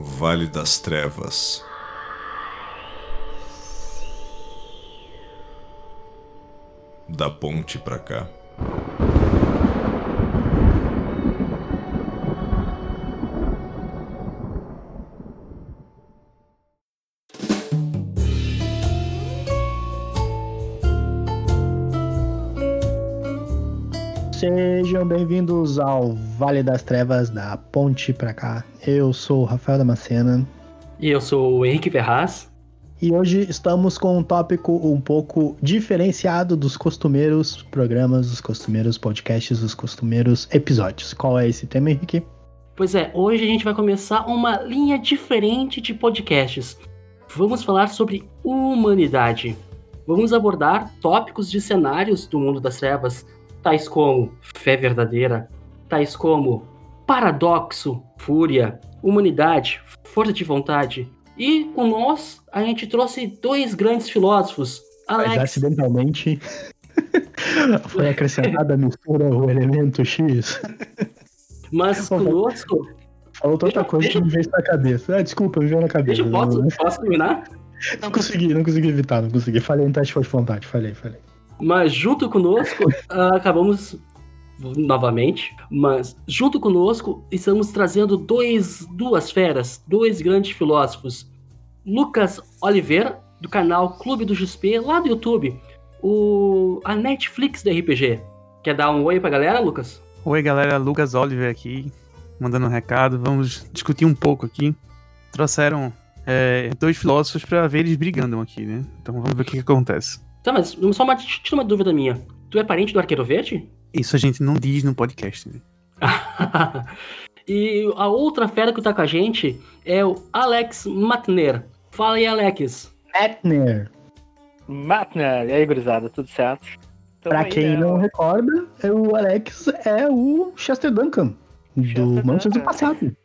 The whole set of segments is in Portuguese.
Vale das Trevas. Da ponte pra cá. Bem-vindos ao Vale das Trevas da Ponte pra cá. Eu sou o Rafael Damascena E eu sou o Henrique Ferraz. e hoje estamos com um tópico um pouco diferenciado dos costumeiros programas, dos costumeiros podcasts, dos costumeiros episódios. Qual é esse tema, Henrique? Pois é, hoje a gente vai começar uma linha diferente de podcasts. Vamos falar sobre humanidade. Vamos abordar tópicos de cenários do mundo das trevas, tais como fé verdadeira, tais como paradoxo, fúria, humanidade, força de vontade. E com nós, a gente trouxe dois grandes filósofos, Mas Alex acidentalmente foi acrescentada a mistura o elemento X. Mas conosco. Falou tanta Deixa- coisa que deixa- me veio na cabeça. Ah, desculpa, me veio na cabeça. Deixa posso, posso terminar? Não consegui, não consegui evitar, não consegui. Falei no teste de vontade, falei, falei. Mas junto conosco, ah, acabamos novamente, mas junto conosco estamos trazendo dois, duas feras, dois grandes filósofos. Lucas Oliveira, do canal Clube do XP, lá do YouTube. O, a Netflix do RPG. Quer dar um oi pra galera, Lucas? Oi, galera, Lucas Oliver aqui, mandando um recado. Vamos discutir um pouco aqui. Trouxeram é, dois filósofos pra ver eles brigando aqui, né? Então vamos ver o que, que acontece. Tá, mas só uma, tira uma dúvida minha. Tu é parente do Arqueiro Verde? Isso a gente não diz no podcast, né? e a outra fera que tá com a gente é o Alex Matner. Fala aí, Alex. Etner. Matner, e aí, gurizada, tudo certo? Tamo Pra aí, quem né? não recorda, é o Alex é o Chester Duncan, do Chester do Duncan. Passado.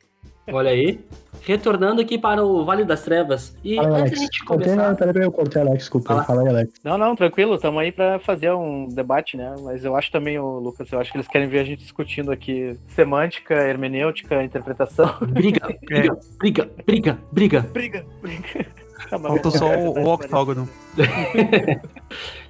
Olha aí. Retornando aqui para o Vale das Trevas. E Fala, antes Alex. da gente Cortei, começar. não, peraí, peraí, eu cortei, Alex, desculpa. Fala. Fala aí, Alex. Não, não, tranquilo, tamo aí pra fazer um debate, né? Mas eu acho também, o Lucas, eu acho que eles querem ver a gente discutindo aqui semântica, hermenêutica, interpretação. Briga, briga, briga, briga, briga. Briga, briga. Tá, vamos só o, o octógono.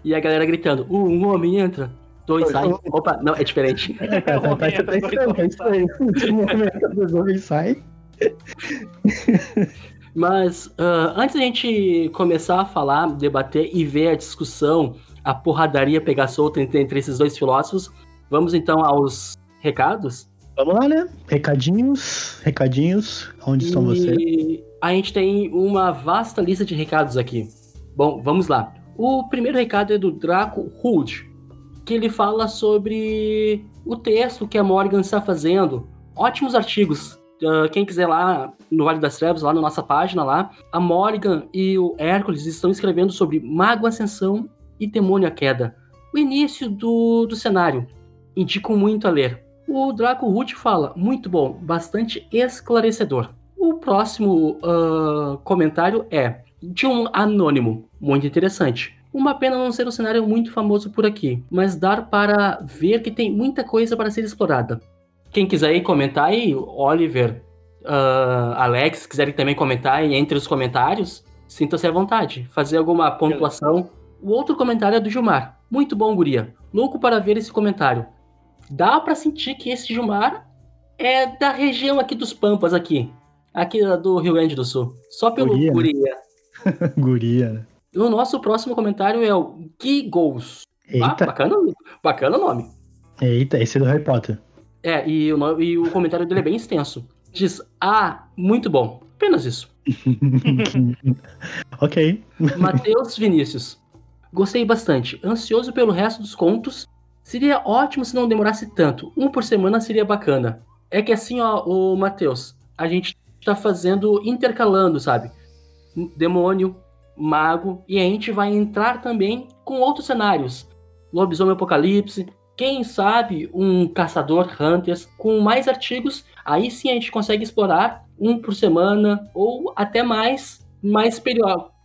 E a galera gritando: uh, um homem entra, dois saem. Opa, não, é diferente. É, tá, tá, entra, tá, dois tá, é isso aí. Mas ah, antes da gente começar a falar, debater e ver a discussão, a porradaria pegar solta entre, entre esses dois filósofos, vamos então aos recados. Vamos lá, né? Recadinhos, recadinhos. Onde estão vocês? E a gente tem uma vasta lista de recados aqui. Bom, vamos lá. O primeiro recado é do Draco Hood, que ele fala sobre o texto que a Morgan está fazendo. Ótimos artigos. Ah, quem quiser lá no Vale das Trevas, lá na nossa página lá, a Morgan e o Hércules estão escrevendo sobre Mago Ascensão e Demônio à Queda. O início do, do cenário. Indico muito a ler. O Draco Root fala, muito bom, bastante esclarecedor. O próximo ah, comentário é de um anônimo, muito interessante. Uma pena não ser um cenário muito famoso por aqui, mas dar para ver que tem muita coisa para ser explorada. Quem quiser aí comentar aí, Oliver, ah, Alex, se quiserem também comentar aí entre os comentários, sinta-se à vontade. Fazer alguma pontuação. O outro comentário é do Gilmar. Muito bom, guria. Louco para ver esse comentário. Dá para sentir que esse Gilmar é da região aqui dos Pampas aqui. Aqui do Rio Grande do Sul. Só pelo Guria, né? guria. Guria, né? O nosso próximo comentário é o Gui Goals. Ah, Eita, bacana, bacana o nome. eita, esse é do Harry Potter. É, e o, e o comentário dele é bem extenso. Diz, ah, muito bom. Apenas isso. ok. Matheus Vinícius. Gostei bastante. Ansioso pelo resto dos contos. Seria ótimo se não demorasse tanto. Um por semana seria bacana. É que assim, ó, o Matheus, a gente tá fazendo, intercalando, sabe? Demônio, mago, e a gente vai entrar também com outros cenários. Lobisomem Apocalipse, quem sabe um caçador Hunters com mais artigos, aí sim a gente consegue explorar um por semana ou até mais, mais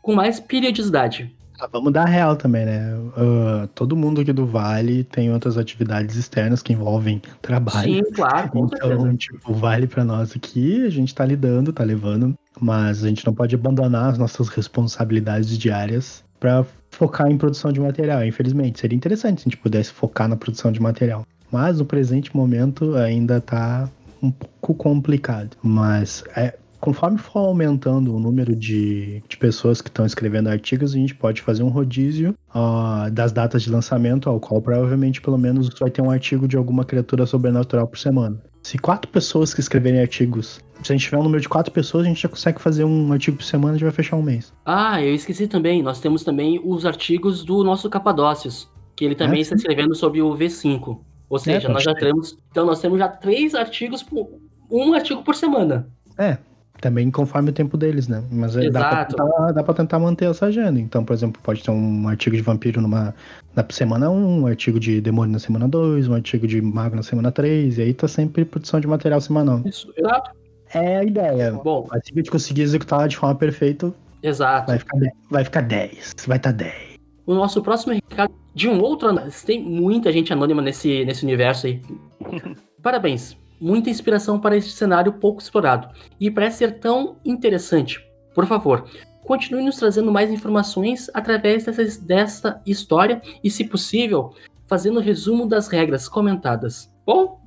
com mais periodicidade. Ah, vamos dar real também, né? Uh, todo mundo aqui do Vale tem outras atividades externas que envolvem trabalho. Sim, claro, com Então, certeza. tipo, vale pra nós aqui, a gente tá lidando, tá levando, mas a gente não pode abandonar as nossas responsabilidades diárias pra focar em produção de material, infelizmente. Seria interessante se a gente pudesse focar na produção de material. Mas no presente momento ainda tá um pouco complicado. Mas é, conforme for aumentando o número de, de pessoas que estão escrevendo artigos, a gente pode fazer um rodízio ó, das datas de lançamento, ao qual provavelmente pelo menos vai ter um artigo de alguma criatura sobrenatural por semana. Se quatro pessoas que escreverem artigos, se a gente tiver um número de quatro pessoas, a gente já consegue fazer um artigo por semana e a gente vai fechar um mês. Ah, eu esqueci também. Nós temos também os artigos do nosso Capadócios, que ele também Ah, está escrevendo sobre o V5. Ou seja, pode nós já temos. Então nós temos já três artigos por. Um artigo por semana. Também conforme o tempo deles, né? Mas é, dá pra, Exato. tentar, dá pra tentar manter essa agenda. Então, por exemplo, pode ter um artigo de vampiro numa, na semana 1, um artigo de demônio na semana 2, um artigo de mago na semana 3, e aí tá sempre produção de material semanal. Isso, exato. É a ideia. Bom, Mas se a gente conseguir executar de forma perfeita, exato. vai ficar, de- vai ficar 10. Vai estar 10. O nosso próximo recado de um outro. Tem muita gente anônima nesse, nesse universo aí. Parabéns. Muita inspiração para este cenário pouco explorado. E parece ser tão interessante. Por favor, continue nos trazendo mais informações através dessa, desta história e, se possível, fazendo resumo das regras comentadas. Bom,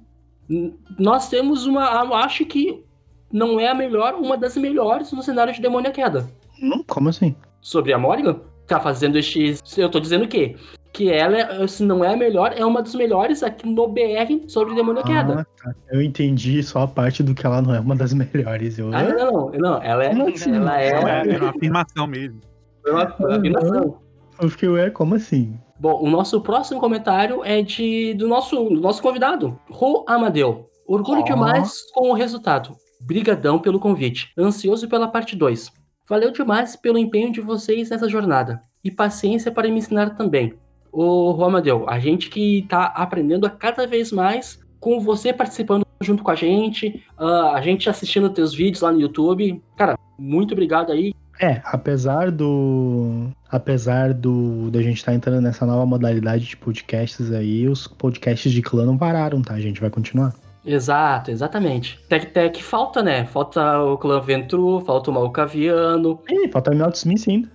nós temos uma. Eu acho que não é a melhor, uma das melhores no cenário de Demônio à Queda Hum, como assim? sobre a Morgan, tá fazendo este. Eu tô dizendo o quê? Que ela, é- se não é a melhor, é uma das melhores aqui no BR sobre Demônio à Queda. Ah, tá. Eu entendi só a parte do que ela não é uma das melhores. Eu, Ah, não, não, não, ela é. Como assim? Ela é. É, é uma afirmação mesmo. é uma afirmação. eu fiquei, ué, como assim? Bom, o nosso próximo comentário é de do nosso, do nosso convidado, Ro Amadeu. Orgulho Ó. demais com o resultado. Brigadão pelo convite. Ansioso pela parte 2. Valeu demais pelo empenho de vocês nessa jornada. E paciência para me ensinar também. Ô, Ro Amadeu, a gente que tá aprendendo a cada vez mais com você participando junto com a gente, ah, a gente assistindo teus vídeos lá no YouTube. Cara, muito obrigado aí. É, apesar do. Apesar do da gente estar entrando nessa nova modalidade de podcasts aí, os podcasts de clã não pararam, tá? A gente vai continuar. Exato, exatamente. Tech Tech falta, né? Falta o Clã Ventru, falta o Malcaviano, Ih, falta o Melts Smith ainda.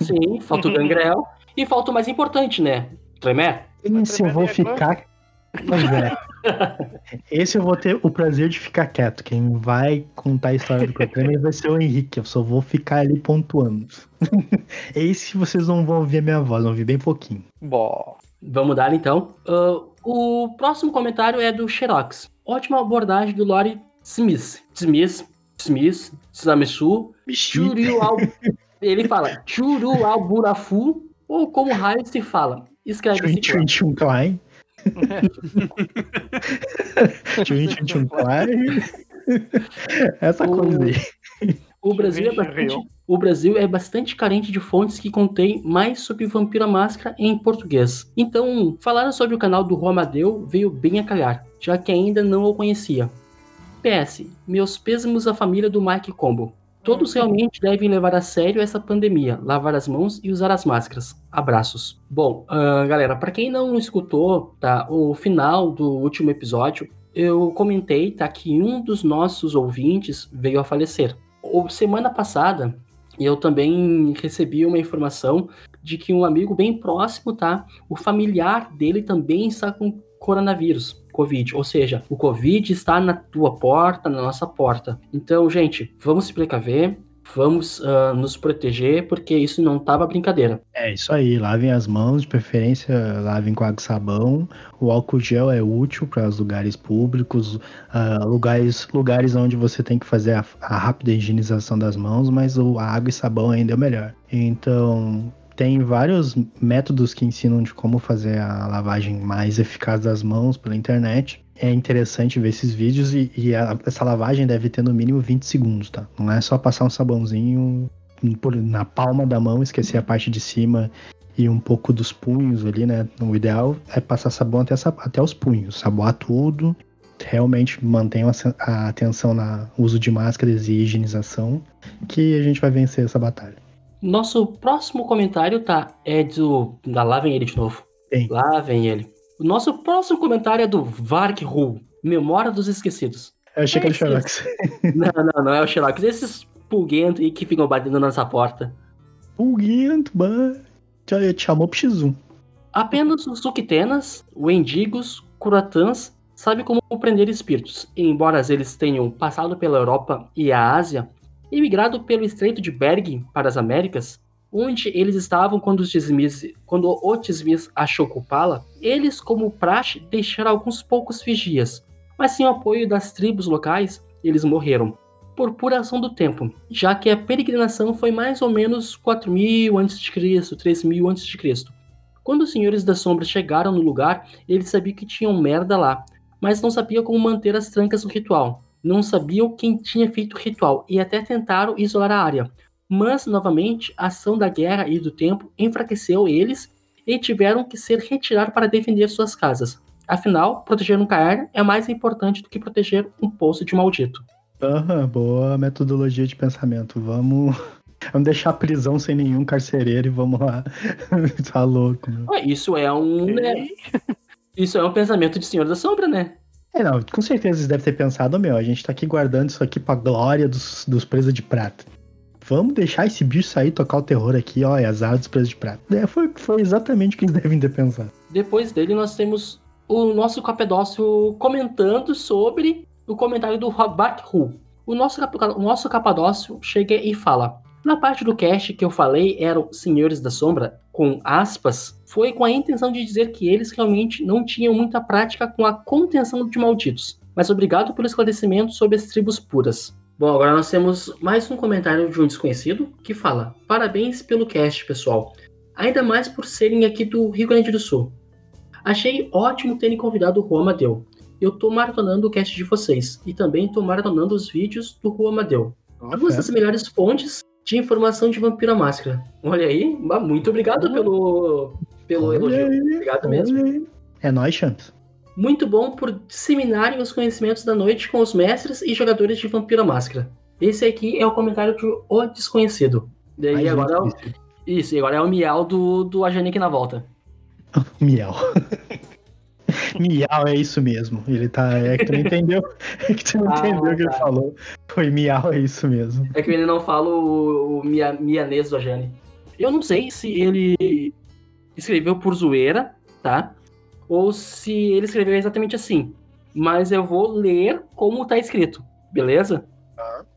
sim, falta o Gangrel. E falta o mais importante, né? Tremer. Esse eu vou é ficar. Pois é. Esse eu vou ter o prazer de ficar quieto. Quem vai contar a história do Cotremer vai ser o Henrique. Eu só vou ficar ali pontuando. Esse vocês não vão ouvir a minha voz, vão ouvir bem pouquinho. Bom. Vamos dar então. Ah, o próximo comentário é do Xerox. Ótima abordagem do Lori Smith. Smith, Smith, Samisu, Churiual. Ele fala Churuaburafu, ou como raio se fala. Escreve Tchum esse tchum tchum Klein. Essa O- coisa aí. O Brasil, é bastante, o Brasil é bastante carente de fontes que contêm mais sobre Vampiro à Máscara em português. Então, falar sobre o canal do Romadeu veio bem a calhar, já que ainda não o conhecia. PS, meus pêsames à família do Mike Combo. Todos realmente devem levar a sério essa pandemia, lavar as mãos e usar as máscaras. Abraços. Bom, ah, galera, para quem não escutou, tá, o final do último episódio, eu comentei, tá, que um dos nossos ouvintes veio a falecer. O- Semana passada, eu também recebi uma informação de que um amigo bem próximo, tá? O familiar dele também está com coronavírus, Covid. Ou seja, o Covid está na tua porta, na nossa porta. Então, gente, vamos se precaver, vamos ah, nos proteger, porque isso não tava brincadeira. É isso aí, lavem as mãos, de preferência lavem com água e sabão. O álcool gel é útil para os lugares públicos, ah, lugares, lugares onde você tem que fazer a, a rápida higienização das mãos, mas o, a água e sabão ainda é o melhor. Então, tem vários métodos que ensinam de como fazer a lavagem mais eficaz das mãos pela internet. É interessante ver esses vídeos e, e a- essa lavagem deve ter no mínimo 20 segundos, tá? Não é só passar um sabãozinho na palma da mão, esquecer a parte de cima e um pouco dos punhos ali, né? O ideal é passar sabão até, até os punhos, saboar tudo. Realmente mantenham a, se- a atenção no uso de máscaras e higienização, que a gente vai vencer essa batalha. Nosso próximo comentário, tá? É do. Ah, lá vem ele de novo. Quem? Lá vem ele. O nosso próximo comentário é do Vark Hu, Memória dos Esquecidos. Eu achei que era o Xerox. Não, não, não é o Sherlock. Esses pulguentos aí que ficam batendo na nossa porta. Pulguento, mano. Te te chamou pro X1. Apenas os Suquitenas, Wendigos, Kuratãs sabem como prender espíritos. E embora eles tenham passado pela Europa e a Ásia, e migrado pelo Estreito de Bering para as Américas, onde eles estavam quando, os quando o Tismis achou culpá-la, eles, como praxe, deixaram alguns poucos vigias, mas sem o apoio das tribos locais, eles morreram. Por pura ação do tempo, já que a peregrinação foi mais ou menos 4.000 a.C., 3.000 a.C. Quando os Senhores das Sombras chegaram no lugar, eles sabiam que tinham merda lá, mas não sabiam como manter as trancas do ritual. Não sabiam quem tinha feito o ritual e até tentaram isolar a área. Mas, novamente, a ação da guerra e do tempo enfraqueceu eles e tiveram que ser retirados para defender suas casas. Afinal, proteger um caer é mais importante do que proteger um poço de maldito. Aham, boa metodologia de pensamento. Vamos, vamos deixar a prisão sem nenhum carcereiro e vamos lá. tá louco. Ué, Isso é um. né, Isso é um pensamento de Senhor da Sombra, né? É, não, com certeza eles devem ter pensado, meu, a gente tá aqui guardando isso aqui pra glória dos, dos presos de prata. Vamos deixar esse bicho sair tocar o terror aqui, ó, e azar dos presos de prata. É, foi, foi exatamente o que eles devem ter pensado. Depois dele, nós temos o nosso Capadócio comentando sobre o comentário do Robert Hu. O nosso, o nosso Capadócio chega e fala: Na parte do cast que eu falei eram Senhores da Sombra, com aspas, foi com a intenção de dizer que eles realmente não tinham muita prática com a contenção de malditos. Mas obrigado pelo esclarecimento sobre as tribos puras. Bom, agora nós temos mais um comentário de um desconhecido que fala: Parabéns pelo cast, pessoal. Ainda mais por serem aqui do Rio Grande do Sul. Achei ótimo terem convidado o Juan Amadeu. Eu tô maratonando o cast de vocês e também tô maratonando os vídeos do Juan Amadeu. Duas das melhores fontes de informação de Vampiro à Máscara. Olha aí, muito obrigado pelo, pelo Olha elogio. aí, Obrigado mesmo. aí. É nóis, Champs. Muito bom por disseminarem os conhecimentos da noite com os mestres e jogadores de Vampiro à Máscara. Esse aqui é o comentário de O Desconhecido. Agora é o, isso, e agora é o miau do, do Ajanik na volta. Miau. miau é isso mesmo. Ele tá. É que tu não entendeu. É que tu não Ah, entendeu o que ele tá. falou. Foi miau, é isso mesmo. É que eu ainda não falo o, o mia, mianês do Ajani. Eu não sei se ele escreveu por zoeira, tá? Ou se ele escreveu exatamente assim. Mas eu vou ler como tá escrito, beleza?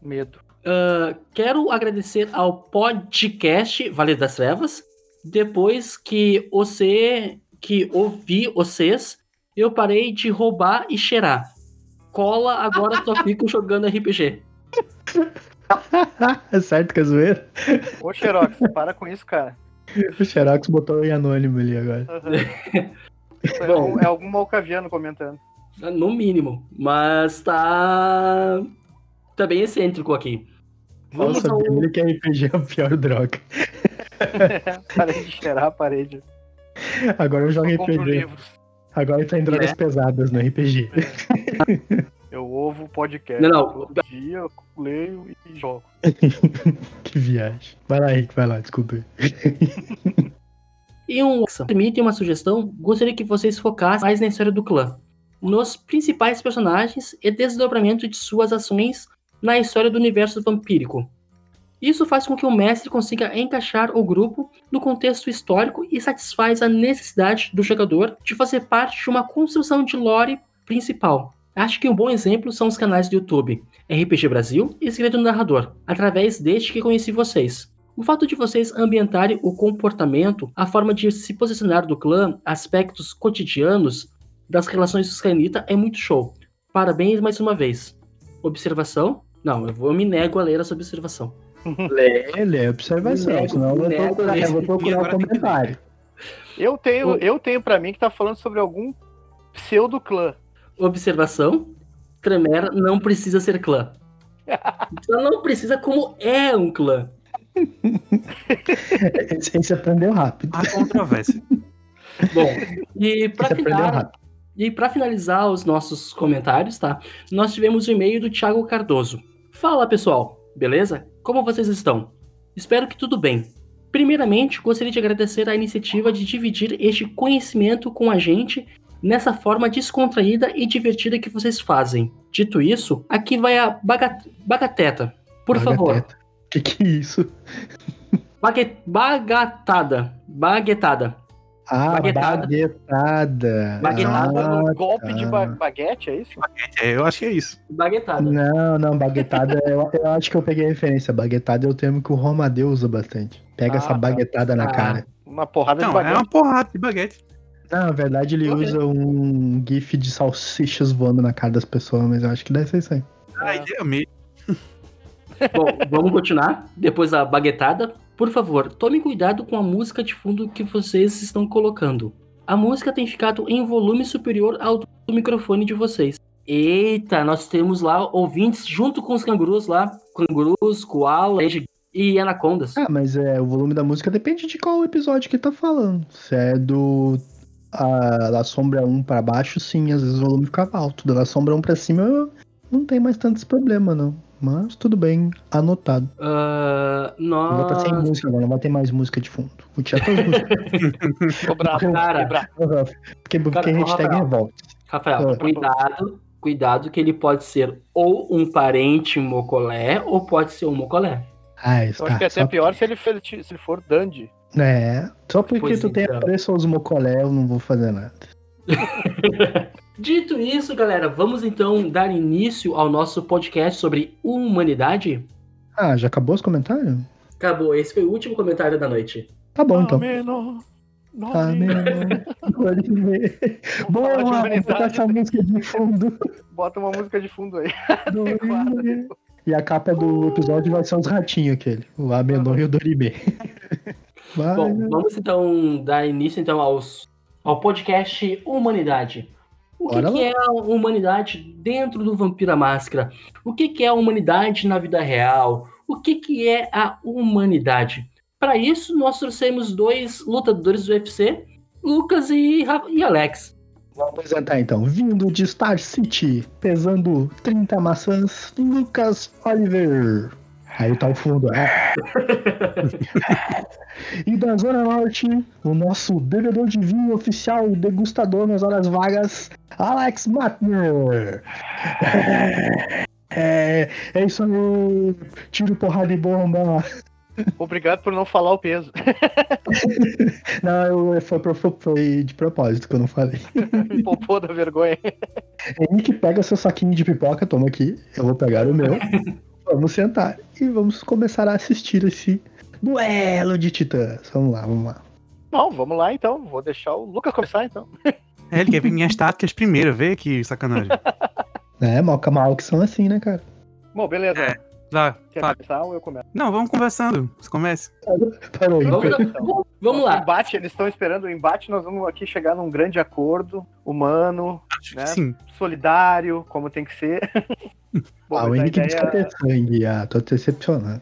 Medo. Ah, quero agradecer ao podcast Vale das Trevas. Depois que você que ouvi vocês, eu parei de roubar e cheirar. Cola, agora só fico jogando RPG. é certo que é zoeira? Ô, Xerox, para com isso, cara. O Xerox botou em anônimo ali agora. Aham. Isso é, algum, é algum malcaviano comentando. No mínimo. Mas tá. Tá bem excêntrico aqui. Vamos Nossa, ao. ele que RPG é a pior droga. Parei de cheirar a parede. Agora eu jogo compro RPG. livros. Agora tá em drogas É. pesadas no RPG. Eu ouvo podcast. Não, não. Todo dia eu leio e jogo. que viagem. Vai lá, Henrique, vai lá, desculpa. E um. Permitem uma sugestão? Gostaria que vocês focassem mais na história do clã. Nos principais personagens e desdobramento de suas ações na história do universo vampírico. Isso faz com que o mestre consiga encaixar o grupo no contexto histórico e satisfaz a necessidade do jogador de fazer parte de uma construção de lore principal. Acho que um bom exemplo são os canais do YouTube RPG Brasil e Segredo do Narrador, através deste que conheci vocês. O fato de vocês ambientarem o comportamento, a forma de se posicionar do clã, aspectos cotidianos das relações dos Canita é muito show. Parabéns mais uma vez. Observação? Não, eu, vou, eu me nego a ler essa observação. Lê, lê, observação, Nego, senão eu vou nego, procurar, eu vou procurar o comentário. Eu tenho, eu tenho pra mim que tá falando sobre algum pseudo-clã. Observação: Tremere não precisa ser clã. Só não precisa como é um clã. Esse, esse aprendeu rápido. Há controvérsia. Bom, e aprendeu final. E para finalizar os nossos comentários, tá? Nós tivemos o e-mail do Thiago Cardoso. Fala pessoal, beleza? Como vocês estão? Espero que tudo bem. Primeiramente, gostaria de agradecer a iniciativa de dividir este conhecimento com a gente nessa forma descontraída e divertida que vocês fazem. Dito isso, aqui vai a baga bagateta. Por favor. Bagateta. Que que é isso? Bague bagatada. Baguetada. Ah, Baguetada. baguetada. Baguetada. Ah, um golpe de tá. ba- baguete, é isso? É, eu acho que é isso. Baguetada. Não, não, baguetada, eu, eu acho que eu peguei a referência. Baguetada é o termo que o Romadeu usa bastante. Pega Ah, essa tá. baguetada na Ah. cara. Uma porrada de Não, baguete. é uma porrada de baguete. Não, na verdade ele usa um gif de salsichas voando na cara das pessoas, mas eu acho que deve ser isso aí. A ideia é mesmo. Bom, vamos continuar. Depois da baguetada. Por favor, tome cuidado com a música de fundo que vocês estão colocando. A música tem ficado em volume superior ao do microfone de vocês. Eita, nós temos lá ouvintes junto com os cangurus lá. Cangurus, koala e anacondas. Ah, mas é, o volume da música depende de qual episódio que tá falando. Se é do a, da Sombra 1 pra baixo, sim, às vezes o volume fica alto. Da Sombra 1 pra cima, não tem mais tantos problemas, não. Mas tudo bem, anotado. Ah, Não vai tá sem nós... música agora, não vai ter mais música de fundo. Vou tirar todas as músicas. Tô bravo, Cara. Porque, porque Cara, a hashtag Rafael. revolta. Rafael, Ah. cuidado. Cuidado que ele pode ser ou um parente mocolé ou pode ser um mocolé. Ah, isso Eu acho tá, que é até só- pior se ele, for- se ele for dandy. É, só porque Pois tu tem então. a preço aos mocolé, eu não vou fazer nada. Dito isso, galera, vamos então dar início ao nosso podcast sobre humanidade. Ah, já acabou os comentários? Acabou, esse foi o último comentário da noite. Tá bom, então. Ameno, Tá, de Boa, vou botar essa música de fundo. Bota uma música de fundo aí. E a capa do episódio vai ser os ratinhos aquele. O Amenor e o Dorime. Vai, Bom, vamos então dar início então aos, ao podcast Humanidade. O que, que é a humanidade dentro do Vampira Máscara? O que, que é a humanidade na vida real? O que, que é a humanidade? Para isso, nós trouxemos dois lutadores do UFC, Lucas e, e Alex. Vou apresentar então. Vindo de Star City, pesando 30 maçãs, Lucas Oliver. Aí tá o fundo. é. e da Zona Norte, o nosso bebedor de vinho oficial degustador nas horas vagas, Alex Matner. É, é isso aí. Tiro, porrada e bomba. Obrigado por não falar o peso. Não, eu, foi, foi de propósito que eu não falei. Me poupou da vergonha. Henrique, pega seu saquinho de pipoca, toma aqui. Eu vou pegar o meu. Vamos sentar e vamos começar a assistir esse duelo de titãs. Vamos lá, vamos lá. Bom, vamos lá então. Vou deixar o Lucas começar então. É, ele quer ver minhas táticas primeiro, vê que sacanagem. É, malca mal que são assim, né, cara? Bom, beleza. É. Lá, Quer fala. começar ou eu começo? Não, vamos conversando. Você comece. Parou. Vamos, Então. vamos- vamos O lá. embate, eles estão esperando o embate, nós vamos aqui chegar num grande acordo, humano, Acho Né? que sim. solidário, como tem que ser. Bom, Ah, a que ideia- ia ter sangue. Ah, tô decepcionado.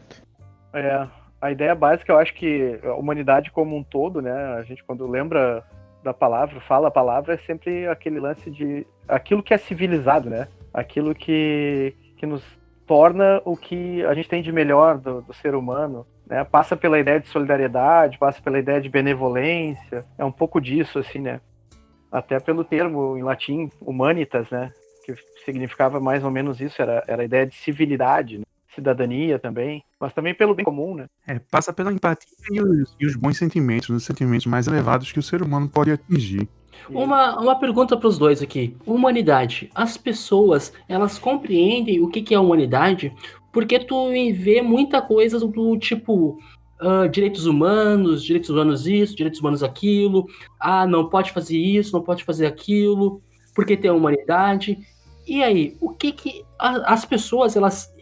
É, a ideia básica, eu acho que a humanidade como um todo, né? A gente quando lembra da palavra, fala a palavra, é sempre aquele lance de aquilo que é civilizado, né? Aquilo que, que nos torna o que a gente tem de melhor do, do ser humano, né? Passa pela ideia de solidariedade, passa pela ideia de benevolência, é um pouco disso, assim, né? Até pelo termo em latim, humanitas, né? Que significava mais ou menos isso, era, era a ideia de civilidade, né? cidadania também, mas também pelo bem comum, né? É, passa pela empatia e os, e os bons sentimentos, os sentimentos mais elevados que o ser humano pode atingir. Uma, uma pergunta para os dois aqui. Humanidade. As pessoas, elas compreendem o que, que é humanidade? Porque tu vê muita coisa do tipo ah, direitos humanos, direitos humanos isso, direitos humanos aquilo. Ah, não pode fazer isso, não pode fazer aquilo, porque tem a humanidade. E aí, o que que as pessoas, elas,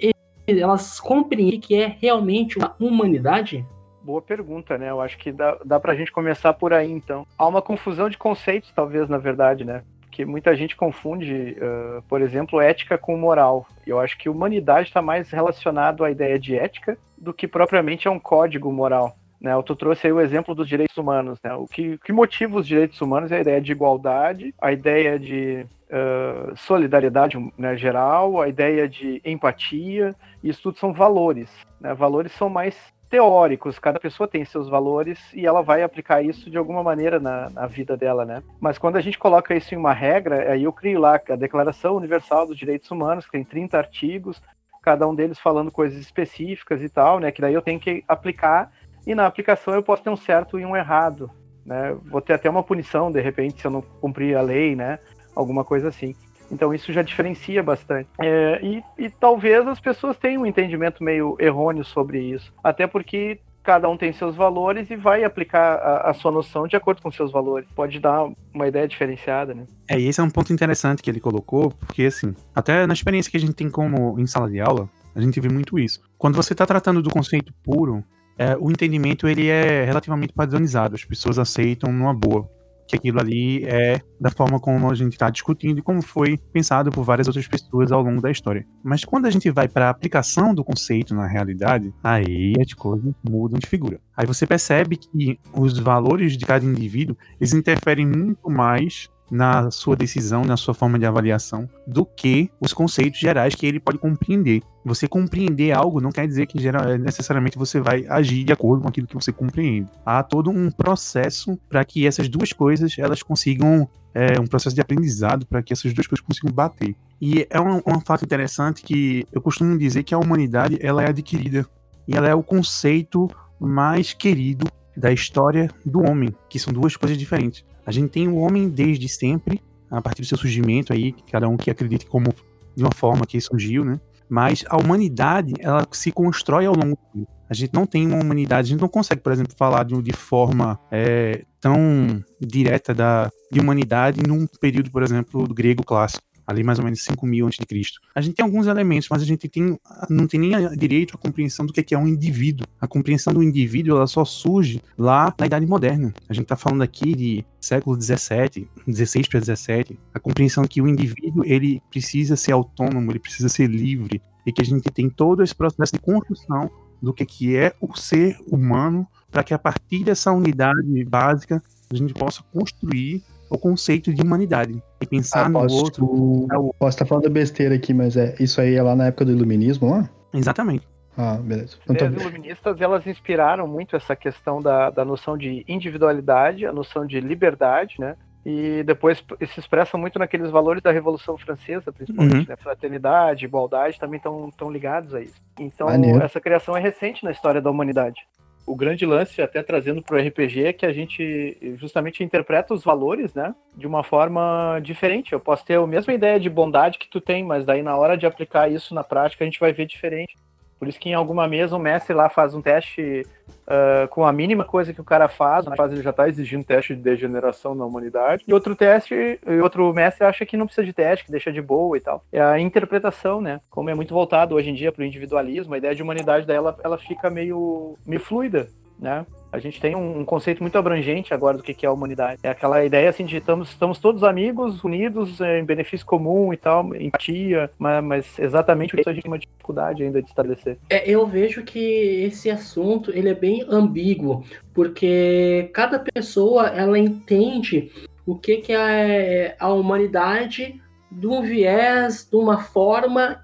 elas compreendem que é realmente uma humanidade? Boa pergunta, né? Eu acho que dá, dá pra gente começar por aí, então. Há uma confusão de conceitos, talvez, na verdade, né? Que muita gente confunde, ah, por exemplo, ética com moral. Eu acho que humanidade está mais relacionado à ideia de ética do que propriamente a um código moral. Né, tu trouxe aí o exemplo dos direitos humanos. Né? O que, que motiva os direitos humanos é a ideia de igualdade, a ideia de ah, solidariedade né, geral, a ideia de empatia. Isso tudo são valores. Né? Valores são mais teóricos, cada pessoa tem seus valores e ela vai aplicar isso de alguma maneira na, na, vida dela, né? Mas quando a gente coloca isso em uma regra, aí eu crio lá a Declaração Universal dos Direitos Humanos, que tem 30 artigos, cada um deles falando coisas específicas e tal, né? Que daí eu tenho que aplicar e na aplicação eu posso ter um certo e um errado, né? Vou ter até uma punição de repente se eu não cumprir a lei, né? Alguma coisa assim. Então isso já diferencia bastante. É, e, e talvez as pessoas tenham um entendimento meio errôneo sobre isso. Até porque cada um tem seus valores e vai aplicar a, a, sua noção de acordo com seus valores. Pode dar uma ideia diferenciada, né? É, e esse é um ponto interessante que ele colocou, porque assim, até na experiência que a gente tem como em sala de aula, a gente vê muito isso. Quando você está tratando do conceito puro, é, o entendimento ele é relativamente padronizado, as pessoas aceitam numa boa que aquilo ali é da forma como a gente está discutindo e como foi pensado por várias outras pessoas ao longo da história. Mas quando a gente vai para a aplicação do conceito na realidade, aí as coisas mudam de figura. Aí você percebe que os valores de cada indivíduo eles interferem muito mais na sua decisão, na sua forma de avaliação, do que os conceitos gerais que ele pode compreender. Você compreender algo não quer dizer que necessariamente você vai agir de acordo com aquilo que você compreende. Há todo um processo para que essas duas coisas elas consigam é, um processo de aprendizado para que essas duas coisas consigam bater. E é um, um fato interessante que eu costumo dizer que a humanidade ela é adquirida e ela é o conceito mais querido da história do homem, que são duas coisas diferentes. A gente tem o homem desde sempre, a partir do seu surgimento aí, cada um que acredite como de uma forma que surgiu, né? Mas a humanidade, ela se constrói ao longo do tempo. A gente não tem uma humanidade, a gente não consegue, por exemplo, falar de, de forma é, tão direta da, de humanidade num período, por exemplo, do grego clássico ali mais ou menos 5 mil antes de Cristo. A gente tem alguns elementos, mas a gente tem, não tem nem direito à compreensão do que é um indivíduo. A compreensão do indivíduo ela só surge lá na Idade Moderna. A gente está falando aqui de século 17, 16 para 17. A compreensão que o indivíduo ele precisa ser autônomo, ele precisa ser livre e que a gente tem todo esse processo de construção do que, que é o ser humano para que a partir dessa unidade básica a gente possa construir o conceito de humanidade. E pensar ah, no posso, outro. Tipo, posso estar falando besteira aqui, mas é isso aí é lá na época do iluminismo lá? Exatamente. Ah, beleza. Então, As iluministas elas inspiraram muito essa questão da, da noção de individualidade, a noção de liberdade, né? E depois se expressam muito naqueles valores da Revolução Francesa, principalmente, uhum. né? Fraternidade, igualdade, também estão ligados a isso. Então, Maneiro. essa criação é recente na história da humanidade o grande lance, até trazendo para o RPG, é que a gente justamente interpreta os valores, né, de uma forma diferente. Eu posso ter a mesma ideia de bondade que tu tem, mas daí na hora de aplicar isso na prática a gente vai ver diferente. Por isso que em alguma mesa o mestre lá faz um teste uh, com a mínima coisa que o cara faz, na fase ele já está exigindo teste de degeneração na humanidade, e outro teste, e outro mestre acha que não precisa de teste, que deixa de boa e tal. É a interpretação, né? Como é muito voltado hoje em dia para o individualismo, a ideia de humanidade dela ela fica meio, meio fluida, né? A gente tem um, conceito muito abrangente agora do que é a humanidade. É aquela ideia assim de estamos, estamos todos amigos, unidos é, em benefício comum e tal, empatia, mas, mas exatamente isso a gente tem uma dificuldade ainda de estabelecer. É, eu vejo que esse assunto ele é bem ambíguo, porque cada pessoa ela entende o que, que é a humanidade de um viés, de uma forma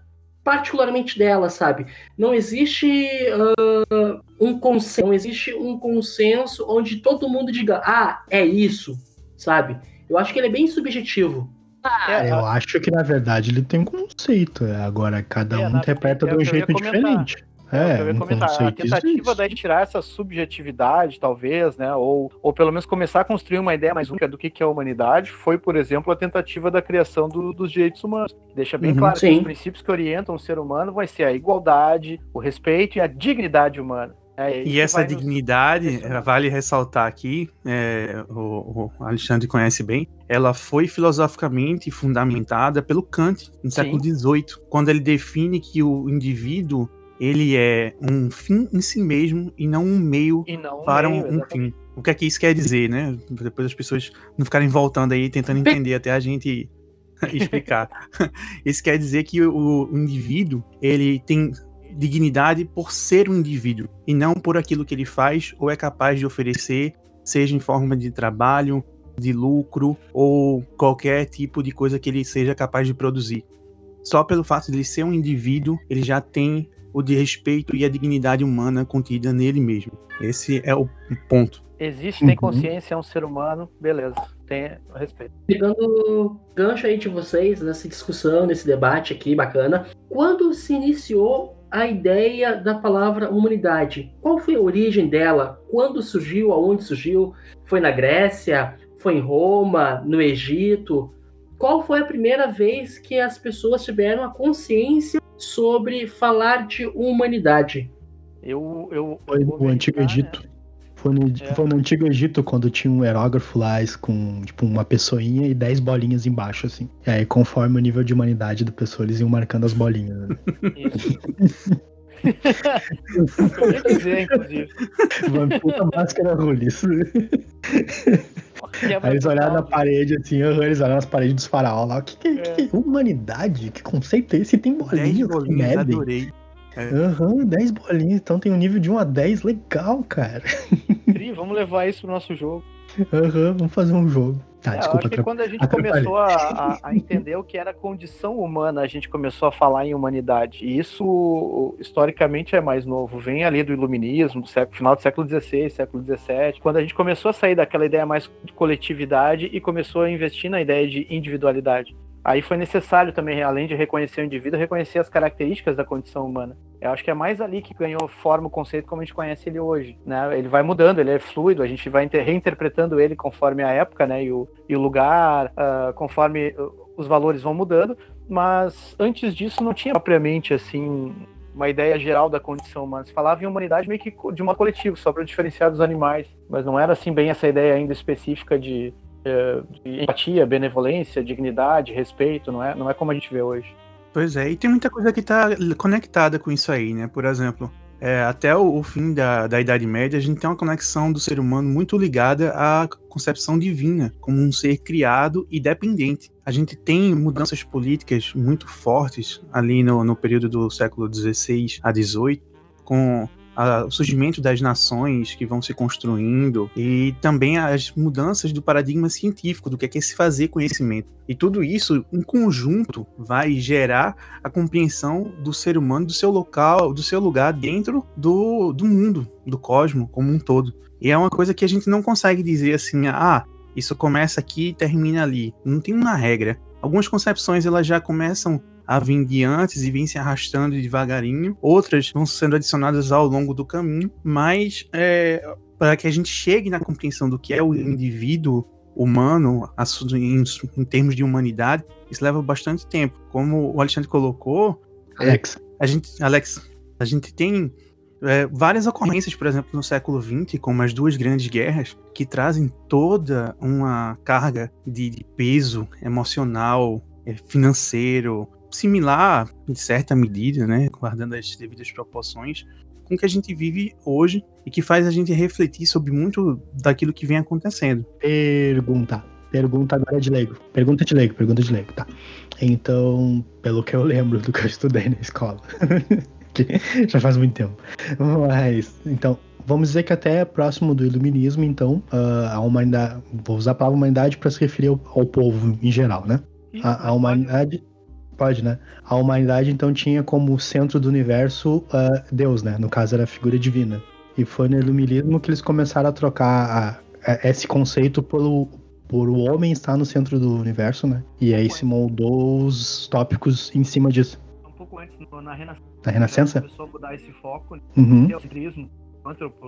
particularmente dela, sabe? Não existe uh, um consenso, não existe um consenso onde todo mundo diga, ah, é isso, sabe? Eu acho que ele é bem subjetivo. É, eu acho que na verdade ele tem um conceito. É, agora cada é, um interpreta de um jeito diferente. É, eu ia comentar, a tentativa da gente tirar essa subjetividade, talvez, né, ou, ou pelo menos começar a construir uma ideia mais única do que, que é a humanidade, foi, por exemplo, a tentativa da criação do, dos direitos humanos. Deixa bem uhum, claro sim. que os princípios que orientam o ser humano vai ser a igualdade, o respeito e a dignidade humana. É, e essa dignidade, nos... Eh, vale ressaltar aqui, é, o, o, Alexandre conhece bem, ela foi filosoficamente fundamentada pelo Kant no século XVIII, quando ele define que o indivíduo ele é um fim em si mesmo e não um meio não para meio, um, um fim. O que é que isso quer dizer, né? Depois as pessoas não ficarem voltando aí tentando entender até a gente explicar. isso quer dizer que o, o indivíduo ele tem dignidade por ser um indivíduo e não por aquilo que ele faz ou é capaz de oferecer, seja em forma de trabalho, de lucro ou qualquer tipo de coisa que ele seja capaz de produzir. Só pelo fato de ele ser um indivíduo, ele já tem o de respeito e a dignidade humana contida nele mesmo. Esse é o ponto. Existe, tem Uhum. consciência, é um ser humano, beleza. Tem respeito. Pegando gancho aí de vocês nessa discussão, nesse debate aqui bacana, quando se iniciou a ideia da palavra humanidade? Qual foi a origem dela? Quando surgiu? Aonde surgiu? Foi na Grécia? Foi em Roma? No Egito? Qual foi a primeira vez que as pessoas tiveram a consciência sobre falar de humanidade? Eu, eu Foi no Antigo verificar, Egito. Foi no, É. foi no Antigo Egito quando tinha um aerógrafo lá com tipo, uma pessoinha e 10 bolinhas embaixo, assim. E aí, conforme o nível de humanidade da pessoa, eles iam marcando as bolinhas. né? eu dizer, inclusive. Uma puta máscara rules. Aí eles olharam na parede, assim, eles olharam nas paredes dos faraós lá. O que, que, É. que, que humanidade? Que conceito é esse? Tem 10 bolinhas que bolinhas, medem. adorei. Aham, 10 bolinhas. Então tem um nível de 1 a 10 legal, cara. Tri, vamos levar isso pro nosso jogo. Aham, vamos fazer um jogo. Tá, É, eu desculpa. acho que quando a gente começou a, a- a entender o que era condição humana, a gente começou a falar em humanidade. E isso, historicamente, é mais novo. Vem ali do iluminismo, do século, final do século XVI, século XVII. Quando a gente começou a sair daquela ideia mais de coletividade e começou a investir na ideia de individualidade. Aí foi necessário também, além de reconhecer o indivíduo, reconhecer as características da condição humana. Eu acho que é mais ali que ganhou forma o conceito como a gente conhece ele hoje. Né? Ele vai mudando, ele é fluido, a gente vai inter- reinterpretando ele conforme a época né? e, o, e o lugar, ah, conforme uh, os valores vão mudando. Mas antes disso não tinha propriamente assim uma ideia geral da condição humana. Se falava em humanidade meio que de uma coletiva, só para diferenciar dos animais. Mas não era assim bem essa ideia ainda específica de, de empatia, benevolência, dignidade, respeito. Não é, não é como a gente vê hoje. Pois é, e tem muita coisa que tá conectada com isso aí, né? Por exemplo, é, até o, o fim da, da Idade Média, a gente tem uma conexão do ser humano muito ligada à concepção divina, como um ser criado e dependente. A gente tem mudanças políticas muito fortes ali no, no período do século XVI a XVIII, com a- o surgimento das nações que vão se construindo e também as mudanças do paradigma científico, do que é, que é se fazer conhecimento. E tudo isso, em conjunto, vai gerar a compreensão do ser humano, do seu local, do seu lugar dentro do, do mundo, do cosmo como um todo. E é uma coisa que a gente não consegue dizer assim, ah, isso começa aqui e termina ali. Não tem uma regra. Algumas concepções elas já começam a vir de antes e vêm se arrastando devagarinho. Outras vão sendo adicionadas ao longo do caminho, mas é, para que a gente chegue na compreensão do que é o indivíduo humano em, em termos de humanidade, isso leva bastante tempo. Como o Alexandre colocou, Alex, a gente, Alex, a gente tem é, várias ocorrências, por exemplo, no século XX, como as duas grandes guerras, que trazem toda uma carga de, de peso emocional, é, financeiro, similar, em certa medida, né, guardando as devidas proporções, com o que a gente vive hoje e que faz a gente refletir sobre muito daquilo que vem acontecendo. pergunta. Pergunta agora de leigo. Pergunta de leigo, pergunta de leigo, tá. Então, pelo que eu lembro do que eu estudei na escola. que já faz muito tempo. Mas, então, vamos dizer que até próximo do iluminismo, então, ah, a humanidade. Vou usar a palavra humanidade para se referir ao, ao povo em geral, né? A, a humanidade. Pode, né? A humanidade, então, tinha como centro do universo ah, Deus, né? No caso, era a figura divina. E foi no iluminismo que eles começaram a trocar a- a- esse conceito pelo, por o homem estar no centro do universo, né? E aí se moldou os tópicos em cima disso. Um pouco antes, na Renascença. Na Renascença? Começou a mudar esse foco, né? Uhum. o centrismo,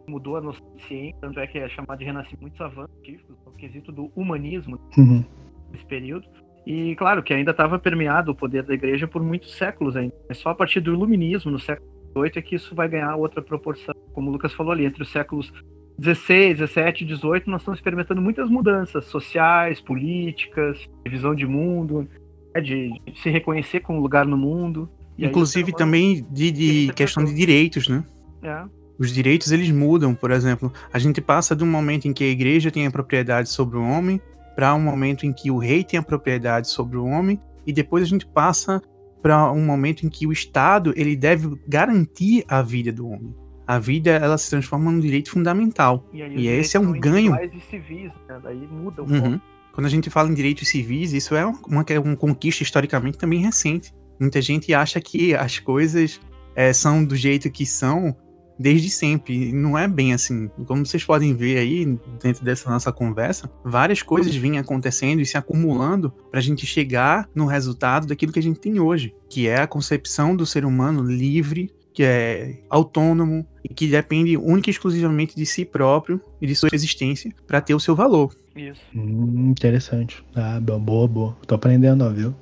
mudou a noção de ciência, tanto é que é chamado de renascimento muitos avanços científicos, o quesito do humanismo Uhum. nesse período. E claro que ainda estava permeado o poder da igreja por muitos séculos ainda. É só a partir do iluminismo, no século XVIII, é que isso vai ganhar outra proporção. Como o Lucas falou ali, entre os séculos 16, 17 e 18, nós estamos experimentando muitas mudanças sociais, políticas, visão de mundo, né, de, de se reconhecer como lugar no mundo. Aí Inclusive ser humano- também de, de Ele questão de direitos, né? É, Os direitos eles mudam, por exemplo, a gente passa de um momento em que a igreja tem a propriedade sobre o homem para um momento em que o rei tem a propriedade sobre o homem e depois a gente passa para um momento em que o Estado ele deve garantir a vida do homem. A vida ela se transforma num direito fundamental. E, aí E esse é um ganho. e civis, né? Daí muda um pouco. Uhum. Quando a gente fala em direitos civis, isso é uma, uma conquista historicamente também recente. Muita gente acha que as coisas é, são do jeito que são desde sempre. Não é bem assim. Como vocês podem ver aí, dentro dessa nossa conversa, várias coisas vinham acontecendo e se acumulando para a gente chegar no resultado daquilo que a gente tem hoje, que é a concepção do ser humano livre, que é autônomo e que depende única e exclusivamente de si próprio e de sua existência para ter o seu valor. Isso. Hum, interessante. Ah, boa, boa. Tô aprendendo, ó, viu?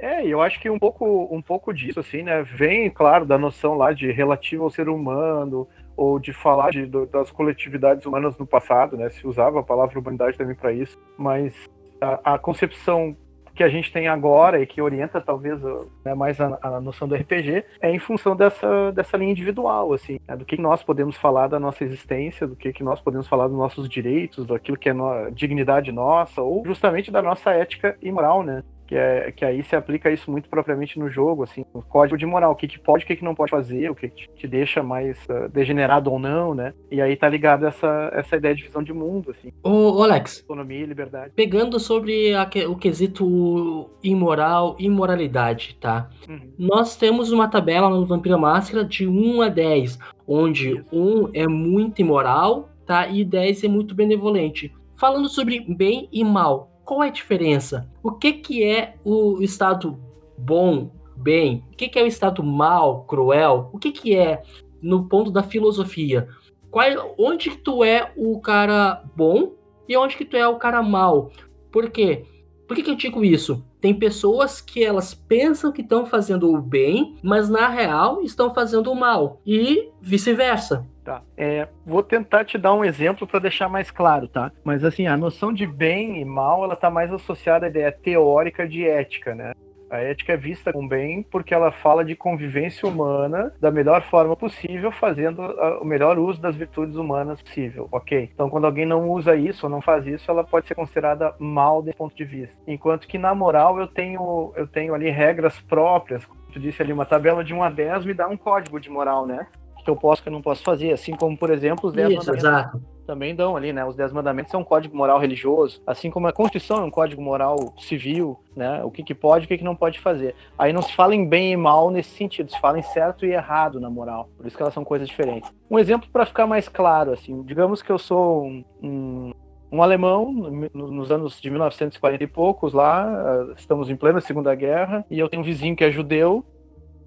É, eu acho que um pouco, um pouco disso, assim, né, vem, claro, da noção lá de relativo ao ser humano, ou de falar de, das coletividades humanas no passado, né, se usava a palavra humanidade também para isso, mas a, a, concepção que a gente tem agora e que orienta talvez né, mais a, a, noção do RPG é em função dessa, dessa linha individual, assim, né, do que nós podemos falar da nossa existência, do que, que nós podemos falar dos nossos direitos, daquilo que é no, dignidade nossa, ou justamente da nossa ética e moral, né? Que, é, que aí se aplica isso muito propriamente no jogo, assim, o código de moral, o que, que pode, o que, que não pode fazer, o que, que te deixa mais uh, degenerado ou não, né? E aí tá ligado essa, essa ideia de visão de mundo, assim. Ô, Alex. Autonomia e liberdade. Pegando sobre a, o quesito imoral e imoralidade, tá? Uhum. Nós temos uma tabela no Vampira Máscara de 1 a 10, onde isso. 1 é muito imoral, tá? E 10 é muito benevolente. Falando sobre bem e mal, qual é a diferença? O que, que é o estado bom, bem? O que, que é o estado mal, cruel? O que, que é no ponto da filosofia? Qual, onde que tu é o cara bom e onde que tu é o cara mal? Por quê? Por que, que eu digo isso? Tem pessoas que elas pensam que estão fazendo o bem, mas na real estão fazendo o mal. E vice-versa. Tá. É, vou tentar te dar um exemplo para deixar mais claro, tá? Mas assim, a noção de bem e mal, ela tá mais associada à ideia teórica de ética, né? A ética é vista com bem porque ela fala de convivência humana da melhor forma possível, fazendo o melhor uso das virtudes humanas possível, ok? Então, quando alguém não usa isso ou não faz isso, ela pode ser considerada mal desse ponto de vista. Enquanto que na moral eu tenho, eu tenho ali regras próprias, como tu disse ali, uma tabela de 1 a 10 me dá um código de moral, né? Que eu posso que eu não posso fazer, assim como, por exemplo, os 10 mandamentos exato. também dão ali, né? Os 10 mandamentos são um código moral religioso, assim como a Constituição é um código moral civil, né? O que, que pode e o que, que não pode fazer. Aí não se fala em bem e mal nesse sentido, se fala em certo e errado na moral. Por isso que elas são coisas diferentes. Um exemplo para ficar mais claro, assim, digamos que eu sou um, um um alemão nos anos de 1940 e poucos lá, estamos em plena Segunda Guerra, e eu tenho um vizinho que é judeu,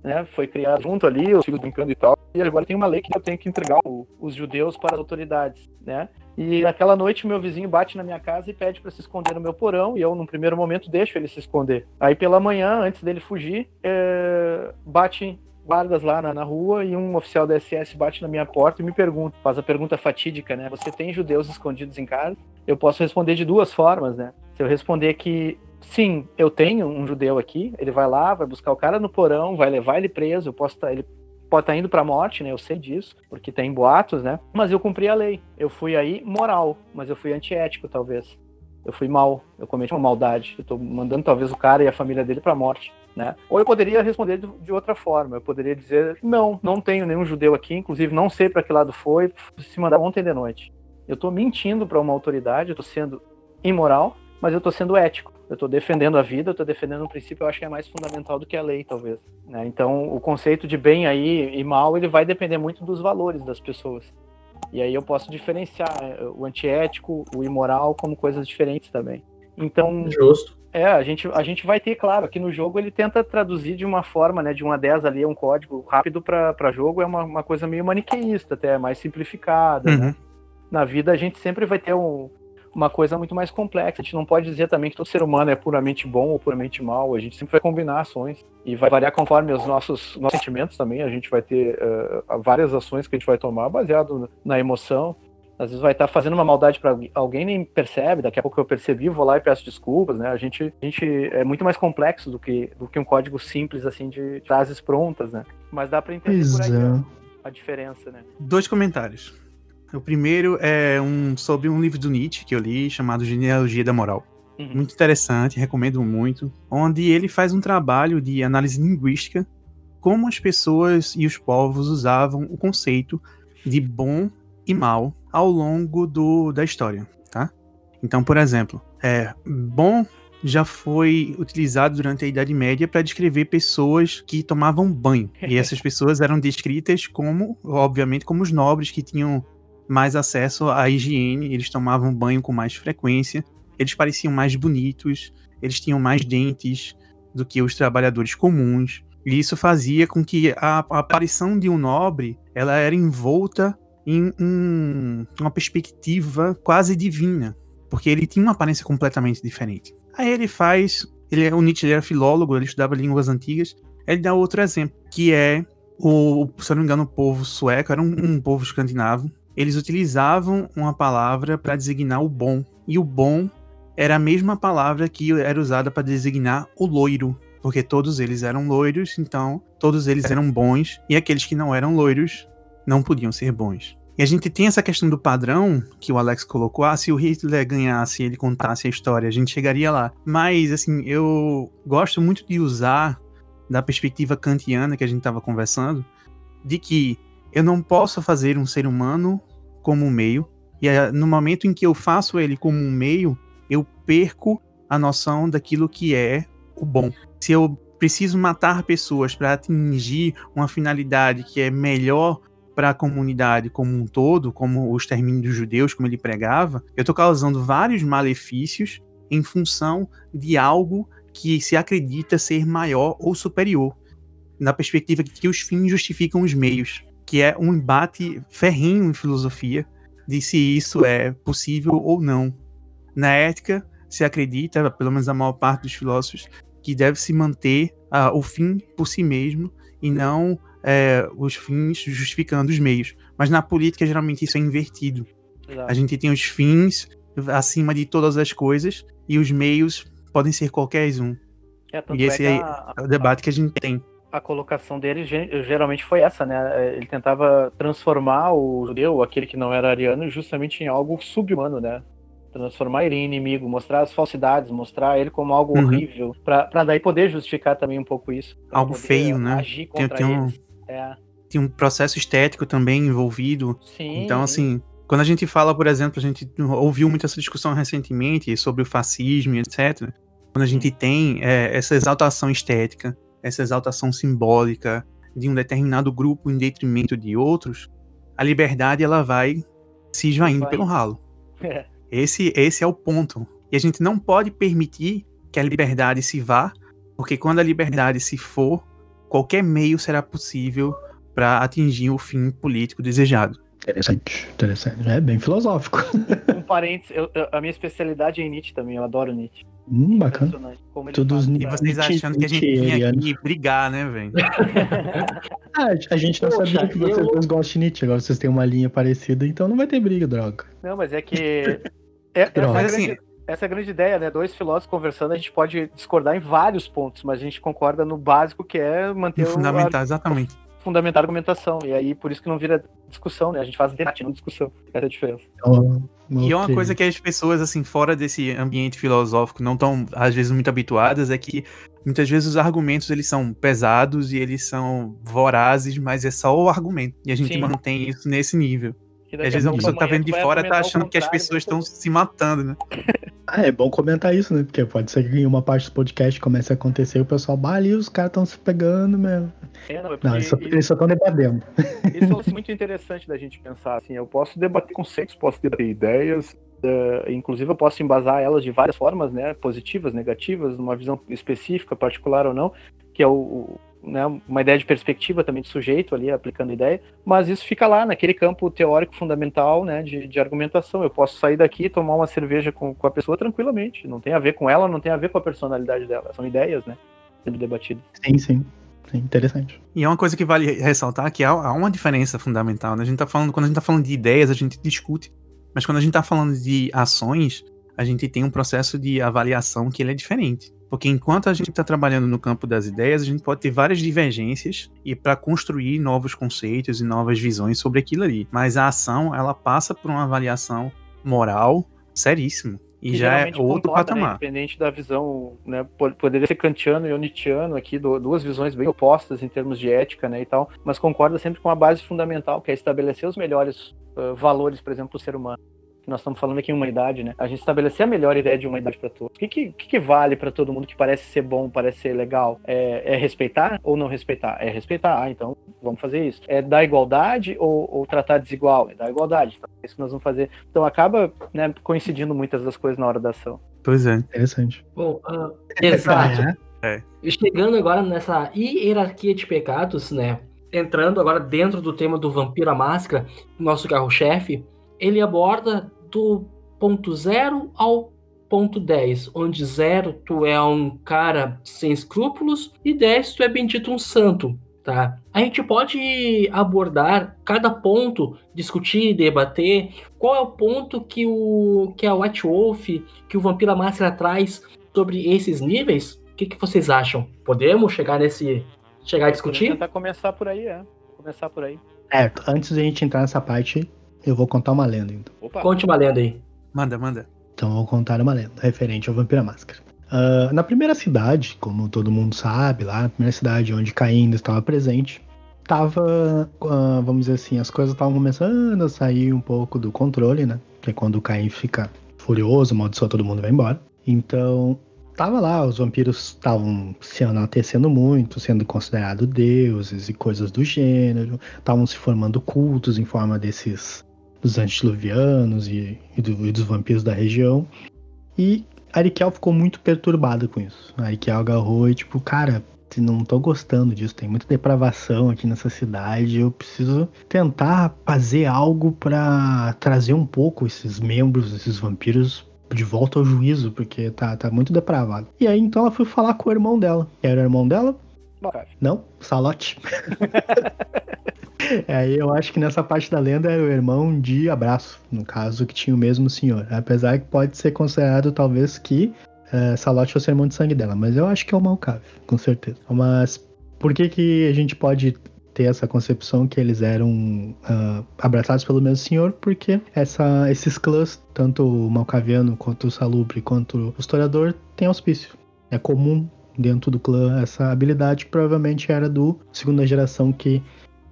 né, foi criado junto ali, os filhos brincando e tal, e agora tem uma lei que eu tenho que entregar o, os judeus para as autoridades, né? E naquela noite meu vizinho bate na minha casa e pede para se esconder no meu porão, e eu, num primeiro momento, deixo ele se esconder. Aí pela manhã, antes dele fugir, é, bate guardas lá na, na, rua e um oficial da SS bate na minha porta e me pergunta, faz a pergunta fatídica, né? Você tem judeus escondidos em casa? Eu posso responder de duas formas, né? Se eu responder que sim, eu tenho um judeu aqui, ele vai lá, vai buscar o cara no porão, vai levar ele preso, eu posso estar, tá, ele pode estar tá indo para a morte, né? Eu sei disso, porque tem boatos, né? Mas eu cumpri a lei. Eu fui aí moral, mas eu fui antiético, talvez. Eu fui mal, eu cometi uma maldade. Eu tô mandando talvez o cara e a família dele para a morte, né? Ou eu poderia responder de outra forma. Eu poderia dizer: "Não, não tenho nenhum judeu aqui, inclusive não sei para que lado foi, se mandar ontem de noite". Eu tô mentindo para uma autoridade, eu tô sendo imoral, mas eu tô sendo ético eu estou defendendo a vida, eu estou defendendo um princípio, eu acho que é mais fundamental do que a lei, talvez. Né? Então, o conceito de bem aí e mal, ele vai depender muito dos valores das pessoas. E aí eu posso diferenciar é, o antiético, o imoral, como coisas diferentes também. Então, Justo. É, a gente, a gente vai ter, claro, aqui no jogo ele tenta traduzir de uma forma, né, de 1 a 10 ali, é um código rápido para jogo, é uma, uma coisa meio maniqueísta, até mais simplificada. Né? Uhum. Né? Na vida a gente sempre vai ter um, uma coisa muito mais complexa. A gente não pode dizer também que todo ser humano é puramente bom ou puramente mal. A gente sempre vai combinar ações e vai variar conforme os nossos, nossos sentimentos também. A gente vai ter uh, várias ações que a gente vai tomar baseado na emoção. Às vezes vai estar fazendo uma maldade para alguém nem percebe, daqui a pouco eu percebi, vou lá e peço desculpas, né? A gente, a gente é muito mais complexo do que, do que um código simples assim de frases prontas, né? Mas dá para entender por aí a diferença, né? Dois comentários. O primeiro é um sobre um livro do Nietzsche que eu li chamado Genealogia da Moral. Uhum. Muito interessante, recomendo muito. Onde ele faz um trabalho de análise linguística como as pessoas e os povos usavam o conceito de bom e mal ao longo do, da história, tá? Então, por exemplo, é, bom já foi utilizado durante a Idade Média para descrever pessoas que tomavam banho. E essas pessoas eram descritas como, obviamente, como os nobres que tinham mais acesso à higiene, eles tomavam banho com mais frequência, eles pareciam mais bonitos, eles tinham mais dentes do que os trabalhadores comuns. E isso fazia com que a, a aparição de um nobre ela era envolta em um, uma perspectiva quase divina, porque ele tinha uma aparência completamente diferente. Aí ele faz, ele é o Nietzsche ele era filólogo, ele estudava línguas antigas. Ele dá outro exemplo, que é o, se eu não me engano, o povo sueco era um, um povo escandinavo. Eles utilizavam uma palavra para designar o bom, e o bom era a mesma palavra que era usada para designar o loiro, porque todos eles eram loiros, então todos eles eram bons, e aqueles que não eram loiros não podiam ser bons. E a gente tem essa questão do padrão que o Alex colocou. Ah, se o Hitler ganhasse e ele contasse a história, a gente chegaria lá. Mas, assim, eu gosto muito de usar, da perspectiva kantiana que a gente estava conversando, de que eu não posso fazer um ser humano como um meio, e no momento em que eu faço ele como um meio, eu perco a noção daquilo que é o bom. Se eu preciso matar pessoas para atingir uma finalidade que é melhor para a comunidade como um todo, como o extermínio dos judeus, como ele pregava, eu estou causando vários malefícios em função de algo que se acredita ser maior ou superior, na perspectiva de que os fins justificam os meios, que é um embate ferrinho em filosofia de se isso é possível ou não. Na ética, se acredita, pelo menos a maior parte dos filósofos, que deve se manter uh, o fim por si mesmo e não é, os fins justificando os meios. Mas na política, geralmente, isso é invertido. Exato. A gente tem os fins acima de todas as coisas e os meios podem ser qualquer um. É, e esse é, a, é o debate a, que a gente tem. A colocação dele geralmente foi essa, né? Ele tentava transformar o judeu, aquele que não era ariano, justamente em algo subhumano, né? transformar ele em inimigo, mostrar as falsidades, mostrar ele como algo uhum. horrível, para daí poder justificar também um pouco isso. Algo feio, né? Agir contra tem, tem um, é. tem um processo estético também envolvido. Sim, então, assim, quando a gente fala, por exemplo, a gente ouviu muito essa discussão recentemente sobre o fascismo etc. Quando a gente tem é, essa exaltação estética, essa exaltação simbólica de um determinado grupo em detrimento de outros, a liberdade ela vai se esvaindo vai. pelo ralo. É. Esse, esse é o ponto. E a gente não pode permitir que a liberdade se vá, porque quando a liberdade se for, qualquer meio será possível para atingir o fim político desejado. Interessante, interessante. É bem filosófico. Um parênteses, eu, eu, a minha especialidade é em Nietzsche também, eu adoro Nietzsche. Hum, bacana. Todos e vocês achando que a gente vinha aqui brigar, né, velho? ah, a gente não Poxa, sabia que vocês eu... dois gostam de Nietzsche, agora vocês têm uma linha parecida, então não vai ter briga, droga. Não, mas é que é, é mas, grande, assim, essa é a grande ideia, né? Dois filósofos conversando, a gente pode discordar em vários pontos, mas a gente concorda no básico que é manter o. Fundamental, exatamente. Fundamentar a argumentação. E aí, por isso que não vira discussão, né? A gente faz debate, não discussão. Essa é a diferença. Oh, e é uma coisa que as pessoas, assim, fora desse ambiente filosófico, não estão, às vezes, muito habituadas, é que muitas vezes os argumentos eles são pesados e eles são vorazes, mas é só o argumento. E a gente Sim. mantém isso nesse nível. Às vezes a pessoa que tá vendo de fora tá achando que as pessoas estão se matando, né? Ah, é bom comentar isso, né? Porque pode ser que em uma parte do podcast comece a acontecer e o pessoal, bah, ali os caras estão se pegando mesmo. É, não, é não isso, eles só estão debatendo. Isso é muito interessante da gente pensar, assim, eu posso debater conceitos, posso debater ideias, uh, inclusive eu posso embasar elas de várias formas, né? Positivas, negativas, numa visão específica, particular ou não, que é o, né, uma ideia de perspectiva também de sujeito ali aplicando ideia, mas isso fica lá naquele campo teórico fundamental, né, de, de argumentação. Eu posso sair daqui e tomar uma cerveja com, com a pessoa tranquilamente, não tem a ver com ela, não tem a ver com a personalidade dela, são ideias, né, sendo debatidas. Sim, sim. Sim, interessante. E é uma coisa que vale ressaltar que há, há uma diferença fundamental. Né? A gente tá falando, quando a gente está falando de ideias, a gente discute. Mas quando a gente está falando de ações, a gente tem um processo de avaliação que ele é diferente. Porque enquanto a gente está trabalhando no campo das ideias, a gente pode ter várias divergências e para construir novos conceitos e novas visões sobre aquilo ali. Mas a ação, ela passa por uma avaliação moral seríssima. E já é outro concorda, né, patamar. Né, independente da visão, né, poderia ser kantiano e onitiano aqui, duas visões bem opostas em termos de ética, né, e tal, mas concorda sempre com a base fundamental, que é estabelecer os melhores uh, valores, por exemplo, do ser humano nós estamos falando aqui em humanidade, né? A gente estabelecer a melhor ideia de humanidade para todos. O que, que, que, que vale para todo mundo que parece ser bom, parece ser legal? É, é, respeitar ou não respeitar? É respeitar, ah, então vamos fazer isso. É dar igualdade ou, ou tratar desigual? É dar igualdade. Então, é isso que nós vamos fazer. Então acaba né, coincidindo muitas das coisas na hora da ação. Pois é. Interessante. Bom, uh, exato. É. E chegando agora nessa hierarquia de pecados, né? Entrando agora dentro do tema do Vampiro à Máscara, nosso carro-chefe, ele aborda do ponto zero ao ponto 10, onde zero tu é um cara sem escrúpulos e 10 tu é bendito um santo, tá? A gente pode abordar cada ponto, discutir, debater qual é o ponto que o que a White Wolf, que o Vampiro à Máscara traz sobre esses níveis? O que, que vocês acham? Podemos chegar nesse chegar a discutir? Vou tentar começar por aí, é. Começar por aí. Certo, antes da gente entrar nessa parte, eu vou contar uma lenda, então. Opa. Conte uma lenda aí. Manda, manda. Então eu vou contar uma lenda referente ao Vampiro à Máscara. Uh, na primeira cidade, como todo mundo sabe, lá na primeira cidade onde Caim ainda estava presente, tava, uh, vamos dizer assim, as coisas estavam começando a sair um pouco do controle, né? Que é quando o Caim fica furioso, amaldiçoa todo mundo vai embora. Então, tava lá, os vampiros estavam se enaltecendo muito, sendo considerados deuses e coisas do gênero, estavam se formando cultos em forma desses dos antediluvianos e, e, do, e dos vampiros da região. E Arikel ficou muito perturbada com isso. Arikel agarrou e tipo, cara, não tô gostando disso, tem muita depravação aqui nessa cidade, eu preciso tentar fazer algo para trazer um pouco esses membros, esses vampiros de volta ao juízo, porque tá, tá muito depravado. E aí então ela foi falar com o irmão dela. Era o irmão dela? Não, Salote. Aí eu acho que nessa parte da lenda era o irmão de Abraço, no caso, que tinha o mesmo senhor. Apesar que pode ser considerado, talvez, que uh, Salote fosse irmão de sangue dela. Mas eu acho que é o Malcave, com certeza. Mas por que, que a gente pode ter essa concepção que eles eram uh, abraçados pelo mesmo senhor? Porque essa, esses clãs, tanto o Malcaviano, quanto o Salubre, quanto o historiador, têm auspício. É comum dentro do clã essa habilidade, provavelmente era do segunda geração que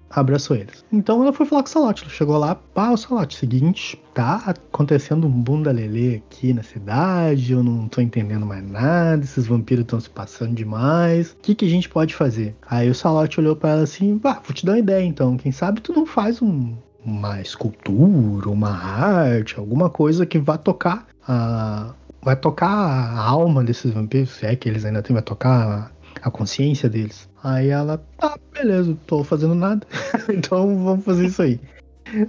abraçou eles. Então ela foi falar com o Salote. Ela chegou lá, pá, o Salote, seguinte, tá acontecendo um bunda lelê aqui na cidade, eu não tô entendendo mais nada, esses vampiros estão se passando demais. O que, que a gente pode fazer? Aí o Salote olhou para ela assim, vá, vou te dar uma ideia então. Quem sabe tu não faz um, uma escultura, uma arte, alguma coisa que vá tocar a. Vai tocar a alma desses vampiros, se é que eles ainda têm, vai tocar a consciência deles. Aí ela, ah, beleza, tô fazendo nada. então vamos fazer isso aí.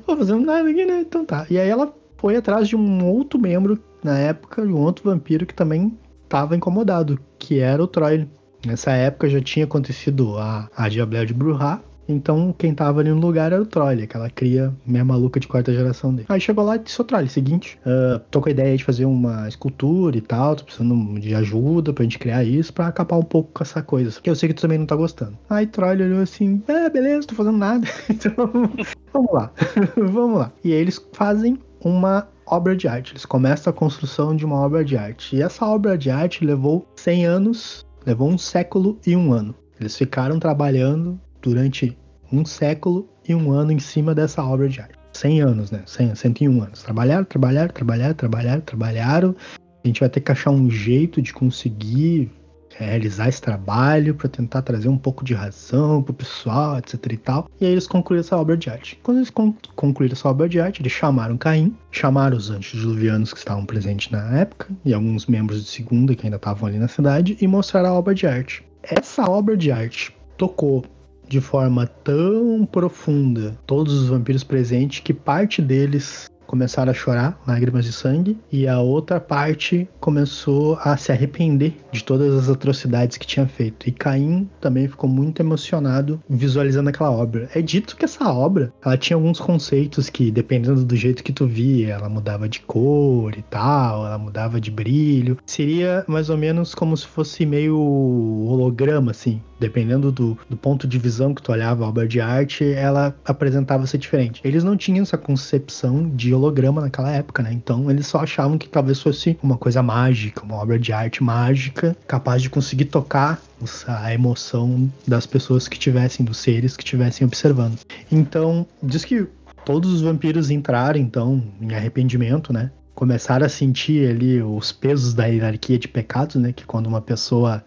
tô fazendo nada aqui, né? Então tá. E aí ela foi atrás de um outro membro na época, de um outro vampiro que também tava incomodado, que era o Troy. Nessa época já tinha acontecido a, a Diablel de Bruhá, então, quem tava ali no lugar era o Troll, aquela cria meia maluca de quarta geração dele. Aí chegou lá e disse: Ô Troll, seguinte, uh, tô com a ideia de fazer uma escultura e tal, tô precisando de ajuda pra gente criar isso, pra acabar um pouco com essa coisa. Que eu sei que tu também não tá gostando. Aí Troll olhou assim: É, beleza, tô fazendo nada. então, vamos lá, vamos lá. E aí eles fazem uma obra de arte. Eles começam a construção de uma obra de arte. E essa obra de arte levou 100 anos, levou um século e um ano. Eles ficaram trabalhando durante um século e um ano em cima dessa obra de arte. 100 anos, né? 100, 101 anos. Trabalharam, trabalharam, trabalharam, trabalharam, trabalharam. A gente vai ter que achar um jeito de conseguir é, realizar esse trabalho para tentar trazer um pouco de razão pro pessoal, etc e tal. E aí eles concluíram essa obra de arte. Quando eles concluíram essa obra de arte, eles chamaram Caim, chamaram os antediluvianos que estavam presentes na época e alguns membros de segunda que ainda estavam ali na cidade e mostraram a obra de arte. Essa obra de arte tocou de forma tão profunda todos os vampiros presentes que parte deles começaram a chorar, lágrimas de sangue, e a outra parte começou a se arrepender de todas as atrocidades que tinha feito. E Caim também ficou muito emocionado visualizando aquela obra. É dito que essa obra, ela tinha alguns conceitos que, dependendo do jeito que tu via, ela mudava de cor e tal, ela mudava de brilho. Seria mais ou menos como se fosse meio holograma, assim dependendo do, do, ponto de visão que tu olhava a obra de arte, ela apresentava-se diferente. Eles não tinham essa concepção de holograma naquela época, né? Então eles só achavam que talvez fosse uma coisa mágica, uma obra de arte mágica, capaz de conseguir tocar a emoção das pessoas que tivessem, dos seres que estivessem observando. Então, diz que todos os vampiros entraram, então, em arrependimento, né? Começaram a sentir ali os pesos da hierarquia de pecados, né? Que quando uma pessoa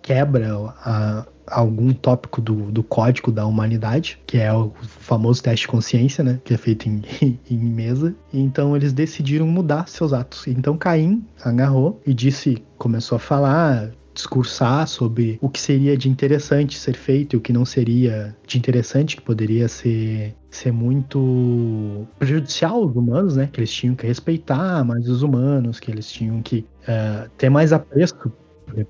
quebra a, algum tópico do, do código da humanidade, que é o famoso teste de consciência, né? Que é feito em, em mesa. Então eles decidiram mudar seus atos. Então Caim agarrou e disse, começou a falar, discursar sobre o que seria de interessante ser feito e o que não seria de interessante, que poderia ser, ser muito prejudicial aos humanos, né? Que eles tinham que respeitar mais os humanos, que eles tinham que uh, ter mais apreço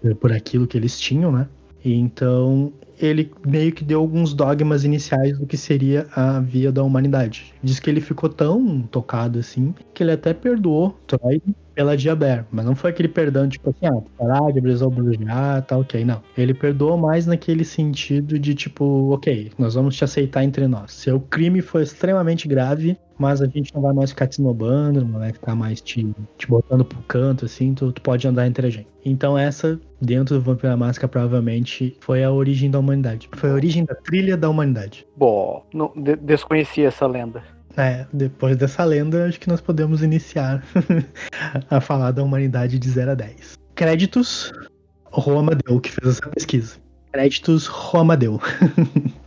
por, por aquilo que eles tinham, né? E então ele meio que deu alguns dogmas iniciais do que seria a via da humanidade. Diz que ele ficou tão tocado assim que ele até perdoou Troy pela Diaber, mas não foi aquele perdão tipo assim, ah, parar de brujar, tá ok, não. Ele perdoou mais naquele sentido de tipo, ok, nós vamos te aceitar entre nós. Seu crime foi extremamente grave, mas a gente não vai mais ficar te snobando, não vai ficar mais te, te botando pro canto, assim, tu, tu pode andar entre a gente. Então essa, dentro do Vampira Máscara, provavelmente foi a origem da humanidade. Foi a origem da trilha da humanidade. Bom, não, de desconhecia essa lenda. É, depois dessa lenda, acho que nós podemos iniciar a falar da humanidade de 0 a 10. Créditos, Romadeu, que fez essa pesquisa. Créditos, Romadeu.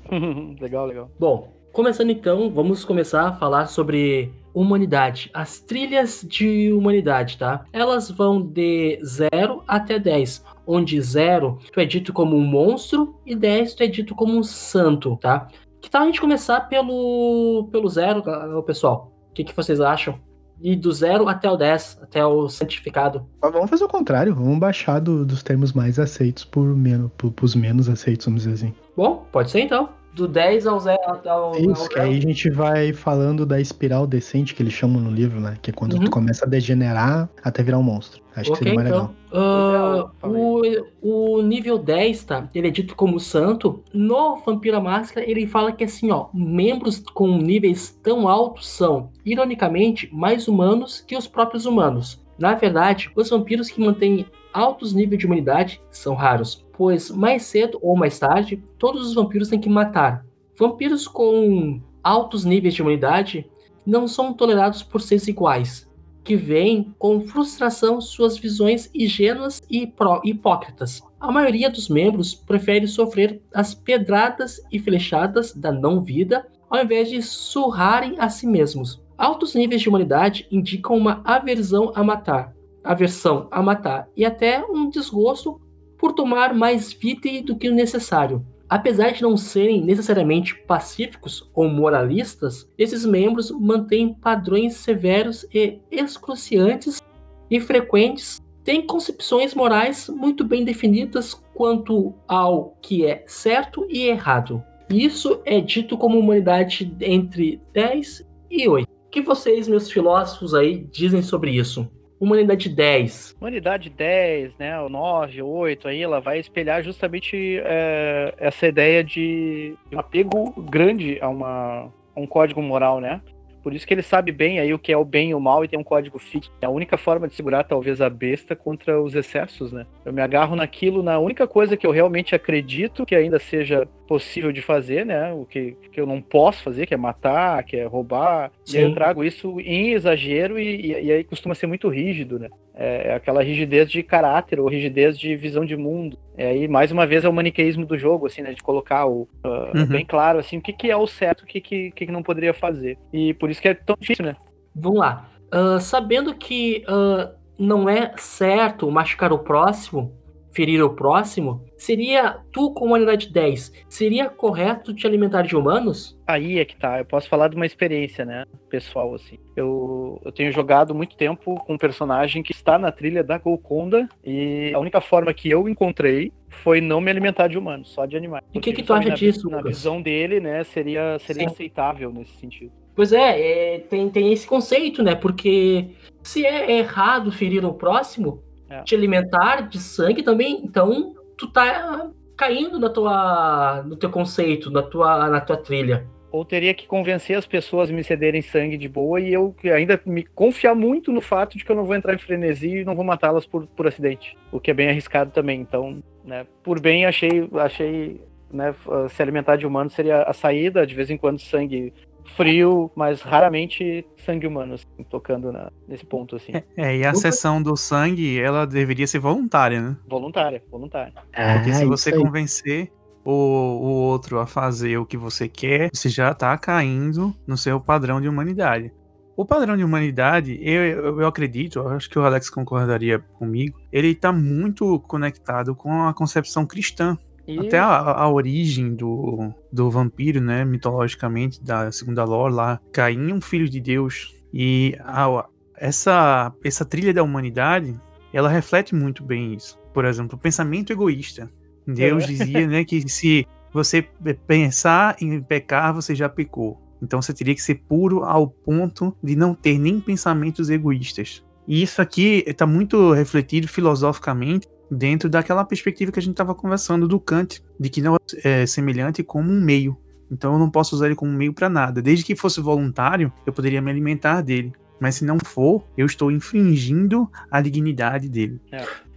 legal, legal. Bom, começando então, vamos começar a falar sobre humanidade. As trilhas de humanidade, tá? Elas vão de 0 até 10. Onde 0 tu é dito como um monstro e 10 tu é dito como um santo, tá? Que tal a gente começar pelo, pelo zero, pessoal? O que, que vocês acham? E do zero até o 10, até o santificado. Vamos fazer o contrário, vamos baixar do, dos termos mais aceitos por menos, por, pros menos aceitos, vamos dizer assim. Bom, pode ser então do 10 ao 0. Ao, Isso, ao que aí a gente vai falando da espiral decente que eles chamam no livro, né? Que é quando uhum. tu começa a degenerar até virar um monstro. Acho okay, que seria mais então. legal. Uh, o, o nível 10, tá? Ele é dito como santo. No Vampira Máscara, ele fala que assim, ó, membros com níveis tão altos são, ironicamente, mais humanos que os próprios humanos. Na verdade, os vampiros que mantêm altos níveis de humanidade são raros pois mais cedo ou mais tarde, todos os vampiros têm que matar. Vampiros com altos níveis de humanidade não são tolerados por seres iguais, que veem com frustração suas visões ingênuas e hipócritas. A maioria dos membros prefere sofrer as pedradas e flechadas da não-vida ao invés de surrarem a si mesmos. Altos níveis de humanidade indicam uma aversão a matar, aversão a matar e até um desgosto por tomar mais vitae do que o necessário. Apesar de não serem necessariamente pacíficos ou moralistas, esses membros mantêm padrões severos e excruciantes e frequentes, têm concepções morais muito bem definidas quanto ao que é certo e errado. Isso é dito como humanidade entre 10 e 8. O que vocês, meus filósofos aí, dizem sobre isso? Humanidade 10. Humanidade 10, né, o 9, 8, aí ela vai espelhar justamente é, essa ideia de um apego grande a, uma, um código moral, né? Por isso que ele sabe bem aí o que é o bem e o mal e tem um código fixo. É a única forma de segurar talvez a besta contra os excessos, né? Eu me agarro naquilo, na única coisa que eu realmente acredito que ainda seja possível de fazer, né? O que, que eu não posso fazer, que é matar, que é roubar. Sim. E aí eu trago isso em exagero e, e, e aí costuma ser muito rígido, né? É, é aquela rigidez de caráter ou rigidez de visão de mundo. É aí, mais uma vez, é o maniqueísmo do jogo, assim, né? De colocar o, uh, uhum. bem claro, assim, o que, que é o certo, o que, que, que não poderia fazer. E por isso que é tão difícil, né? Vamos lá. Uh, sabendo que uh, não é certo machucar o próximo, ferir o próximo, seria tu com humanidade 10, seria correto te alimentar de humanos? Aí é que tá, eu posso falar de uma experiência, né, pessoal, assim. Eu, eu tenho jogado muito tempo com um personagem que está na trilha da Golconda e a única forma que eu encontrei foi não me alimentar de humanos, só de animais. E o que que tu acha na, disso, Na visão dele, né, seria, seria aceitável nesse sentido. Pois é, é, tem, tem esse conceito, né, porque se é errado ferir o próximo, é. te alimentar de sangue também, então tu tá caindo na tua, no teu conceito, na tua, na tua trilha. Ou teria que convencer as pessoas a me cederem sangue de boa e eu ainda me confiar muito no fato de que eu não vou entrar em frenesi e não vou matá-las por, por acidente. O que é bem arriscado também. Então, né, por bem, achei, achei né, se alimentar de humano seria a saída, de vez em quando sangue frio, mas raramente sangue humano, assim, tocando na, nesse ponto, assim. É, é, e a Opa. sessão do sangue, ela deveria ser voluntária, né? Voluntária, voluntária. Porque se Ah, você convencer o, o outro a fazer o que você quer, você já tá caindo no seu padrão de humanidade. O padrão de humanidade, eu, eu, eu acredito, eu acho que o Alex concordaria comigo, ele tá muito conectado com a concepção cristã. E Até a, a origem do, do vampiro, né, mitologicamente, da segunda lore lá, Caim é um filho de Deus. E a- essa, essa trilha da humanidade, ela reflete muito bem isso. Por exemplo, o pensamento egoísta. Deus É. dizia, né, que se você pensar em pecar, você já pecou. Então você teria que ser puro ao ponto de não ter nem pensamentos egoístas. E isso aqui está muito refletido filosoficamente dentro daquela perspectiva que a gente estava conversando do Kant, de que não é semelhante como um meio. Então eu não posso usar ele como meio para nada. Desde que fosse voluntário, eu poderia me alimentar dele. Mas se não for, eu estou infringindo a dignidade dele.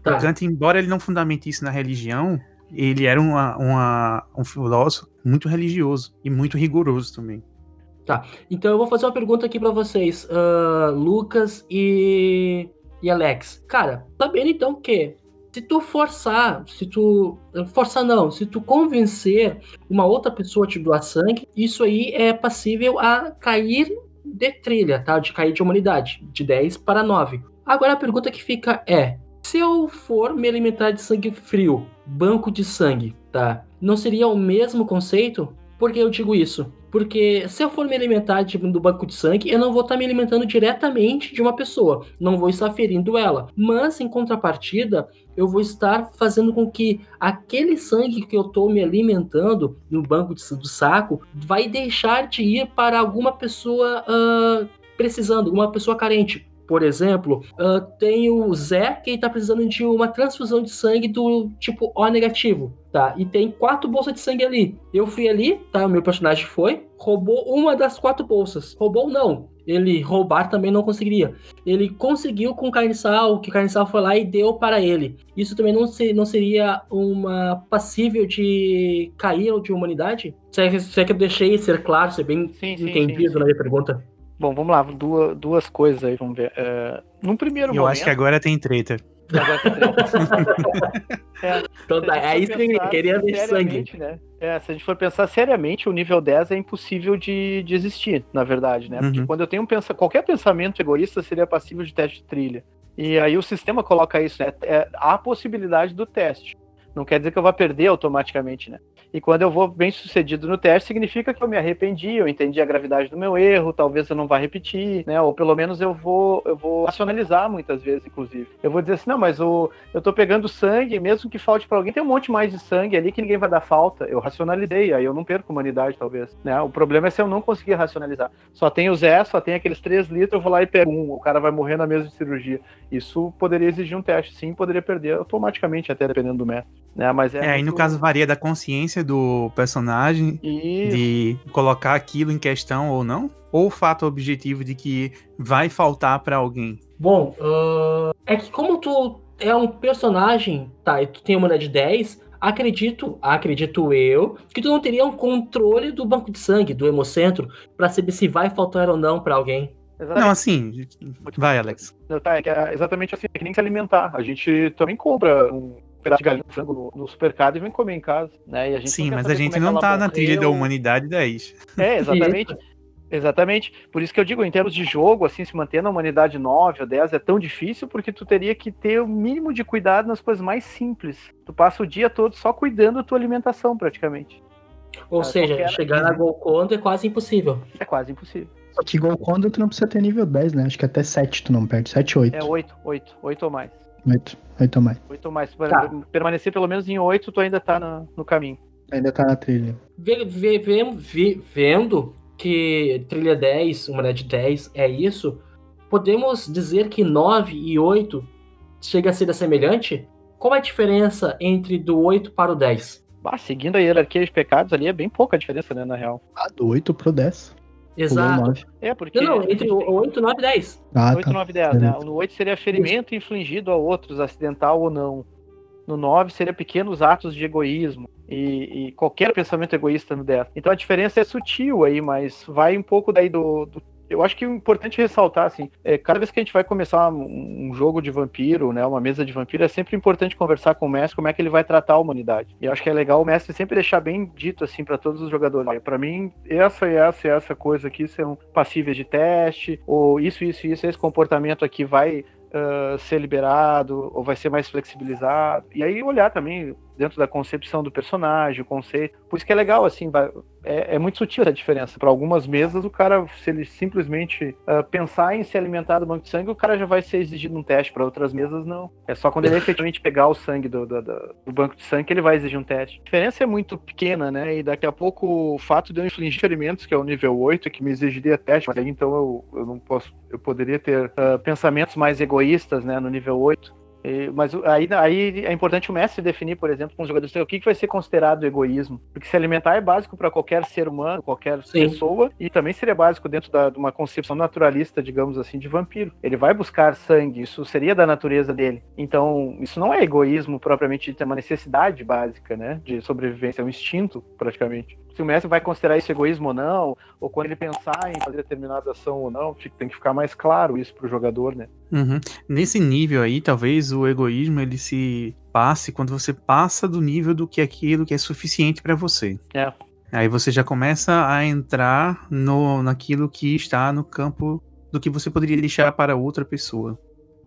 Tá. O Kant, embora ele não fundamente isso na religião, ele era uma, uma- um filósofo muito religioso e muito rigoroso também. Então eu vou fazer uma pergunta aqui pra vocês, ah, Lucas e, e Alex. Cara, sabendo então que se tu forçar, se tu. Forçar não, se tu convencer uma outra pessoa a te doar sangue, isso aí é passível a cair de trilha, tá? De cair de humanidade, de 10 para 9. Agora a pergunta que fica é: se eu for me alimentar de sangue frio, banco de sangue, tá? Não seria o mesmo conceito? Por que eu digo isso? Porque se eu for me alimentar do banco de sangue, eu não vou estar me alimentando diretamente de uma pessoa. Não vou estar ferindo ela. Mas, em contrapartida, eu vou estar fazendo com que aquele sangue que eu estou me alimentando no banco de- do saco vai deixar de ir para alguma pessoa ah, precisando, uma pessoa carente. Por exemplo, ah, tem o Zé que está precisando de uma transfusão de sangue do tipo O negativo, tá? E tem quatro bolsas de sangue ali. Eu fui ali, tá? O meu personagem foi, roubou uma das quatro bolsas. Roubou não. Ele roubar também não conseguiria. Ele conseguiu com o Carniçal, que o Carniçal foi lá e deu para ele. Isso também não, se- não seria uma passível de cair ou de humanidade? Se é, que- se é que eu deixei ser claro, ser bem sim, entendido sim, sim. na minha pergunta? Bom, vamos lá, duas, duas coisas aí, vamos ver. É, num primeiro eu momento. acho que agora tem treta. agora tem treta. É, Então, Se a gente é for isso que eu pensar queria ver sangue. seriamente, Né? É, se a gente for pensar seriamente, o nível 10 é impossível de, de existir, na verdade, né? Porque Uhum. quando eu tenho um pensa qualquer pensamento egoísta seria passível de teste de trilha. E aí o sistema coloca isso, né? É, há a possibilidade do teste. Não quer dizer que eu vá perder automaticamente, né? E quando eu vou bem sucedido no teste, significa que eu me arrependi, eu entendi a gravidade do meu erro, talvez eu não vá repetir, né? Ou pelo menos eu vou, eu vou racionalizar muitas vezes, inclusive. Eu vou dizer assim, não, mas o, eu tô pegando sangue, mesmo que falte pra alguém, tem um monte mais de sangue ali que ninguém vai dar falta. Eu racionalizei, aí eu não perco humanidade, talvez. Né? O problema é se eu não conseguir racionalizar. Só tem o Zé, só tem aqueles 3 litros, eu vou lá e pego um, o cara vai morrer na mesa de cirurgia. Isso poderia exigir um teste, sim, poderia perder automaticamente, até dependendo do método. Né? Mas é, É, aí no muito- caso varia da consciência do personagem Isso. de colocar aquilo em questão ou não, ou o fato objetivo de que vai faltar pra alguém. Bom, ahn, é que como tu é um personagem, tá, e tu tem uma unidade de 10, acredito, acredito eu, que tu não teria um controle do banco de sangue, do hemocentro, pra saber se vai faltar ou não pra alguém. Exatamente. Não, assim, vai, Alex. Não, Tá, é que é exatamente assim, é que nem se alimentar. A gente também compra um pedaço de galinha, frango no, no supermercado e vem comer em casa, né? E a gente Sim, mas a gente é não tá na trilha da humanidade 10. É, exatamente. Exatamente. Por isso que eu digo, em termos de jogo, assim, se manter na humanidade 9 ou 10 é tão difícil porque tu teria que ter o mínimo de cuidado nas coisas mais simples. Tu passa o dia todo só cuidando da tua alimentação, praticamente. Ou Ah, seja, qualquer- chegar na Golconda é quase impossível. É quase impossível. Só que quando tu não precisa ter nível 10, né? Acho que até 7 tu não perde. 7, 8. É 8, 8, 8 ou mais. 8, 8 ou mais. 8 ou mais. Para Tá. permanecer pelo menos em 8, tu ainda tá no, no caminho. Ainda tá na trilha. Ve- ve- ve- vendo que trilha 10, uma de 10 é isso, podemos dizer que 9 e 8 chega a ser semelhante? Qual é a diferença entre do 8 para o 10? Bah, seguindo a hierarquia de pecados ali é bem pouca a diferença, né, na real. Ah, do 8 pro 10. Exato. 9. É, porque. Não, não, entre o tem- 8, 9 e 10. Ah, 8, tá. 9, 10, né? No 8 seria ferimento infligido a outros, acidental ou não. No 9 seria pequenos atos de egoísmo. E, e, qualquer pensamento egoísta no 10. Então a diferença é sutil aí, mas vai um pouco daí do, do eu acho que o importante ressaltar, assim, é, cada vez que a gente vai começar um, um, jogo de vampiro, né, uma mesa de vampiro, é sempre importante conversar com o mestre como é que ele vai tratar a humanidade. E acho que é legal o mestre sempre deixar bem dito, assim, para todos os jogadores. Para mim, essa e essa e essa coisa aqui são passíveis de teste, ou isso, isso, isso, esse comportamento aqui vai uh, ser liberado, ou vai ser mais flexibilizado. E aí olhar também dentro da concepção do personagem, o conceito. Por isso que é legal, assim, vai, é, é, muito sutil essa diferença. Para algumas mesas, o cara, se ele simplesmente uh, pensar em se alimentar do banco de sangue, o cara já vai ser exigido um teste. Para outras mesas, não. É só quando ele efetivamente pegar o sangue do, do, do, banco de sangue que ele vai exigir um teste. A diferença é muito pequena, né? E daqui a pouco o fato de eu infligir ferimentos, que é o nível 8, que me exigiria teste, mas aí então eu, eu não posso. Eu poderia ter uh, pensamentos mais egoístas, né, no nível 8. E, mas aí, aí é importante o mestre definir, por exemplo, com os jogadores, o que, que vai ser considerado egoísmo. Porque se alimentar é básico para qualquer ser humano, qualquer Sim. pessoa, e também seria básico dentro da, de uma concepção naturalista, digamos assim, de vampiro. Ele vai buscar sangue, isso seria da natureza dele. Então, isso não é egoísmo propriamente é uma necessidade básica, né, de sobrevivência, é um instinto, praticamente se o mestre vai considerar isso egoísmo ou não, ou quando ele pensar em fazer determinada ação ou não, tem que ficar mais claro isso pro jogador, né? Uhum. Nesse nível aí, talvez o egoísmo ele se passe quando você passa do nível do que é aquilo que é suficiente para você. É. Aí você já começa a entrar no, naquilo que está no campo do que você poderia deixar para outra pessoa.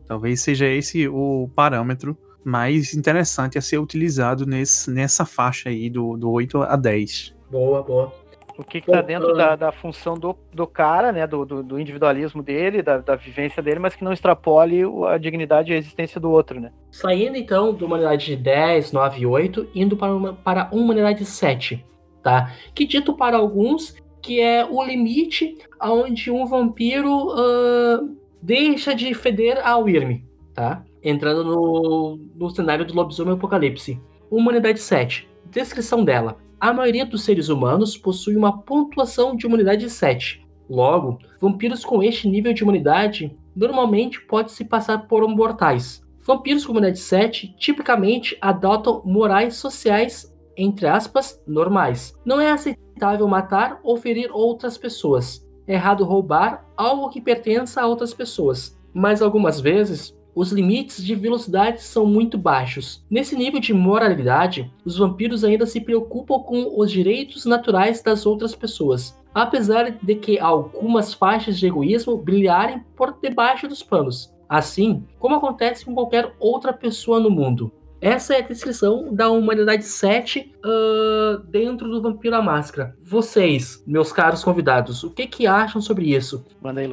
Talvez seja esse o parâmetro mais interessante a ser utilizado nesse, nessa faixa aí do, do 8 a 10. Boa, boa. O que está dentro da, da função do, do cara, né? Do, do, do individualismo dele, da, da, vivência dele, mas que não extrapole a dignidade e a existência do outro, né? Saindo então da humanidade de 10, 9 e 8, indo para uma, para a humanidade 7, tá? Que dito para alguns que é o limite aonde um vampiro uh, deixa de feder ao Irme, tá? Entrando no, no cenário do lobisomem apocalipse. Humanidade 7. Descrição dela a maioria dos seres humanos possui uma pontuação de imunidade 7. Logo, vampiros com este nível de imunidade normalmente podem se passar por mortais. Vampiros com imunidade 7 tipicamente adotam morais sociais, entre aspas, normais. Não é aceitável matar ou ferir outras pessoas. É errado roubar algo que pertença a outras pessoas. Mas algumas vezes os limites de velocidade são muito baixos. Nesse nível de moralidade, os vampiros ainda se preocupam com os direitos naturais das outras pessoas, apesar de que algumas faixas de egoísmo brilharem por debaixo dos panos, assim como acontece com qualquer outra pessoa no mundo. Essa é a descrição da humanidade 7 uh, dentro do Vampiro à Máscara. Vocês, meus caros convidados, o que, que acham sobre isso?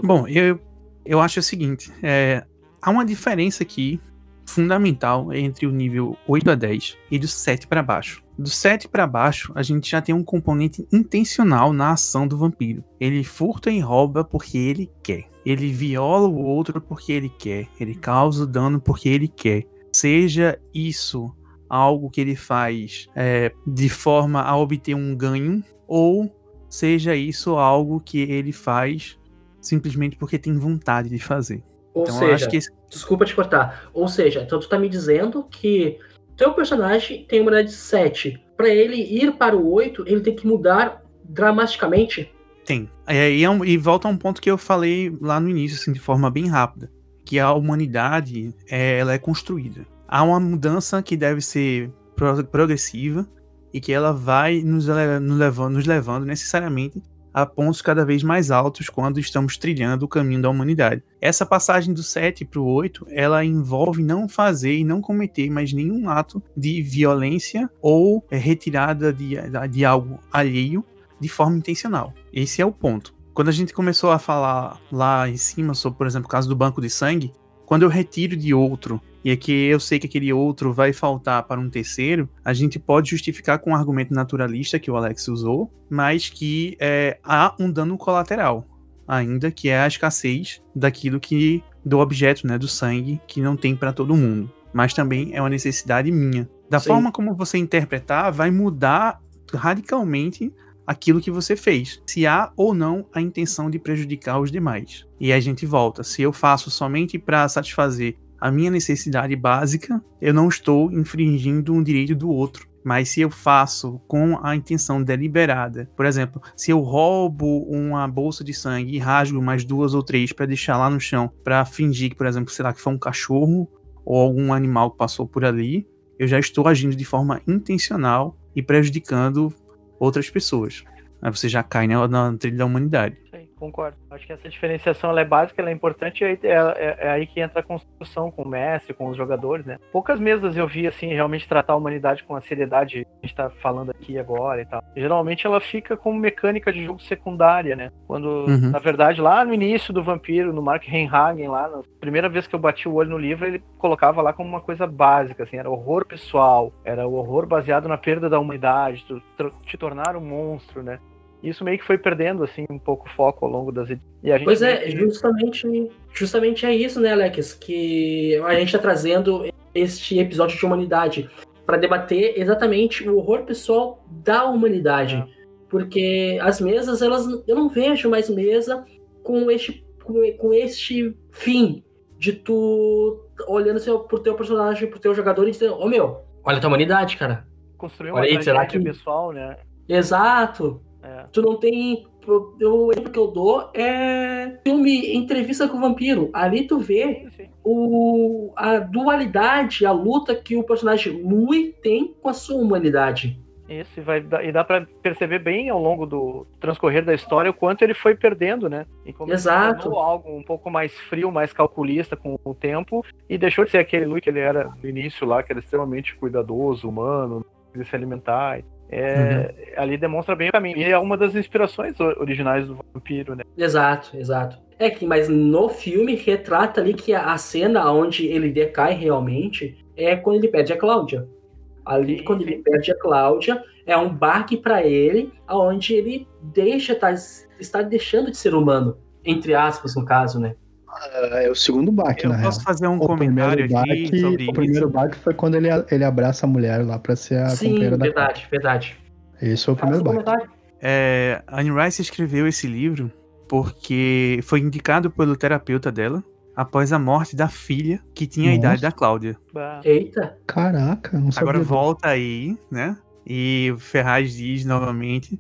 Bom, eu, eu acho o seguinte: é, há uma diferença aqui fundamental entre o nível 8 a 10 e do 7 para baixo. Do 7 para baixo, a gente já tem um componente intencional na ação do vampiro. Ele furta e rouba porque ele quer. Ele viola o outro porque ele quer. Ele causa dano porque ele quer. Seja isso algo que ele faz é, de forma a obter um ganho, ou seja isso algo que ele faz simplesmente porque tem vontade de fazer. Ou então, seja, que... desculpa te cortar. Ou seja, então tu tá me dizendo que teu personagem tem uma idade 7. Para ele ir para o 8, ele tem que mudar dramaticamente? Tem. E, é um, e, volta a um ponto que eu falei lá no início, assim, de forma bem rápida. Que a humanidade, é, ela é construída. Há uma mudança que deve ser progressiva e que ela vai nos, levando, nos levando necessariamente a pontos cada vez mais altos quando estamos trilhando o caminho da humanidade. Essa passagem do 7 para o 8, ela envolve não fazer e não cometer mais nenhum ato de violência ou é, retirada de, de algo alheio de forma intencional. Esse é o ponto. Quando a gente começou a falar lá em cima sobre, por exemplo, o caso do banco de sangue, quando eu retiro de outro e é que eu sei que aquele outro vai faltar para um terceiro, a gente pode justificar com o um argumento naturalista que o Alex usou, mas que é, há um dano colateral, ainda que é a escassez daquilo que do objeto, né, do sangue, que não tem para todo mundo, mas também é uma necessidade minha. Da Sim. forma como você interpretar, vai mudar radicalmente aquilo que você fez, se há ou não a intenção de prejudicar os demais. E a gente volta. Se eu faço somente para satisfazer a minha necessidade básica, eu não estou infringindo um direito do outro. Mas se eu faço com a intenção deliberada, por exemplo, se eu roubo uma bolsa de sangue e rasgo mais duas ou três para deixar lá no chão, para fingir que, por exemplo, sei lá, que foi um cachorro ou algum animal que passou por ali, eu já estou agindo de forma intencional e prejudicando outras pessoas. Aí você já cai na, na trilha da humanidade. Concordo. Acho que essa diferenciação é básica, ela é importante, e é, é, é, aí que entra a construção com o Messi, com os jogadores, né? Poucas mesas eu vi, assim, realmente tratar a humanidade com a seriedade que a gente tá falando aqui agora e tal. Geralmente ela fica como mecânica de jogo secundária, né? Quando, Uhum. na verdade, lá no início do Vampiro, no Mark Reinhagen, lá, na primeira vez que eu bati o olho no livro, ele colocava lá como uma coisa básica, assim, era horror pessoal, era o horror baseado na perda da humanidade, tu, te tornar um monstro, né? Isso meio que foi perdendo, assim, um pouco o foco ao longo das e a gente Pois é, justamente, justamente é isso, né, Alex? Que a gente tá trazendo este episódio de humanidade para debater exatamente o horror pessoal da humanidade. Porque as mesas, elas eu não vejo mais mesa com este, com, com este fim de tu olhando seu, pro teu personagem, pro teu jogador e dizendo, ô meu, olha a tua humanidade, cara. construir uma Olha aí, será que- pessoal, né? Exato. É. Tu não tem. O exemplo que eu dou é filme Entrevista com o Vampiro. Ali tu vê Sim, sim. o, a dualidade, a luta que o personagem Louis tem com a sua humanidade. Isso, e, vai, e dá pra perceber bem ao longo do transcorrer da história o quanto ele foi perdendo, né? E como Exato. algo um pouco mais frio, mais calculista com o tempo, e deixou de ser aquele Luke que ele era no início lá, que era extremamente cuidadoso, humano, queria se alimentar. É, Ali demonstra bem o caminho. E é uma das inspirações originais do vampiro, né? Exato, exato. É que, mas no filme retrata ali que a, cena onde ele decai realmente é quando ele perde a Cláudia. Ali, Sim, quando sim. ele perde a Cláudia, é um baque pra ele, aonde ele deixa, tá, está deixando de ser humano. Entre aspas, no caso, né? É o segundo baque, Eu na real. posso fazer um O comentário primeiro aqui baque, sobre o primeiro isso. baque foi quando ele, ele abraça a mulher lá pra ser a Sim, companheira da verdade, verdade. Esse foi o Faça primeiro um baque. É, a Anne Rice escreveu esse livro porque foi indicado pelo terapeuta dela após a morte da filha que tinha a Nossa. idade da Cláudia. Bah, Eita, Caraca, não sabia. Agora volta aí, né? E o Ferraz diz novamente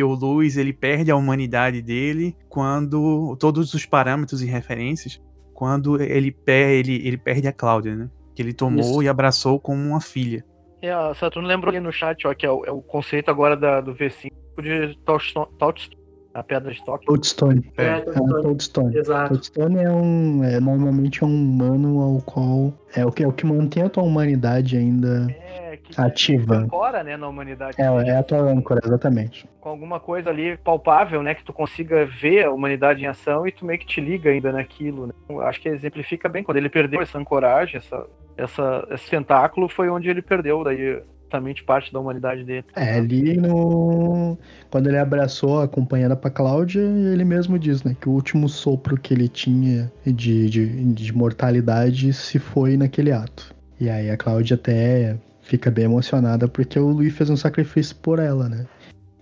que o Luiz ele perde a humanidade dele quando todos os parâmetros e referências quando ele, per, ele, ele perde a Cláudia, né? Que ele tomou Isso. e abraçou como uma filha. É, a Saturno lembrou ali no chat, ó, que é o, é o conceito agora da- do V5 de Touchstone, a pedra de toque. Toadstone. é, É, tô- É um Toadstone. exato. Toadstone é um. É, normalmente é um humano ao qual. É o que, é o que mantém a tua humanidade ainda É, que ativa. ancora, né, na humanidade. É, é a tua âncora, exatamente. Com alguma coisa ali palpável, né, que tu consiga ver a humanidade em ação e tu meio que te liga ainda naquilo, né. Acho que exemplifica bem, quando ele perdeu essa ancoragem, essa, essa, esse tentáculo, foi onde ele perdeu daí exatamente parte da humanidade dele. É, ali no. Quando ele abraçou a companheira pra Cláudia, ele mesmo diz, né? Que o último sopro que ele tinha de, de, de mortalidade se foi naquele ato. E aí a Cláudia até fica bem emocionada porque o Luiz fez um sacrifício por ela, né?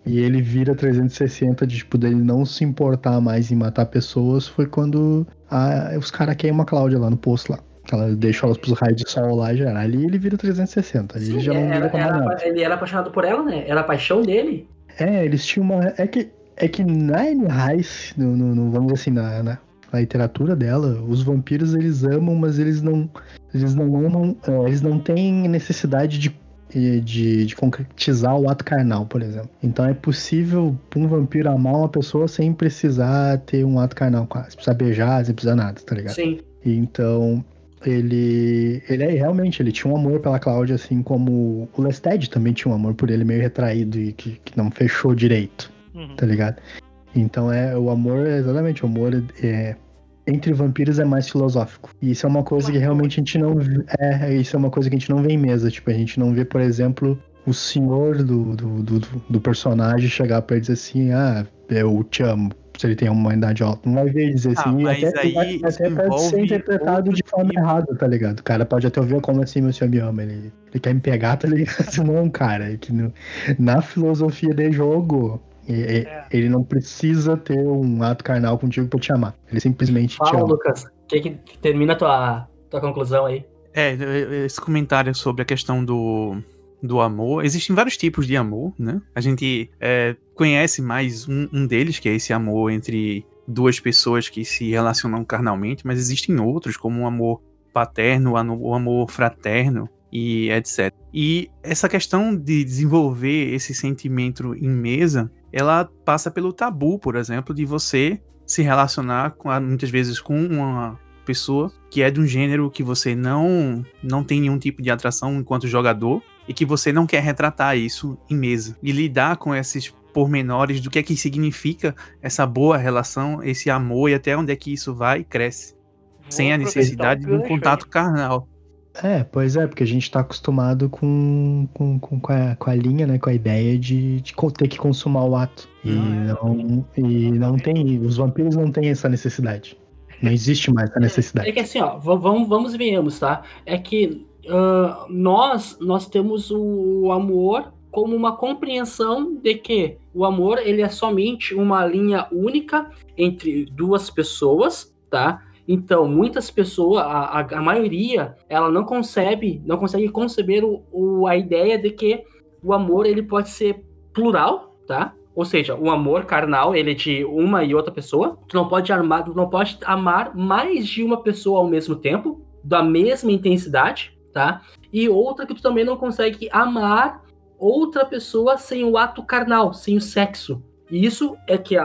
E ele vira 360 de tipo dele não se importar mais em matar pessoas foi quando a- os caras queimam a Cláudia lá no posto lá. Ela deixa elas pros raios de sol lá já. era. Ali ele vira 360. Ali ele Sim, já não era- pra mais era- nada. ele era apaixonado por ela, né? Era a paixão dele. É, eles tinham uma. É que, é que na Anne Rice, no, no- no- vamos dizer assim, na, na, na literatura dela, os vampiros eles amam, mas eles não. Eles não amam. é, eles não têm necessidade de, de, de concretizar o ato carnal, por exemplo. Então é possível um vampiro amar uma pessoa sem precisar ter um ato carnal com ela. Sem precisar beijar, sem precisar nada, tá ligado? Sim. Então, ele. Ele é realmente, ele tinha um amor pela Cláudia, assim como o Lested também tinha um amor por ele, meio retraído e que, que não fechou direito, Uhum. tá ligado? Então é o amor, é exatamente, o amor é. Entre vampiros é mais filosófico. E isso é uma coisa que realmente a gente não vê. É, isso é uma coisa que a gente não vê em mesa. Tipo, a gente não vê, por exemplo, o senhor do, do, do, do personagem chegar pra ele dizer assim, ah, eu te amo. Se ele tem uma humanidade alta. Não vai ver ele dizer Ah, assim. mas até, aí vai- até pode ser interpretado de forma tipo. errada, tá ligado? O cara pode até ouvir como assim meu senhor me ama. Ele, ele quer me pegar, tá ligado? Não, cara. É que no- na filosofia de jogo, e- É. ele não precisa ter um ato carnal contigo pra te amar. Ele simplesmente te Fala, ama. Lucas. Que que termina tua, tua conclusão aí. É, esse comentário sobre a questão do, do amor. Existem vários tipos de amor, né? A gente é, conhece mais um, um, deles, que é esse amor entre duas pessoas que se relacionam carnalmente, mas existem outros, como o amor paterno, o amor fraterno e etc. E essa questão de desenvolver esse sentimento em mesa, ela passa pelo tabu, por exemplo, de você se relacionar com, muitas vezes com uma pessoa que é de um gênero que você não não tem nenhum tipo de atração enquanto jogador e que você não quer retratar isso em mesa. E lidar com esses pormenores do que é que significa essa boa relação, esse amor e até onde é que isso vai e cresce, Vou sem a necessidade de um contato carnal. É, pois é, porque a gente tá acostumado com, com, com, com, a, com a linha, né? Com a ideia de, de ter que consumar o ato. E ah, não, e não tem. Os vampiros não têm essa necessidade. Não existe mais essa necessidade. É que assim, ó, vamos, vamos e venhamos, tá? É que uh, nós, nós temos o amor como uma compreensão de que o amor ele é somente uma linha única entre duas pessoas, tá? Então, muitas pessoas, a, a, maioria, ela não concebe, não consegue conceber o, o, a ideia de que o amor ele pode ser plural, tá? Ou seja, o amor carnal, ele é de uma e outra pessoa. Tu não pode amar, tu não pode amar mais de uma pessoa ao mesmo tempo, da mesma intensidade, tá? E outra que tu também não consegue amar outra pessoa sem o ato carnal, sem o sexo. E isso é que,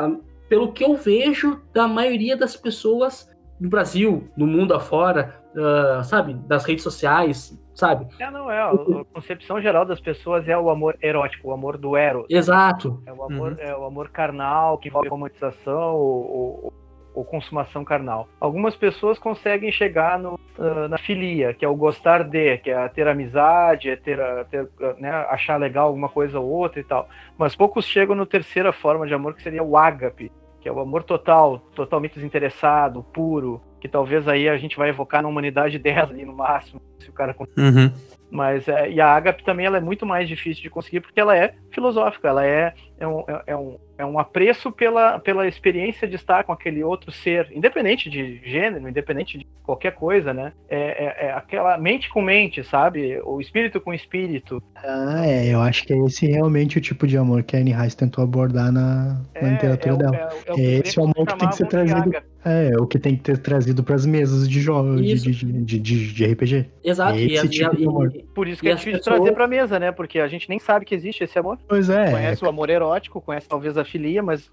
pelo que eu vejo da maioria das pessoas no Brasil, no mundo afora, uh, sabe, das redes sociais, sabe? É, não é. A, concepção geral das pessoas é o amor erótico, o amor do eros. Exato. É o amor, uhum. é o amor carnal que envolve romantização ou, ou, ou, consumação carnal. Algumas pessoas conseguem chegar no, uh, na filia, que é o gostar de, que é ter amizade, é ter, ter né, achar legal alguma coisa ou outra e tal. Mas poucos chegam no terceira forma de amor, que seria o ágape, que é o amor total, totalmente desinteressado, puro, que talvez aí a gente vai evocar na humanidade 10 ali no máximo, se o cara uhum. Mas é, e a ágape também ela é muito mais difícil de conseguir porque ela é filosófica, ela é, é, um, é, é um, é um apreço pela, pela experiência de estar com aquele outro ser, independente de gênero, independente de qualquer coisa, né? É, é, é aquela mente com mente, sabe? O espírito com espírito. Ah, é. Eu acho que é esse realmente o tipo de amor que a Anne Rice tentou abordar na, na é, literatura é dela. É, é esse o amor que tem que ser trazido. É, o que tem que ter trazido para as mesas de jogos de, de, de, de, RPG. Exato. esse e, tipo de amor. Por isso que é difícil pessoas... trazer pra mesa, né? Porque a gente nem sabe que existe esse amor. Pois é. Conhece o amor erótico, conhece talvez a filia, mas.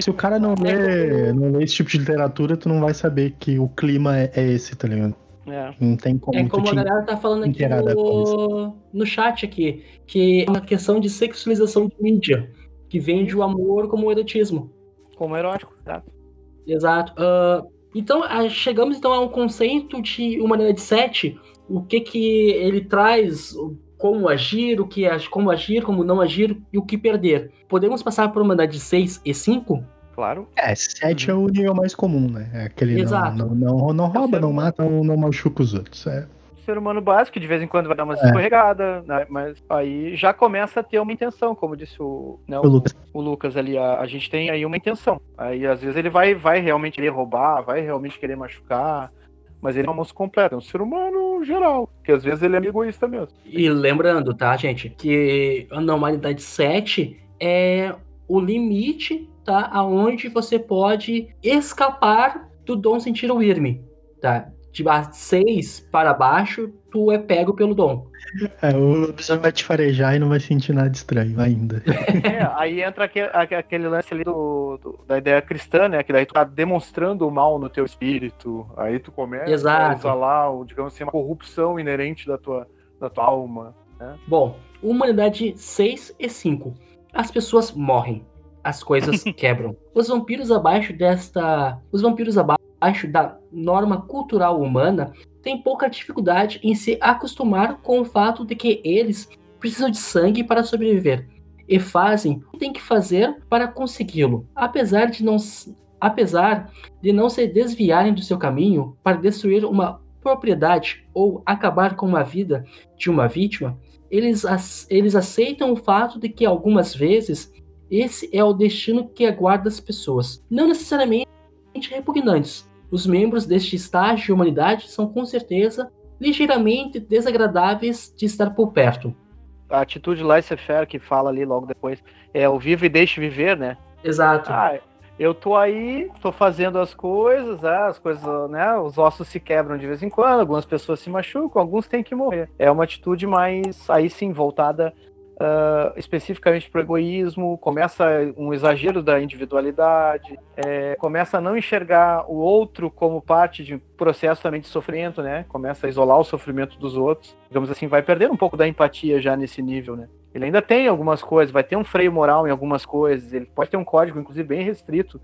Se o cara não lê, não lê esse tipo de literatura, tu não vai saber que o clima é, é esse, tá ligado? É. Não tem como. É como a galera tá falando aqui no, no chat aqui, que é uma questão de sexualização de mídia, que vende o amor como erotismo. Como erótico, exato. Exato. Uh, então, chegamos então a um conceito de humanidade 7 o que que ele traz, como agir, o que como agir, como não agir e o que perder. Podemos passar por uma de 6 e 5? Claro. É, 7 uhum. é o nível mais comum, né? É aquele Exato. Não, não, não, não rouba, não mata, não, não machuca os outros. É ser humano básico, de vez em quando vai dar uma é. escorregada, né? Mas aí já começa a ter uma intenção, como disse o, né, o, o, Lucas. o Lucas. ali. A, a, gente tem aí uma intenção. Aí às vezes ele vai, vai realmente querer roubar, vai realmente querer machucar mas ele é um moço completo, é um ser humano geral, que às vezes ele é egoísta mesmo. E lembrando, tá, gente, que a normalidade 7 é o limite, tá, aonde você pode escapar do dom sentir o irme, tá? De 6 para baixo, tu é pego pelo dom. É, o lobisomem vai te farejar e não vai sentir nada estranho ainda. É, aí entra aquele, aquele lance ali do, do, da ideia cristã, né? Que daí tu tá demonstrando o mal no teu espírito. Aí tu começa Exato. a usar lá, digamos assim, uma corrupção inerente da tua, da tua alma. Né? Bom, humanidade 6 e 5. As pessoas morrem. As coisas quebram. Os vampiros abaixo desta. Os vampiros abaixo da norma cultural humana têm pouca dificuldade em se acostumar com o fato de que eles precisam de sangue para sobreviver e fazem o que têm que fazer para consegui-lo, apesar de não apesar de não se desviarem do seu caminho para destruir uma propriedade ou acabar com uma vida de uma vítima, eles, eles aceitam o fato de que algumas vezes esse é o destino que aguarda as pessoas, não necessariamente repugnantes, os membros deste estágio de humanidade são com certeza ligeiramente desagradáveis de estar por perto. A atitude laissez-faire que fala ali logo depois é o vive e deixe viver, né? Exato. Ah, eu tô aí, tô fazendo as coisas, né, as coisas, né, os ossos se quebram de vez em quando, algumas pessoas se machucam, alguns têm que morrer. É uma atitude mais, aí sim, voltada uh, especificamente para o egoísmo, começa um exagero da individualidade, é, começa a não enxergar o outro como parte de um processo também de sofrimento, né? Começa a isolar o sofrimento dos outros. Digamos assim, vai perder um pouco da empatia já nesse nível, né? Ele ainda tem algumas coisas, vai ter um freio moral em algumas coisas, ele pode ter um código, inclusive, bem restrito.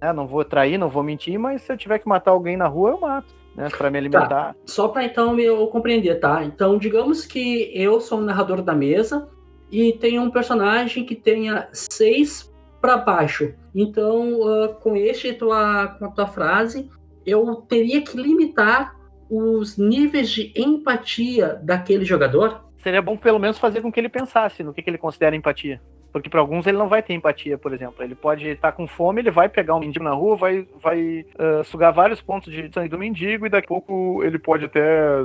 Né? Não vou trair, não vou mentir, mas se eu tiver que matar alguém na rua, eu mato. Né, para me alimentar. Tá. Só para então eu compreender, tá? Então, digamos que eu sou o narrador da mesa, e tem um personagem que tenha seis para baixo. Então, uh, com este tua, com a tua frase, eu teria que limitar os níveis de empatia daquele jogador. Seria bom pelo menos fazer com que ele pensasse no que, que ele considera empatia. Porque para alguns ele não vai ter empatia, por exemplo. Ele pode estar tá com fome, ele vai pegar um mendigo na rua, vai, vai uh, sugar vários pontos de sangue do mendigo e daqui a pouco ele pode até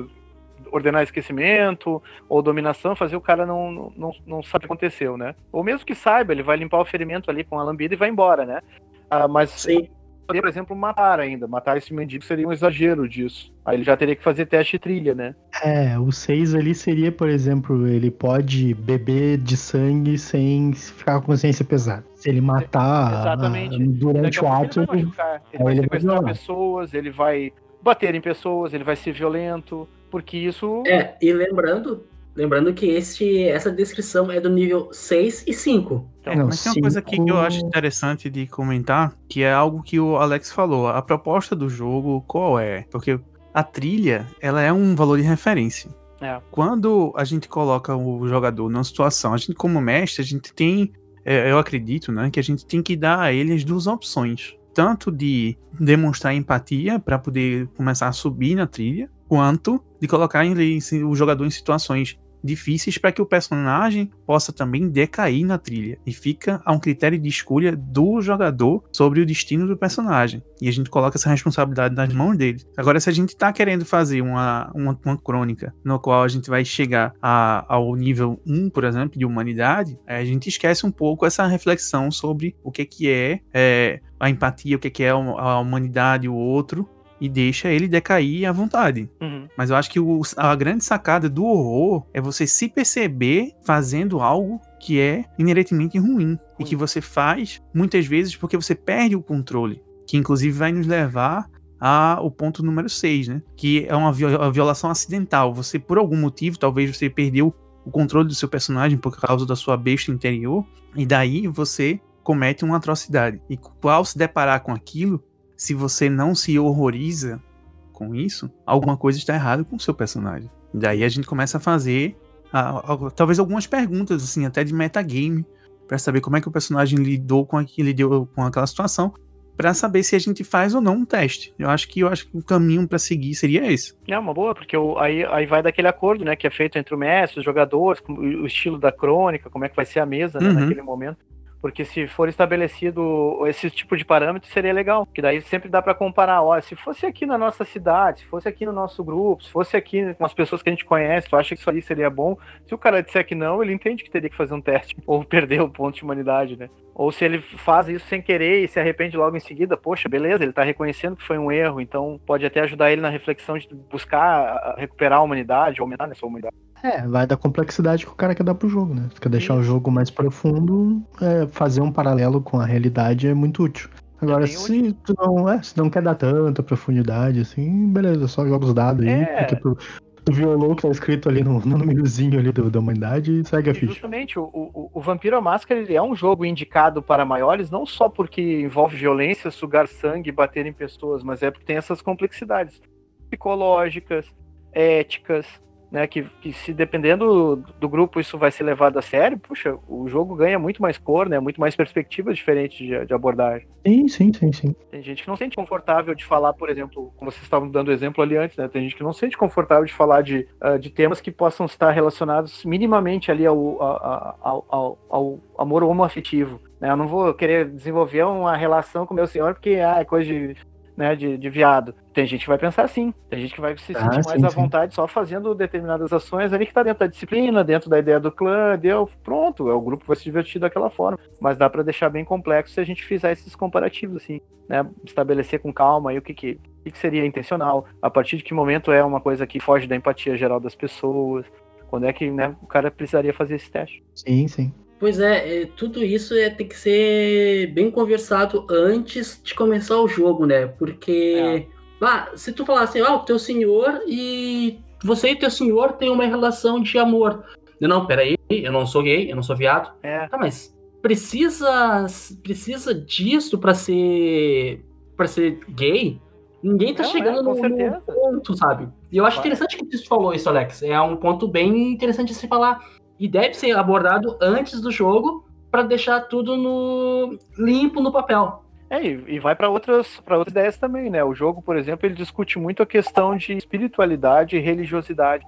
ordenar esquecimento ou dominação, fazer o cara não, não, não sabe o que aconteceu, né? Ou mesmo que saiba, ele vai limpar o ferimento ali com a lambida e vai embora, né? Ah, mas Sim. poderia, por exemplo, matar ainda. Matar esse mendigo seria um exagero disso. Aí ele já teria que fazer teste de trilha, né? É, o 6 ali seria, por exemplo, ele pode beber de sangue sem ficar com consciência pesada. Se ele matar Exatamente. durante o ato. Ele vai, machucar, ele vai sequestrar pessoas, ele vai bater em pessoas, ele vai ser violento. Porque isso. É, e lembrando, lembrando que este, essa descrição é do nível 6 e 5. É, mas tem uma coisa aqui que eu acho interessante de comentar, que é algo que o Alex falou. A proposta do jogo, qual é? Porque a trilha, ela é um valor de referência. É. Quando a gente coloca o jogador numa situação, a gente como mestre, a gente tem, é, eu acredito, né, que a gente tem que dar a ele as duas opções. Tanto de demonstrar empatia para poder começar a subir na trilha, quanto de colocar o jogador em situações difíceis para que o personagem possa também decair na trilha. E fica a um critério de escolha do jogador sobre o destino do personagem. E a gente coloca essa responsabilidade nas mãos dele. Agora, se a gente está querendo fazer uma, uma, uma, crônica no qual a gente vai chegar a, ao nível 1, por exemplo, de humanidade, a gente esquece um pouco essa reflexão sobre o que, que é, é a empatia, o que, que é a humanidade, o outro, e deixa ele decair à vontade. Uhum. Mas eu acho que o, a grande sacada do horror é você se perceber fazendo algo que é inerentemente ruim. Uhum. E que você faz muitas vezes porque você perde o controle. Que inclusive vai nos levar ao ponto número 6, né? Que é uma violação acidental. Você, por algum motivo, talvez você perdeu o controle do seu personagem por causa da sua besta interior, e daí você comete uma atrocidade. E ao se deparar com aquilo, se você não se horroriza com isso, alguma coisa está errada com o seu personagem. Daí a gente começa a fazer a, a, talvez algumas perguntas, assim, até de metagame, para saber como é que o personagem lidou com, aquele, lidou com aquela situação, para saber se a gente faz ou não um teste. Eu acho que eu acho que o caminho para seguir seria esse. É uma boa, porque o, aí, aí vai daquele acordo, né, que é feito entre o mestre, os jogadores, o estilo da crônica, como é que vai ser a mesa, né, uhum. naquele momento. Porque se for estabelecido esse tipo de parâmetro, seria legal. Que daí sempre dá para comparar. Olha, se fosse aqui na nossa cidade, se fosse aqui no nosso grupo, se fosse aqui com as pessoas que a gente conhece, tu acha que isso aí seria bom? Se o cara disser que não, ele entende que teria que fazer um teste. Ou perder o ponto de humanidade, né? Ou se ele faz isso sem querer e se arrepende logo em seguida, poxa, beleza, ele tá reconhecendo que foi um erro, então pode até ajudar ele na reflexão de buscar recuperar a humanidade, aumentar a sua humanidade. É, vai da complexidade que o cara quer dar pro jogo, né? Se quer deixar Isso. o jogo mais profundo, é, fazer um paralelo com a realidade é muito útil. Agora, se tu não, é, se não quer dar tanta profundidade, assim, beleza, só joga os dados aí, é. porque tu, tu violou o que tá escrito ali no, no númerozinho ali do, da humanidade e segue a ficha. Justamente, o, o, o Vampiro à Máscara ele é um jogo indicado para maiores, não só porque envolve violência, sugar sangue, bater em pessoas, mas é porque tem essas complexidades psicológicas, éticas, né, que, que se dependendo do, grupo isso vai ser levado a sério, puxa, o jogo ganha muito mais cor, né, muito mais perspectivas diferentes de, de abordagem. Sim, sim, sim, sim. Tem gente que não se sente confortável de falar, por exemplo, como vocês estavam dando exemplo ali antes, né, tem gente que não se sente confortável de falar de, uh, de temas que possam estar relacionados minimamente ali ao, ao, ao, ao amor homoafetivo. Né, eu não vou querer desenvolver uma relação com meu senhor porque ah, é coisa de né, de, de viado. Tem gente que vai pensar assim, tem gente que vai se Ah, sentir mais sim, à sim. vontade só fazendo determinadas ações ali que tá dentro da disciplina, dentro da ideia do clã, deu, pronto, é, o grupo vai se divertir daquela forma. Mas dá pra deixar bem complexo se a gente fizer esses comparativos, assim, né, estabelecer com calma aí o que que, o que que seria intencional, a partir de que momento é uma coisa que foge da empatia geral das pessoas, quando é que né, o cara precisaria fazer esse teste. Sim, sim. Pois é, é, tudo isso é, tem que ser bem conversado antes de começar o jogo, né? Porque ah, se tu falar assim, ah, o teu senhor e você e teu senhor têm uma relação de amor. Não, não, peraí, eu não sou gay, eu não sou viado. É, Tá, mas precisa precisa disso pra ser para ser gay? Ninguém tá Não, é, chegando com no, certeza. ponto, sabe? E eu acho interessante que tu falou isso, Alex. É um ponto bem interessante de se falar. E deve ser abordado antes do jogo pra deixar tudo no limpo no papel. É, e vai para outras, outras ideias também, né? O jogo, por exemplo, ele discute muito a questão de espiritualidade e religiosidade.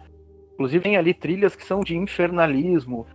Inclusive, tem ali trilhas que são de infernalismo,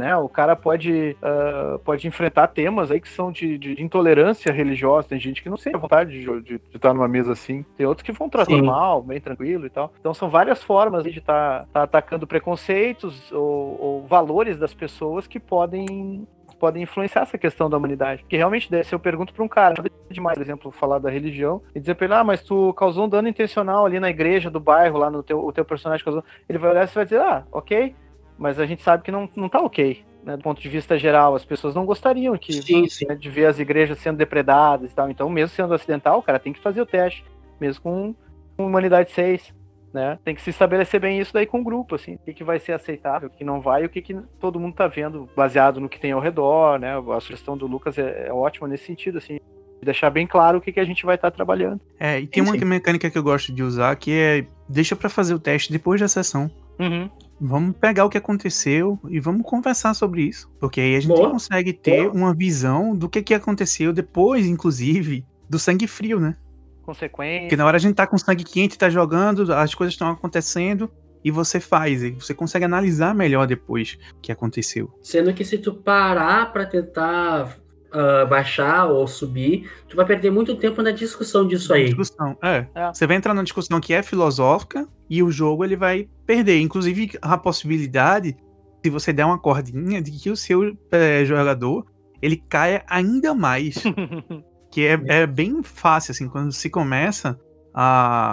né? O cara pode, ah, pode enfrentar temas aí que são de, de intolerância religiosa. Tem gente que não sente vontade de, de, de estar numa mesa assim. Tem outros que vão tratar Sim. normal, bem tranquilo e tal. Então, são várias formas de estar atacando preconceitos ou, ou valores das pessoas que podem podem influenciar essa questão da humanidade. Porque realmente, se eu pergunto para um cara, demais, por exemplo, falar da religião, e dizer pra ele, ah, mas tu causou um dano intencional ali na igreja do bairro, lá no teu, o teu personagem causou. Ele vai olhar e vai dizer, ah, ok, mas a gente sabe que não, não tá ok. Né, do ponto de vista geral, as pessoas não gostariam que, Sim, sim. né, de ver as igrejas sendo depredadas e tal. Então, mesmo sendo acidental, o cara tem que fazer o teste, mesmo com, com Humanidade 6. Né? Tem que se estabelecer bem isso daí com o grupo, assim, o que, que vai ser aceitável, o que não vai, e o que, que todo mundo tá vendo, baseado no que tem ao redor, né? A sugestão do Lucas é, é ótima nesse sentido, assim, de deixar bem claro o que, que a gente vai estar trabalhando. É, e tem uma Sim. mecânica que eu gosto de usar que é deixa pra fazer o teste depois da sessão. Uhum. Vamos pegar o que aconteceu e vamos conversar sobre isso. Porque aí a gente Boa. consegue ter Boa. uma visão do que, que aconteceu depois, inclusive, do sangue frio, né? Consequência. Porque na hora a gente tá com sangue quente, tá jogando, as coisas estão acontecendo e você faz. E você consegue analisar melhor depois o que aconteceu. Sendo que se tu parar pra tentar ah, baixar ou subir, tu vai perder muito tempo na discussão disso aí. Discussão. É. É. Você vai entrar numa discussão que é filosófica e o jogo ele vai perder. Inclusive, a possibilidade, se você der uma cordinha, de que o seu eh, jogador ele caia ainda mais. que é, é bem fácil, assim, quando se começa a,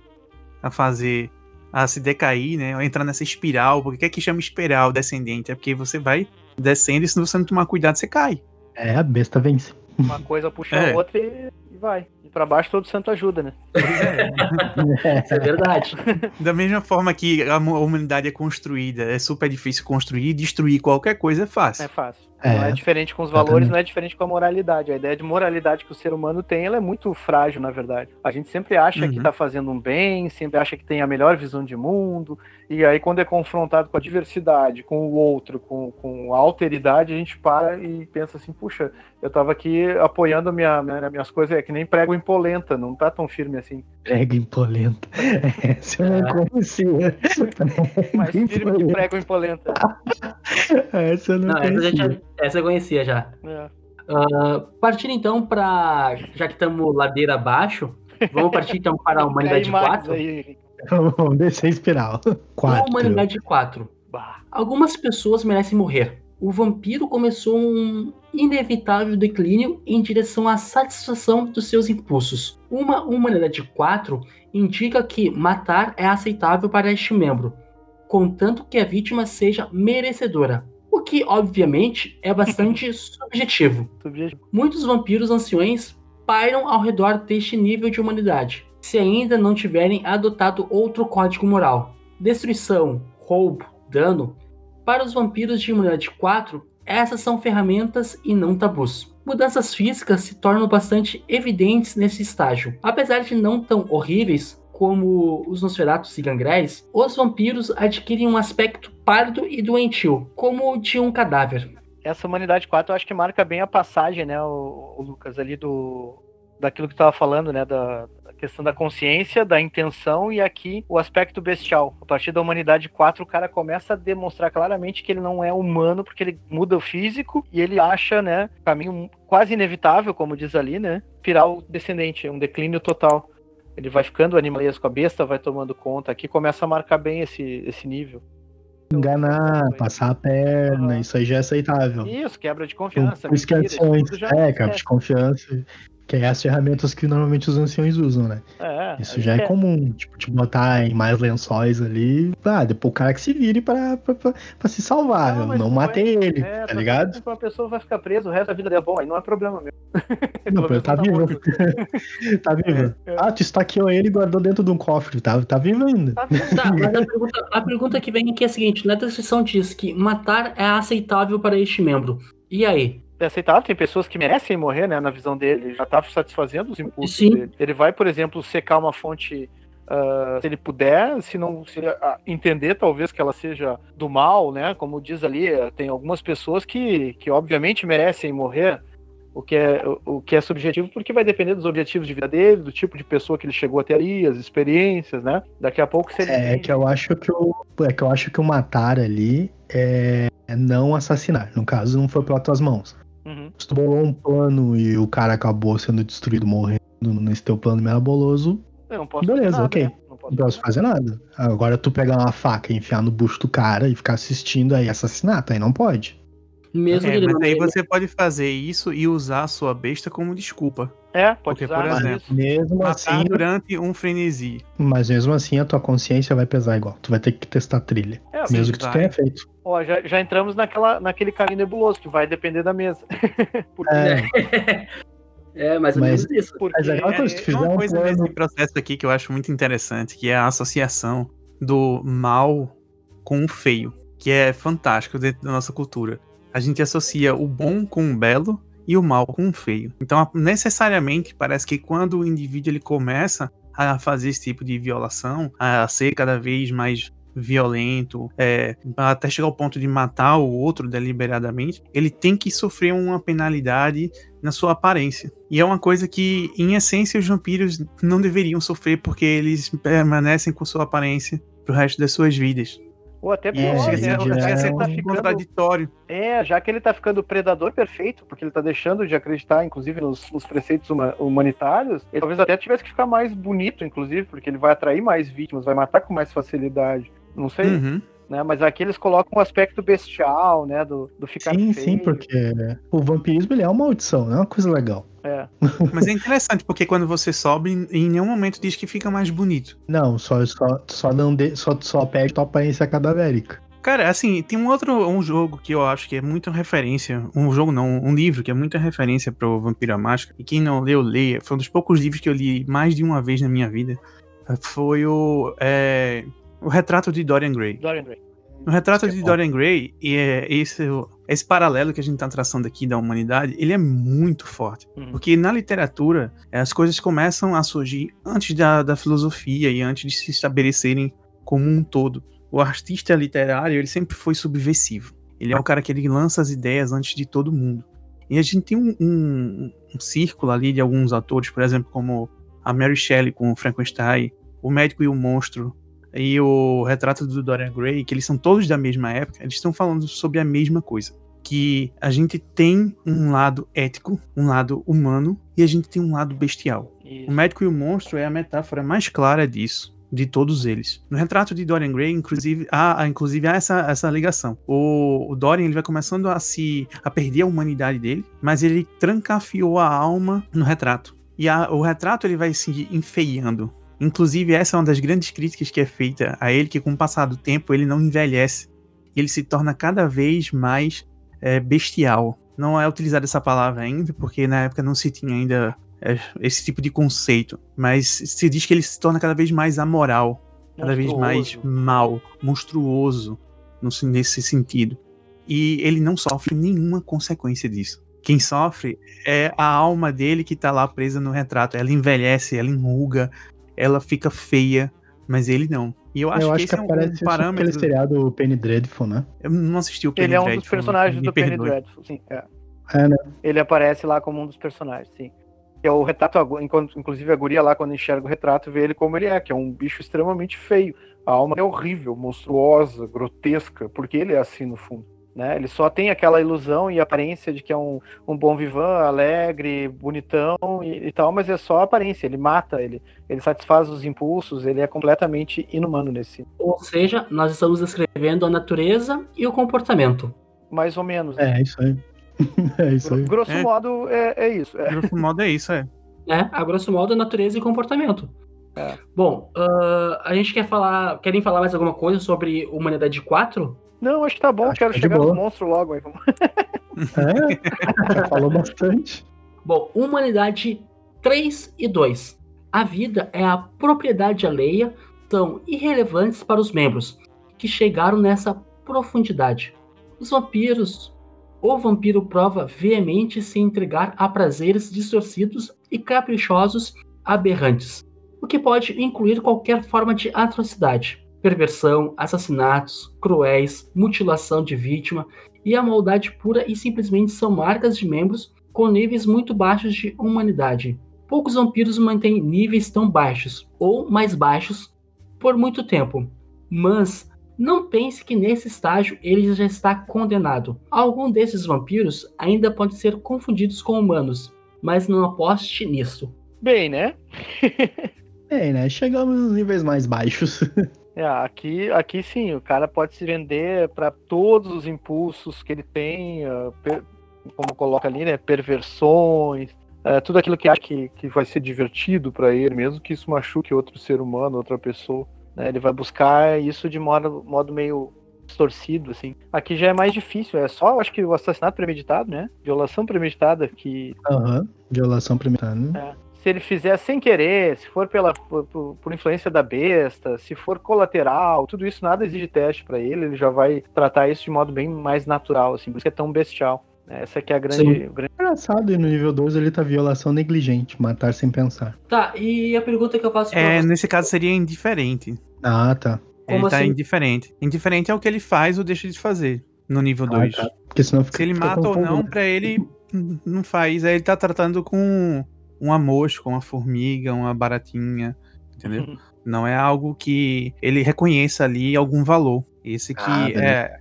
a fazer. a se decair, né? Ou entrar nessa espiral. Por que é que chama espiral descendente? É porque você vai descendo e se você não tomar cuidado, você cai. É, a besta vence. Uma coisa puxa É. a outra e, e vai. E pra baixo todo santo ajuda, né? Isso é verdade. Da mesma forma que a humanidade é construída, é super difícil construir, destruir qualquer coisa é fácil. É fácil. É, não é diferente com os valores, não é diferente com a moralidade. A ideia de moralidade que o ser humano tem, ela é muito frágil, na verdade. A gente sempre acha que Uhum. tá fazendo um bem, sempre acha que tem a melhor visão de mundo, e aí quando é confrontado com a diversidade, com o outro, com, com a alteridade, a gente para e pensa assim, puxa, eu tava aqui apoiando minha, minha- minhas coisas, é que nem prego em polenta, não tá tão firme assim. Prega impolenta. Essa eu não conhecia. Mais firme que prego em polenta. Essa eu não, Não, conhecia. Essa eu conhecia já. É. Ah, partindo então para. Já que estamos ladeira abaixo, vamos partir então para a Humanidade Tem imagens 4. aí. Vamos descer a espiral. A Quatro. Humanidade 4. Bah. Algumas pessoas merecem morrer. O vampiro começou um inevitável declínio em direção à satisfação dos seus impulsos. Uma humanidade 4 indica que matar é aceitável para este membro, contanto que a vítima seja merecedora. O que, obviamente, é bastante subjetivo. Subjetivo. Muitos vampiros anciões pairam ao redor deste nível de humanidade, se ainda não tiverem adotado outro código moral. Destruição, roubo, dano. Para os vampiros de humanidade 4, essas são ferramentas e não tabus. Mudanças físicas se tornam bastante evidentes nesse estágio. Apesar de não tão horríveis como os Nosferatus e Gangréis, os vampiros adquirem um aspecto pálido e doentio, como o de um cadáver. essa humanidade 4 eu acho que marca bem a passagem, né, o, o Lucas, ali do daquilo que tu tava falando, né, da, da questão da consciência, da intenção e aqui o aspecto bestial. A partir da humanidade 4, o cara começa a demonstrar claramente que ele não é humano porque ele muda o físico e ele acha, né, caminho quase inevitável, como diz ali, né, virar o descendente, um declínio total. Ele vai ficando animalesco, a besta vai tomando conta. Aqui começa a marcar bem esse, esse nível. Enganar, passar a perna, isso aí já é aceitável. Isso, quebra de confiança. Por isso que mentira, já é, cara, de é, confiança, que é as ferramentas que normalmente os anciões usam, né? é, Isso aí já é quer- comum, tipo, te botar em mais lençóis ali, ah, depois o cara que se vire pra, pra, pra, pra se salvar, Não, eu não não matei ele, É, tá pra- ligado? Uma pessoa vai ficar presa o resto da vida dela. Bom, aí não é problema mesmo. Não, Pelo menos tá não vivo. tá vivo. É, é. Ah, tu estaqueou ele e guardou dentro de um cofre, tá, tá vivo ainda. Tá? Tá, mas a pergunta, a pergunta que vem aqui é a seguinte: na descrição diz que matar é aceitável para este membro. E aí? É aceitável, tem pessoas que merecem morrer, né, na visão dele, ele já tá satisfazendo os impulsos Sim. dele. Ele vai, por exemplo, secar uma fonte, ah, se ele puder, se não se ele, ah, entender talvez que ela seja do mal, né, como diz ali, eh, tem algumas pessoas que, que obviamente merecem morrer, o que, é, o, o que é subjetivo, porque vai depender dos objetivos de vida dele, do tipo de pessoa que ele chegou até ali, as experiências, né, daqui a pouco se ele... É que eu acho que o, é que eu acho que o matar ali é, é não assassinar. No caso, não foi pelas tuas mãos. Uhum. Se tu bolou um plano e o cara acabou sendo destruído, morrendo nesse teu plano meraboloso, Eu não posso Beleza, fazer nada, ok. né? Não posso não posso fazer nada. Agora tu pegar uma faca e enfiar no bucho do cara e ficar assistindo aí assassinato, aí não pode. Mesmo É, que ele mas não aí tenha- você pode fazer isso e usar a sua besta como desculpa. É, pode Porque, usar por exemplo, isso. Mesmo Matar assim, durante um frenesi. mas mesmo assim a tua consciência vai pesar igual. Tu vai ter que testar a trilha. É, Sim, mesmo que tu vai. tenha feito. Ó, já, já entramos naquela, naquele caminho nebuloso, que vai depender da mesa. Porque, É, É, mais ou Mas- menos isso. porque mas é coisa, tu fizer uma um coisa plano. nesse processo aqui que eu acho muito interessante, que é a associação do mal com o feio, que é fantástico dentro da nossa cultura. A gente associa o bom com o belo e o mal com o feio. Então, necessariamente, parece que quando o indivíduo ele começa a fazer esse tipo de violação, a ser cada vez mais violento, é, até chegar ao ponto de matar o outro deliberadamente, ele tem que sofrer uma penalidade na sua aparência. E é uma coisa que, em essência, os vampiros não deveriam sofrer porque eles permanecem com sua aparência pro resto das suas vidas. Ou até É, pior, ser, né? já chega a ser é um tá ficando, contraditório. é, já que ele tá ficando predador perfeito, porque ele tá deixando de acreditar, inclusive, nos, nos preceitos huma- humanitários, ele talvez até tivesse que ficar mais bonito, inclusive, porque ele vai atrair mais vítimas, vai matar com mais facilidade. Não sei, Uhum. né? Mas aqui eles colocam um aspecto bestial, né? Do, do ficar Sim, feio. sim, porque o vampirismo ele é uma maldição, não é uma coisa legal. É. Mas é interessante, porque quando você sobe, em nenhum momento diz que fica mais bonito. Não, só, só, só não de, só, só perde tua aparência cadavérica. Cara, assim, tem um outro um jogo que eu acho que é muita referência. Um jogo não, um livro que é muita referência pro Vampiro à Máscara. E quem não leu, leia. Foi um dos poucos livros que eu li mais de uma vez na minha vida. Foi o. é, o Retrato de Dorian Gray. Dorian Gray. No retrato é de bom. Dorian Gray, e é esse, esse paralelo que a gente tá traçando aqui da humanidade, ele é muito forte. Uhum. Porque na literatura, eh, as coisas começam a surgir antes da, da filosofia e antes de se estabelecerem como um todo. O artista literário, ele sempre foi subversivo. Ele é o cara que ele lança as ideias antes de todo mundo. E a gente tem um, um- um círculo ali de alguns autores, por exemplo, como a Mary Shelley com o Frankenstein, o Médico e o Monstro, e o retrato do Dorian Gray, que eles são todos da mesma época, eles estão falando sobre a mesma coisa. Que a gente tem um lado ético, um lado humano, e a gente tem um lado bestial. Isso. O médico e o monstro é a metáfora mais clara disso. De todos eles. No retrato de Dorian Gray, inclusive, há, há- inclusive, há essa, essa ligação. O, o Dorian ele vai começando a se a perder a humanidade dele, mas ele trancafiou a alma no retrato. E a- o retrato ele vai se enfeiando. Inclusive, essa é uma das grandes críticas que é feita a ele, que com o passar do tempo ele não envelhece. Ele se torna cada vez mais é, bestial. Não é utilizada essa palavra ainda, porque na época não se tinha ainda é, esse tipo de conceito. Mas se diz que ele se torna cada vez mais amoral, cada vez mais mal, monstruoso nesse sentido. E ele não sofre nenhuma consequência disso. Quem sofre é a alma dele que tá lá presa no retrato. Ela envelhece, ela enruga, ela fica feia, mas ele não. E eu acho eu que acho esse que é um, aparece um isso naquele parâmetro. seriado Penny Dreadful, né? Eu não assisti o Penny Ele é um dos Dreadful, personagens do Penny. Dreadful, sim. é. É, né? Ele aparece lá como um dos personagens, sim. Que é o retrato, inclusive a guria lá, quando enxerga o retrato, vê ele como ele é, que é um bicho extremamente feio. A alma é horrível, monstruosa, grotesca, porque ele é assim no fundo. Né? Ele só tem aquela ilusão e aparência de que é um, um bom vivan, alegre, bonitão e, e, tal, mas é só aparência. Ele mata, ele, ele satisfaz os impulsos, ele é completamente inumano nesse. Ou seja, nós estamos descrevendo a natureza e o comportamento. Mais ou menos. É, isso aí. é isso aí. Grosso É. modo, é, é isso. É. Grosso modo é isso, é. né? A grosso modo, natureza e comportamento. É. Bom, ah, a gente quer falar. Querem falar mais alguma coisa sobre Humanidade 4? Não, acho que tá bom, Acho quero que tá chegar nos boa. monstros logo. Aí. vamos- É, falou bastante. Bom, Humanidade 3 e 2. A vida é a propriedade alheia, são irrelevantes para os membros que chegaram nessa profundidade. Os vampiros. O vampiro prova veemente se entregar a prazeres distorcidos e caprichosos aberrantes, o que pode incluir qualquer forma de atrocidade, perversão, assassinatos, cruéis, mutilação de vítima e a maldade pura e simplesmente são marcas de membros com níveis muito baixos de humanidade. Poucos vampiros mantêm níveis tão baixos, ou mais baixos, por muito tempo. Mas não pense que nesse estágio ele já está condenado. Algum desses vampiros ainda pode ser confundidos com humanos, mas não aposte nisso. Bem, né? É, né? Chegamos nos níveis mais baixos. É, aqui, aqui sim, o cara pode se vender para todos os impulsos que ele tem, ah, como coloca ali, né? Perversões, ah, tudo aquilo que acha que, que vai ser divertido para ele, mesmo que isso machuque outro ser humano, outra pessoa. né, Ele vai buscar isso de modo, modo meio distorcido, assim. Aqui já é mais difícil, é só, acho que o assassinato premeditado, né? Violação premeditada que Aham. Violação premeditada. né? Se ele fizer sem querer, se for pela por, por- por influência da besta, se for colateral, tudo isso nada exige teste pra ele, ele já vai tratar isso de modo bem mais natural, assim, por isso que é tão bestial. Essa que é a grande, Engraçado, e no nível 12 ele tá violação negligente, matar sem pensar. Tá, e a pergunta que eu faço pra É, você- nesse caso seria indiferente. Ah, tá. Como ele tá assim? indiferente. Indiferente é o que ele faz ou deixa de fazer no nível Ah, 2. tá. Porque senão fica, Se ele fica mata ou não, né? pra ele não faz. Aí ele tá tratando com uma mosca, uma formiga, uma baratinha, entendeu? Uhum. Não é algo que ele reconheça ali algum valor. Esse que Ah, é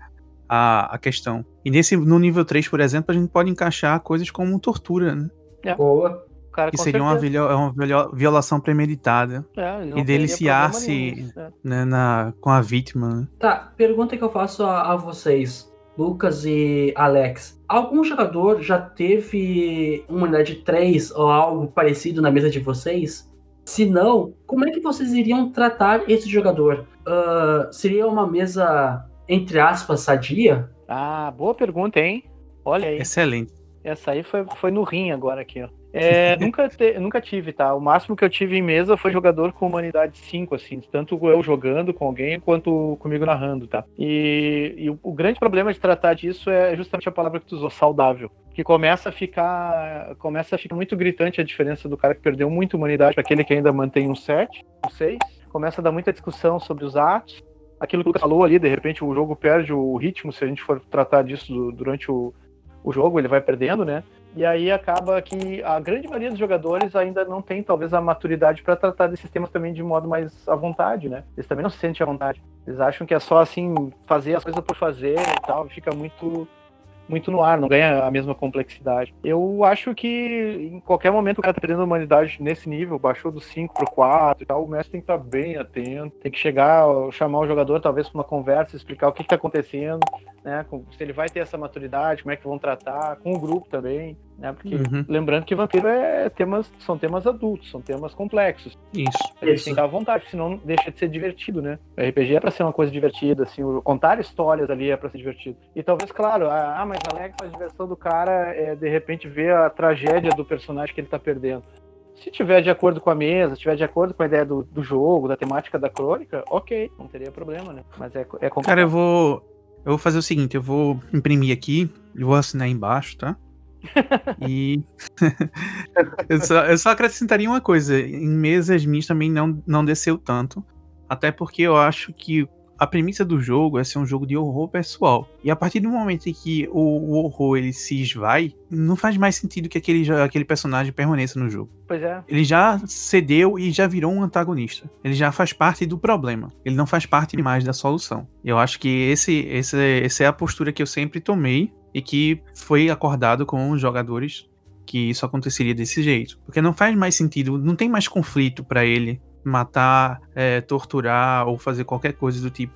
a, a questão. E nesse, no nível 3, por exemplo, a gente pode encaixar coisas como tortura, né? Boa. o cara Que seria uma, certeza. vilho- uma violação premeditada É, e deliciar-se- nenhum, né, na, com a vítima. né? Tá, pergunta que eu faço a, a vocês, Lucas e Alex. Algum jogador já teve uma unidade 3 ou algo parecido na mesa de vocês? Se não, como é que vocês iriam tratar esse jogador? Ah, seria uma mesa, entre aspas, sadia? Ah, boa pergunta, hein? Olha aí. Excelente. Essa aí foi, foi no rim agora aqui, ó. É, nunca, te- nunca tive, tá? O máximo que eu tive em mesa foi jogador com humanidade 5, assim. Tanto eu jogando com alguém, quanto comigo narrando, tá? E, e o, o grande problema de tratar disso é justamente a palavra que tu usou, saudável. Que começa a ficar. Começa a ficar muito gritante a diferença do cara que perdeu muita humanidade para aquele que ainda mantém um 7, um 6. Começa a dar muita discussão sobre os atos. Aquilo que o Lucas falou ali, de repente o jogo perde o ritmo se a gente for tratar disso du- durante o, o jogo, ele vai perdendo, né? E aí acaba que a grande maioria dos jogadores ainda não tem, talvez, a maturidade para tratar desses temas também de modo mais à vontade, né? Eles também não se sentem à vontade. Eles acham que é só assim fazer as coisas por fazer e tal, fica muito muito no ar, não ganha a mesma complexidade. Eu acho que em qualquer momento o cara tá perdendo a humanidade nesse nível, baixou do 5 pro 4 e tal, o mestre tem que estar bem atento, tem que chegar, chamar o jogador talvez para uma conversa, explicar o que, que tá acontecendo, né? com- Se ele vai ter essa maturidade, como é que vão tratar, com o grupo também, né? Porque Uhum. lembrando que vampiro é temas, são temas adultos, são temas complexos. Isso. Gente Isso. tem que estar à vontade, senão deixa de ser divertido, né? O RPG é pra ser uma coisa divertida, assim, contar histórias ali é pra ser divertido. E talvez, claro, ah, mas alegre a diversão do cara é de repente ver a tragédia do personagem que ele tá perdendo. Se tiver de acordo com a mesa, se tiver de acordo com a ideia do, do jogo, da temática da crônica, ok, não teria problema, né? Mas é, é complicado. Cara, eu vou. Eu vou fazer o seguinte, eu vou imprimir aqui, eu vou assinar embaixo, tá? E eu, só, eu só acrescentaria uma coisa, em mesas minhas também não, não desceu tanto. Até porque eu acho que a premissa do jogo é ser um jogo de horror pessoal. E a partir do momento em que o, o horror ele se esvai, não faz mais sentido que aquele, aquele personagem permaneça no jogo. Pois é. Ele já cedeu e já virou um antagonista. Ele já faz parte do problema. Ele não faz parte mais da solução. Eu acho que esse, esse, essa é a postura que eu sempre tomei e que foi acordado com os jogadores que isso aconteceria desse jeito. Porque não faz mais sentido, não tem mais conflito para ele matar, é, torturar ou fazer qualquer coisa do tipo.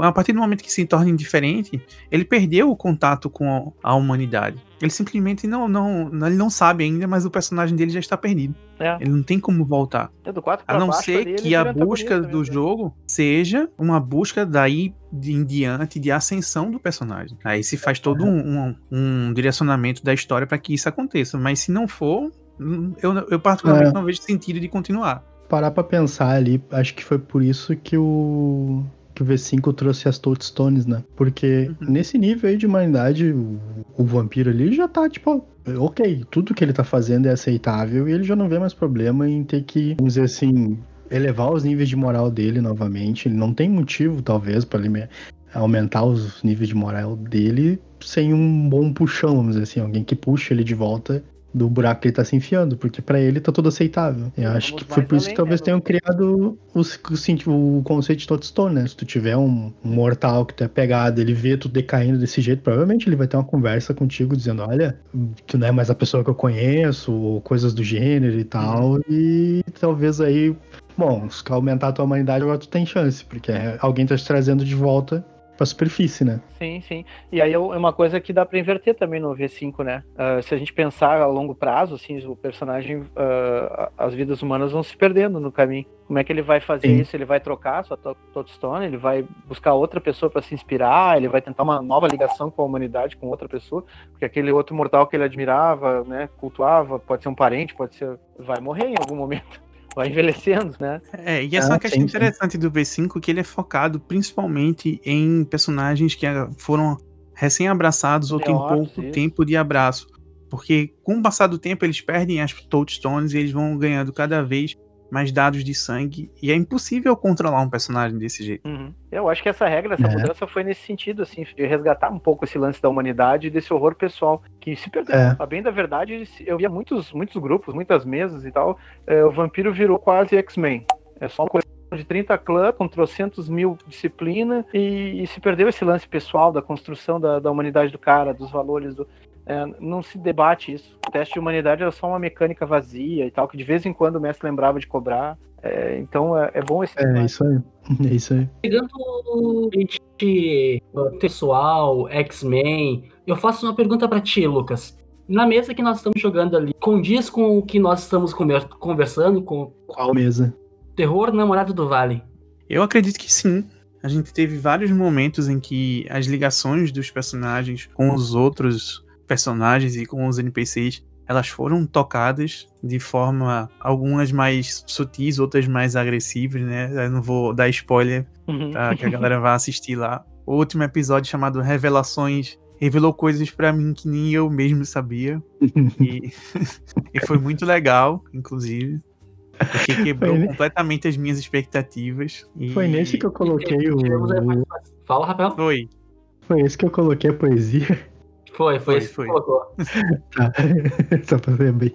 A partir do momento que se torna indiferente, ele perdeu o contato com a humanidade. Ele simplesmente não, não, ele não sabe ainda, mas o personagem dele já está perdido. É. Ele não tem como voltar. É do 4 A não baixo ser ali, que a busca do mesmo. jogo seja uma busca daí de em diante de ascensão do personagem. Aí se faz todo um, um- um direcionamento da história para que isso aconteça. Mas se não for, eu, eu particularmente É. não vejo sentido de continuar. Parar pra pensar ali, acho que foi por isso que o que o V5 trouxe as Toadstones, né? Porque Uhum. nesse nível aí de humanidade, o, o vampiro ali já tá, tipo, ok, tudo que ele tá fazendo é aceitável e ele já não vê mais problema em ter que, vamos dizer assim, elevar os níveis de moral dele novamente. Ele não tem motivo, talvez, pra ele me- aumentar os níveis de moral dele sem um bom puxão, vamos dizer assim, alguém que puxa ele de volta do buraco que ele tá se enfiando, porque pra ele tá tudo aceitável. Eu Vamos acho que foi por isso que além, talvez né, tenham criado o, conceito de Toadstone, né? Se tu tiver um, um mortal que tu é pegado, ele vê tu decaindo desse jeito, provavelmente ele vai ter uma conversa contigo dizendo, olha, tu não é mais a pessoa que eu conheço, ou coisas do gênero e tal, e talvez aí, bom, se aumentar a tua humanidade, agora tu tem chance, porque alguém tá te trazendo de volta pra superfície, né? Sim, sim. E aí é uma coisa que dá pra inverter também no V5, né? Ah, se a gente pensar a longo prazo, assim, o personagem, ah, as vidas humanas vão se perdendo no caminho. Como é que ele vai fazer Sim. isso? Ele vai trocar a sua to- Toadstone, ele vai buscar outra pessoa pra se inspirar, ele vai tentar uma nova ligação com a humanidade, com outra pessoa, porque aquele outro mortal que ele admirava, né, cultuava, pode ser um parente, pode ser, vai morrer em algum momento. Vai envelhecendo, né? É, e essa é Ah, uma questão sim, sim. interessante do V5, que ele é focado principalmente em personagens que foram recém-abraçados ou têm Neófitos, pouco isso. tempo de abraço. Porque com o passar do tempo eles perdem as Toadstones e eles vão ganhando cada vez mais dados de sangue. E é impossível controlar um personagem desse jeito. Uhum. Eu acho que essa regra, essa É. mudança foi nesse sentido, assim, de resgatar um pouco esse lance da humanidade e desse horror pessoal, que se perdeu. É. A bem da verdade, eu via muitos, muitos grupos, muitas mesas e tal, é, o vampiro virou quase X-Men. É só uma coleção de 30 clãs com trocentos mil disciplina e, e se perdeu esse lance pessoal da construção da, da humanidade do cara, dos valores do... é, não se debate isso. O teste de humanidade era só uma mecânica vazia e tal, que de vez em quando o mestre lembrava de cobrar. É, então é, é bom esse É debate. isso aí. É isso aí. Pegando o gente pessoal, X-Men, eu faço uma pergunta pra ti, Lucas. Na mesa que nós estamos jogando ali, condiz com o que nós estamos conver- conversando com Qual mesa? Terror Namorado do Vale? Eu acredito que sim. A gente teve vários momentos em que as ligações dos personagens com os outros personagens e com os NPCs elas foram tocadas de forma algumas mais sutis, outras mais agressivas, né? Eu não vou dar spoiler Uhum. pra que a galera vá assistir lá. O último episódio chamado Revelações revelou coisas pra mim que nem eu mesmo sabia. E, e foi muito legal, inclusive. Porque quebrou Foi ne- completamente as minhas expectativas. E Foi nesse que eu coloquei o. Fala, Rafael. Foi. Foi esse que eu coloquei a poesia. Foi, foi, Foi, foi. Tá. Só pra ver bem.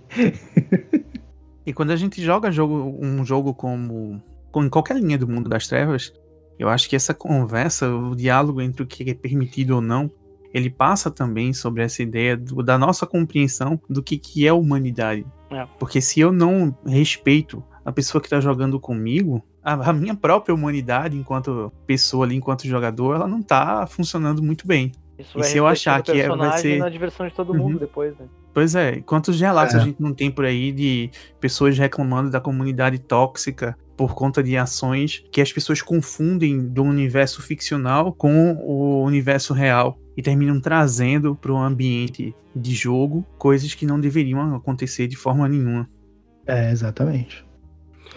E quando a gente joga jogo, um jogo como, como em qualquer linha do mundo das trevas, eu acho que essa conversa, o diálogo entre o que é permitido ou não, ele passa também sobre essa ideia do- da nossa compreensão do que, que é humanidade. É. Porque se eu não respeito a pessoa que está jogando comigo, a, a minha própria humanidade, enquanto pessoa ali, enquanto jogador, ela não tá funcionando muito bem. Isso E se eu achar que é- vai ser- e na diversão de todo Uhum. mundo depois, né? Pois é, quantos relatos É. a gente não tem por aí de pessoas reclamando da comunidade tóxica por conta de ações que as pessoas confundem do universo ficcional com o universo real e terminam trazendo para o ambiente de jogo coisas que não deveriam acontecer de forma nenhuma. É, exatamente.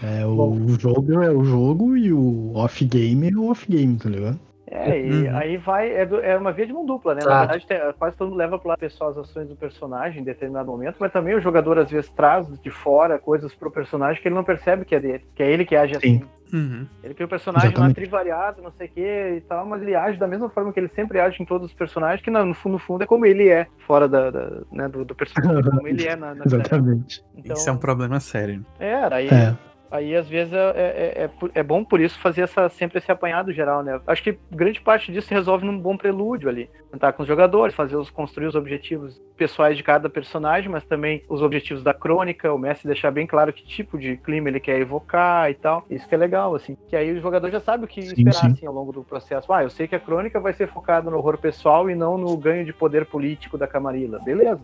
É, o Bom. jogo é o jogo e o off-game é o off-game, tá ligado? É, e Uhum. aí vai, é, do- é uma via de mão dupla, né? Na Exato. verdade, tem- quase todo mundo leva pro lado pessoal as ações do personagem em determinado momento, mas também o jogador às vezes traz de fora coisas pro personagem que ele não percebe que é dele, que é ele que age Sim. assim. Uhum. Ele cria um personagem lá Exatamente. trivariado, não sei o que e tal, mas ele age da mesma forma que ele sempre age em todos os personagens, que no fundo, no fundo é como ele é, fora da, da- né, do, do personagem, como ele é na, na série. Exatamente. Então, Isso é um problema sério. é, aí, É. aí às vezes é, é, é, é bom por isso fazer essa, sempre esse apanhado geral, né? Acho que grande parte disso se resolve num bom prelúdio ali. Tentar com os jogadores, fazer os, construir os objetivos pessoais de cada personagem, mas também os objetivos da crônica, o mestre deixar bem claro que tipo de clima ele quer evocar e tal. Isso que é legal, assim. Que aí o jogador já sabe o que Sim, esperar, sim. assim, ao longo do processo. Ah, eu sei que a crônica vai ser focada no horror pessoal e não no ganho de poder político da Camarilla. Beleza.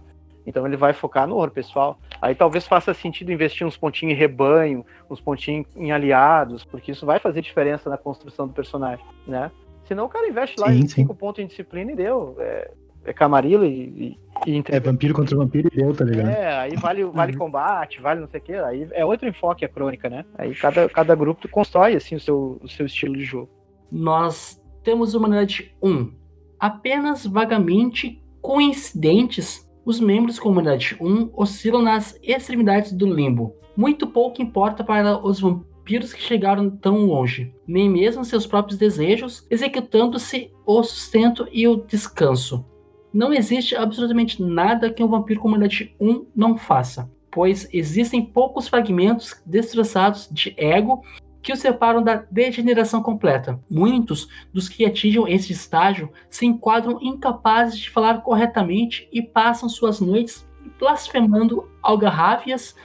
Então ele vai focar no horror pessoal. Aí talvez faça sentido investir uns pontinhos em rebanho, uns pontinhos em aliados, porque isso vai fazer diferença na construção do personagem, né? Senão o cara investe lá Sim, em sim. cinco pontos em disciplina e deu. É, é camarilla e, e, e entre- É vampiro contra vampiro e deu, tá ligado? É, aí vale, vale Uhum. combate, vale não sei o que. Aí é outro enfoque a crônica, né? Aí cada, cada grupo constrói assim o seu, o seu estilo de jogo. Nós temos humanidade 1. Apenas vagamente coincidentes, os membros da comunidade 1 oscilam nas extremidades do limbo. Muito pouco importa para os vampiros que chegaram tão longe, nem mesmo seus próprios desejos, executando-se o sustento e o descanso. Não existe absolutamente nada que um vampiro comunidade 1 não faça, pois existem poucos fragmentos destroçados de ego que o separam da degeneração completa. Muitos dos que atingem esse estágio se enquadram incapazes de falar corretamente e passam suas noites blasfemando algarráfias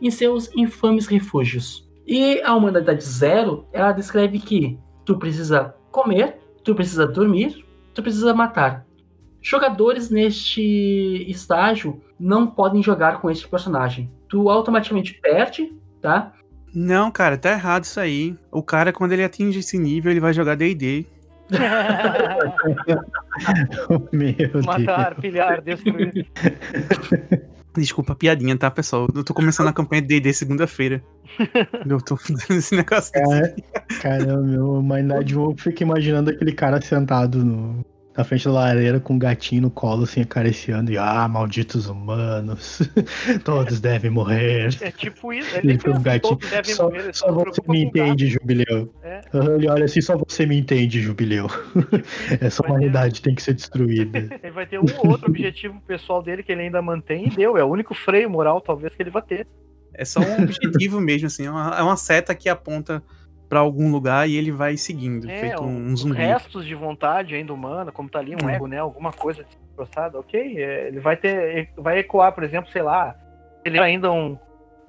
em seus infames refúgios. E a humanidade zero, ela descreve que tu precisa comer, tu precisa dormir, tu precisa matar. Jogadores neste estágio não podem jogar com este personagem. Tu automaticamente perde, tá? Não, cara, tá errado isso aí. O cara, quando ele atinge esse nível, ele vai jogar D&D. Meu Deus. Matar, pilhar, destruir. Desculpa a piadinha, tá, pessoal? Eu tô começando a campanha de D&D segunda-feira. Eu tô fazendo esse negócio desse. É, caramba, meu, humanidade 1, eu fico imaginando aquele cara sentado no, na frente da lareira com um gatinho no colo, assim, acariciando, e ah, malditos humanos, todos devem morrer. É tipo isso. Ele Ele foi um gatinho. todos devem Só, morrer, só você me o gato. entende, Jubileu. É. Ele olha assim, só você me entende, Jubileu. Essa Vai ter- humanidade tem que ser destruída. Ele vai ter um ou outro objetivo pessoal dele que ele ainda mantém e deu. É o único freio moral, talvez, que ele vai ter. É só um objetivo mesmo, assim. É uma, é uma seta que aponta pra algum lugar e ele vai seguindo, É, feito um Os zumbi. restos de vontade ainda humana, como tá ali um É. ego, né? Alguma coisa destroçada, ok. é, ele vai ter. Vai ecoar, por exemplo, sei lá. Ele é ainda um,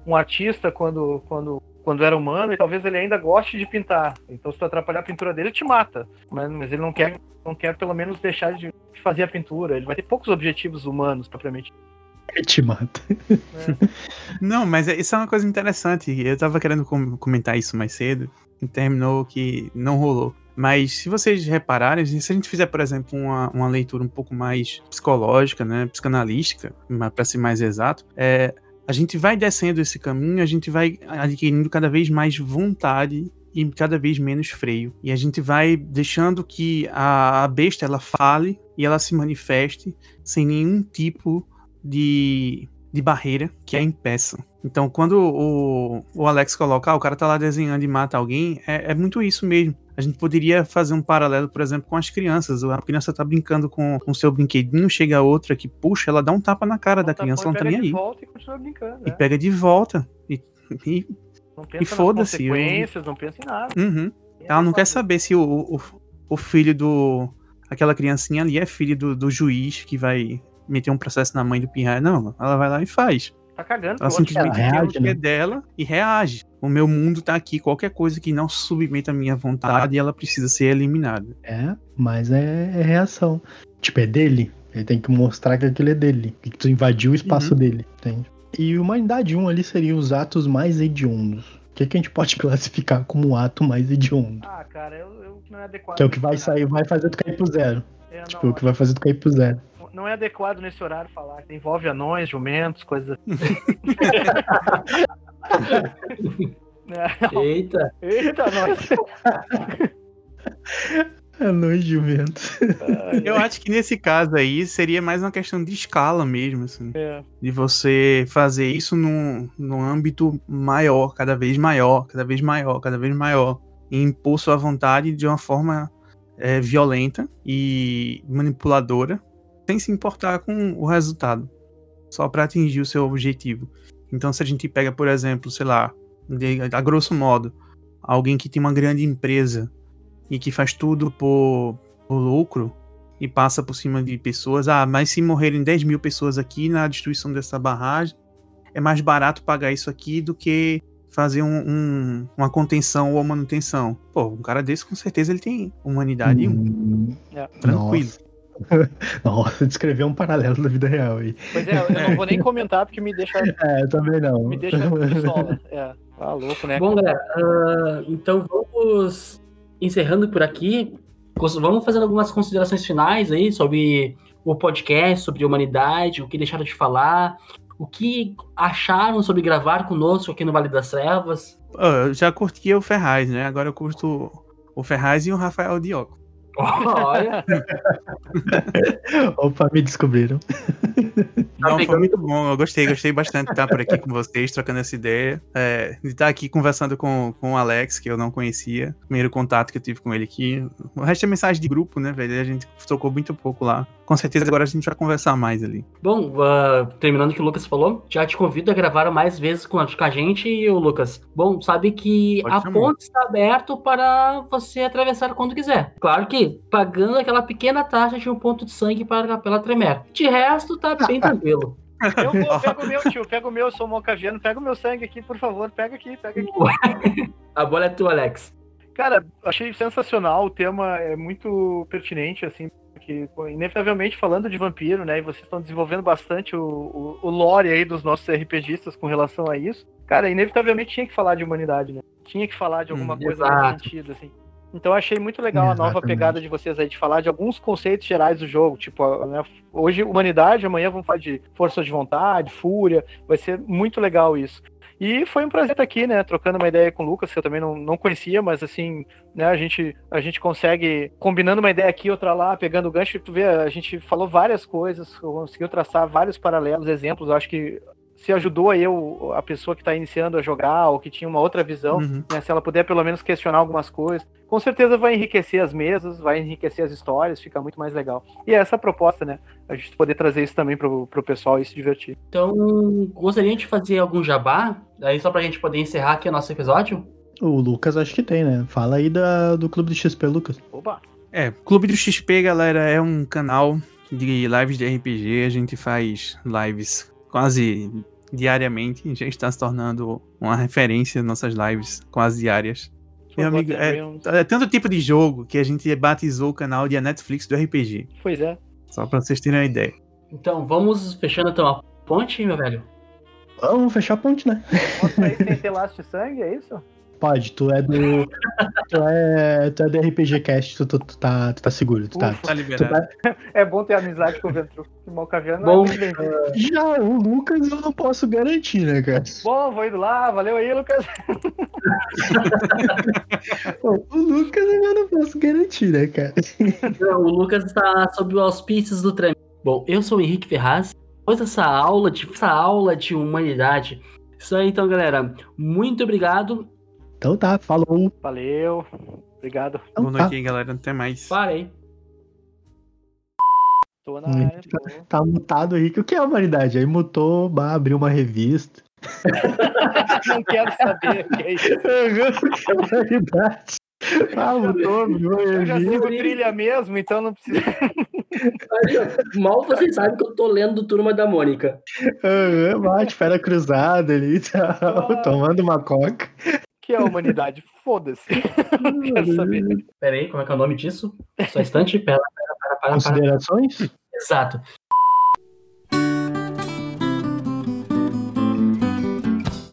um artista quando, quando, quando era humano e talvez ele ainda goste de pintar. Então, se tu atrapalhar a pintura dele, ele te mata. Mas, mas ele não quer, não quer pelo menos deixar de fazer a pintura. Ele vai ter poucos objetivos humanos, propriamente. Ele te mata. Não, mas é- isso é uma coisa interessante. Eu tava querendo com- comentar isso mais cedo terminou que não rolou. Mas se vocês repararem, se a gente fizer, por exemplo, uma, uma leitura um pouco mais psicológica, né, psicanalística, para ser mais exato, é, a gente vai descendo esse caminho, a gente vai adquirindo cada vez mais vontade e cada vez menos freio. E a gente vai deixando que a, besta ela fale e ela se manifeste sem nenhum tipo de, de barreira que a impeça. Então, quando o, o Alex coloca, ah, o cara tá lá desenhando e mata alguém, é, é muito isso mesmo. A gente poderia fazer um paralelo, por exemplo, com as crianças. A criança tá brincando com o seu brinquedinho, chega outra que puxa, ela dá um tapa na cara da Então, criança, ela não tá pega nem de aí. volta e continua brincando. E né? pega de volta. E, e- nas foda-se, eu- consequências, não pensa em nada. uhum. Ela não quer saber se o, o, o filho do. Aquela criancinha ali é filho do, do juiz que vai meter um processo na mãe do Pirraia. Não, ela vai lá e faz. Tá cagando. Ela simplesmente Ela quer o reage, é né? dela e reage. O meu mundo tá aqui. Qualquer coisa que não submeta a minha vontade, ela precisa ser eliminada. É, mas é, é reação. Tipo, é dele. Ele tem que mostrar que aquilo é dele. Que tu invadiu o espaço Uhum. dele, entende? E humanidade 1 ali seria os atos mais hediondos. O que, que a gente pode classificar como um ato mais hediondo? Ah, cara, eu, eu não é adequado. Que é o que vai horário. sair, vai fazer tu cair pro zero. É, não, Tipo, o que vai fazer tu cair pro zero. Não é adequado nesse horário falar. Envolve anões, jumentos, coisas assim. Eita, Eita, nós. Anões de vento. Eu acho que nesse caso aí seria mais uma questão de escala mesmo, assim. É. De você fazer isso num, num âmbito maior, cada vez maior, cada vez maior, cada vez maior. E impor sua vontade de uma forma é, violenta e manipuladora, sem se importar com o resultado. Só para atingir o seu objetivo. Então, se a gente pega, por exemplo, sei lá, de- a grosso modo, alguém que tem uma grande empresa e que faz tudo por, por lucro e passa por cima de pessoas, ah, mas se morrerem 10 mil pessoas aqui na destruição dessa barragem, é mais barato pagar isso aqui do que fazer um- um- uma contenção ou manutenção. Pô, um cara desse com certeza ele tem humanidade Hum, É. tranquilo. Nossa. Nossa, descreveu um paralelo da vida real aí. Pois é, eu não vou nem comentar porque me deixa, É, também não. me deixa pistola. É, tá louco, né? Bom, galera, ah, então vamos encerrando por aqui. Vamos fazendo algumas considerações finais aí sobre o podcast, sobre a humanidade, o que deixaram de falar, o que acharam sobre gravar conosco aqui no Vale das Trevas. Ó, eu já curtia o Ferraz, né? Agora eu curto o Ferraz e o Rafael Diogo. Olha, Opa, me descobriram. Não, foi muito bom. Eu gostei, gostei bastante de estar por aqui com vocês, trocando essa ideia. É, de estar aqui conversando com, com o Alex, que eu não conhecia. Primeiro contato que eu tive com ele aqui. O resto é mensagem de grupo, né, velho? A gente tocou muito pouco lá. Com certeza agora a gente vai conversar mais ali. bom, ah, terminando o que o Lucas falou, já te convido a gravar mais vezes com a, com a gente e o Lucas. Bom, sabe que Pode a chamar. ponte está aberta para você atravessar quando quiser. Claro que pagando aquela pequena taxa de um ponto de sangue para a Capela Tremer. De resto, tá bem tranquilo. Eu vou, pega o meu, tio, pega o meu, eu sou mocaviano, pega o meu sangue aqui, por favor, pega aqui, pega aqui. A bola é tua, Alex. Cara, achei sensacional, o tema é muito pertinente, assim, porque, inevitavelmente falando de vampiro, né, e vocês estão desenvolvendo bastante o, o, o lore aí dos nossos RPGistas com relação a isso. Cara, inevitavelmente tinha que falar de humanidade, né? Tinha que falar de alguma Hum, coisa exato. nesse sentido, assim. Então eu achei muito legal a nova Exatamente. pegada de vocês aí de falar de alguns conceitos gerais do jogo, tipo, né, hoje humanidade, amanhã vamos falar de força de vontade, fúria, vai ser muito legal isso. E foi um prazer estar aqui, né, trocando uma ideia com o Lucas, que eu também não, não conhecia, mas assim, né, a gente, a gente consegue, combinando uma ideia aqui, outra lá, pegando o gancho, tu vê, a gente falou várias coisas, conseguiu traçar vários paralelos, exemplos, eu acho que se ajudou aí o- a pessoa que está iniciando a jogar, ou que tinha uma outra visão, Uhum. né, se ela puder pelo menos questionar algumas coisas, com certeza vai enriquecer as mesas, vai enriquecer as histórias, fica muito mais legal. E é essa a proposta, né, a gente poder trazer isso também pro, pro pessoal e se divertir. Então, gostaria de fazer algum jabá, aí só pra gente poder encerrar aqui o nosso episódio? O Lucas acho que tem, né? Fala aí da, do clube de XP, Lucas. Oba! É, Clube do XP, galera, é um canal de lives de RPG. A gente faz lives quase diariamente. Já está se tornando uma referência nossas lives quase diárias. Meu amigo, é, é tanto tipo de jogo que a gente batizou o canal de a Netflix do RPG. Pois é. Só pra vocês terem uma ideia. Então, vamos fechando então a ponte, meu velho? Vamos fechar a ponte, né? Posso sair sem ter laço de sangue, é isso? Pode, tu é do. tu, é, tu é do RPG Cast, tu, tu, tu tá, tu tá seguro, tu tá. Ufa. Tá liberado. tá- É bom ter amizade com o Ventru. Que Malcaviano Bom, é muito bem-vindo. Já o Lucas eu não posso garantir, né, cara? Bom, vou indo lá, valeu aí, Lucas. Pô, O Lucas eu não posso garantir, né, cara? Então, o Lucas está sob os auspícios do Trem. Bom, eu sou o Henrique Ferraz. Depois dessa aula de, essa aula de humanidade. Isso aí, então, galera. Muito obrigado. Então tá, falou. Valeu. Obrigado. Então, Boa tá, noite galera. Até mais. Parei. Tô na área. tô. tá mutado aí. O que é a humanidade? Aí mutou, bah, abriu uma revista. Não quero saber o que é isso. O que é a humanidade? Ah, mutou, abriu uma Eu já revista. sigo trilha mesmo, então não precisa. Mal vocês sabem que eu tô lendo Turma da Mônica. Aham, bate, fera cruzada ali e tal, Ah. tomando uma coca. Que é a humanidade? Foda-se. Não quero saber. Pera aí, como é que é o nome disso? Só um instante. Pera, pera, pera, para, para. Considerações? Exato.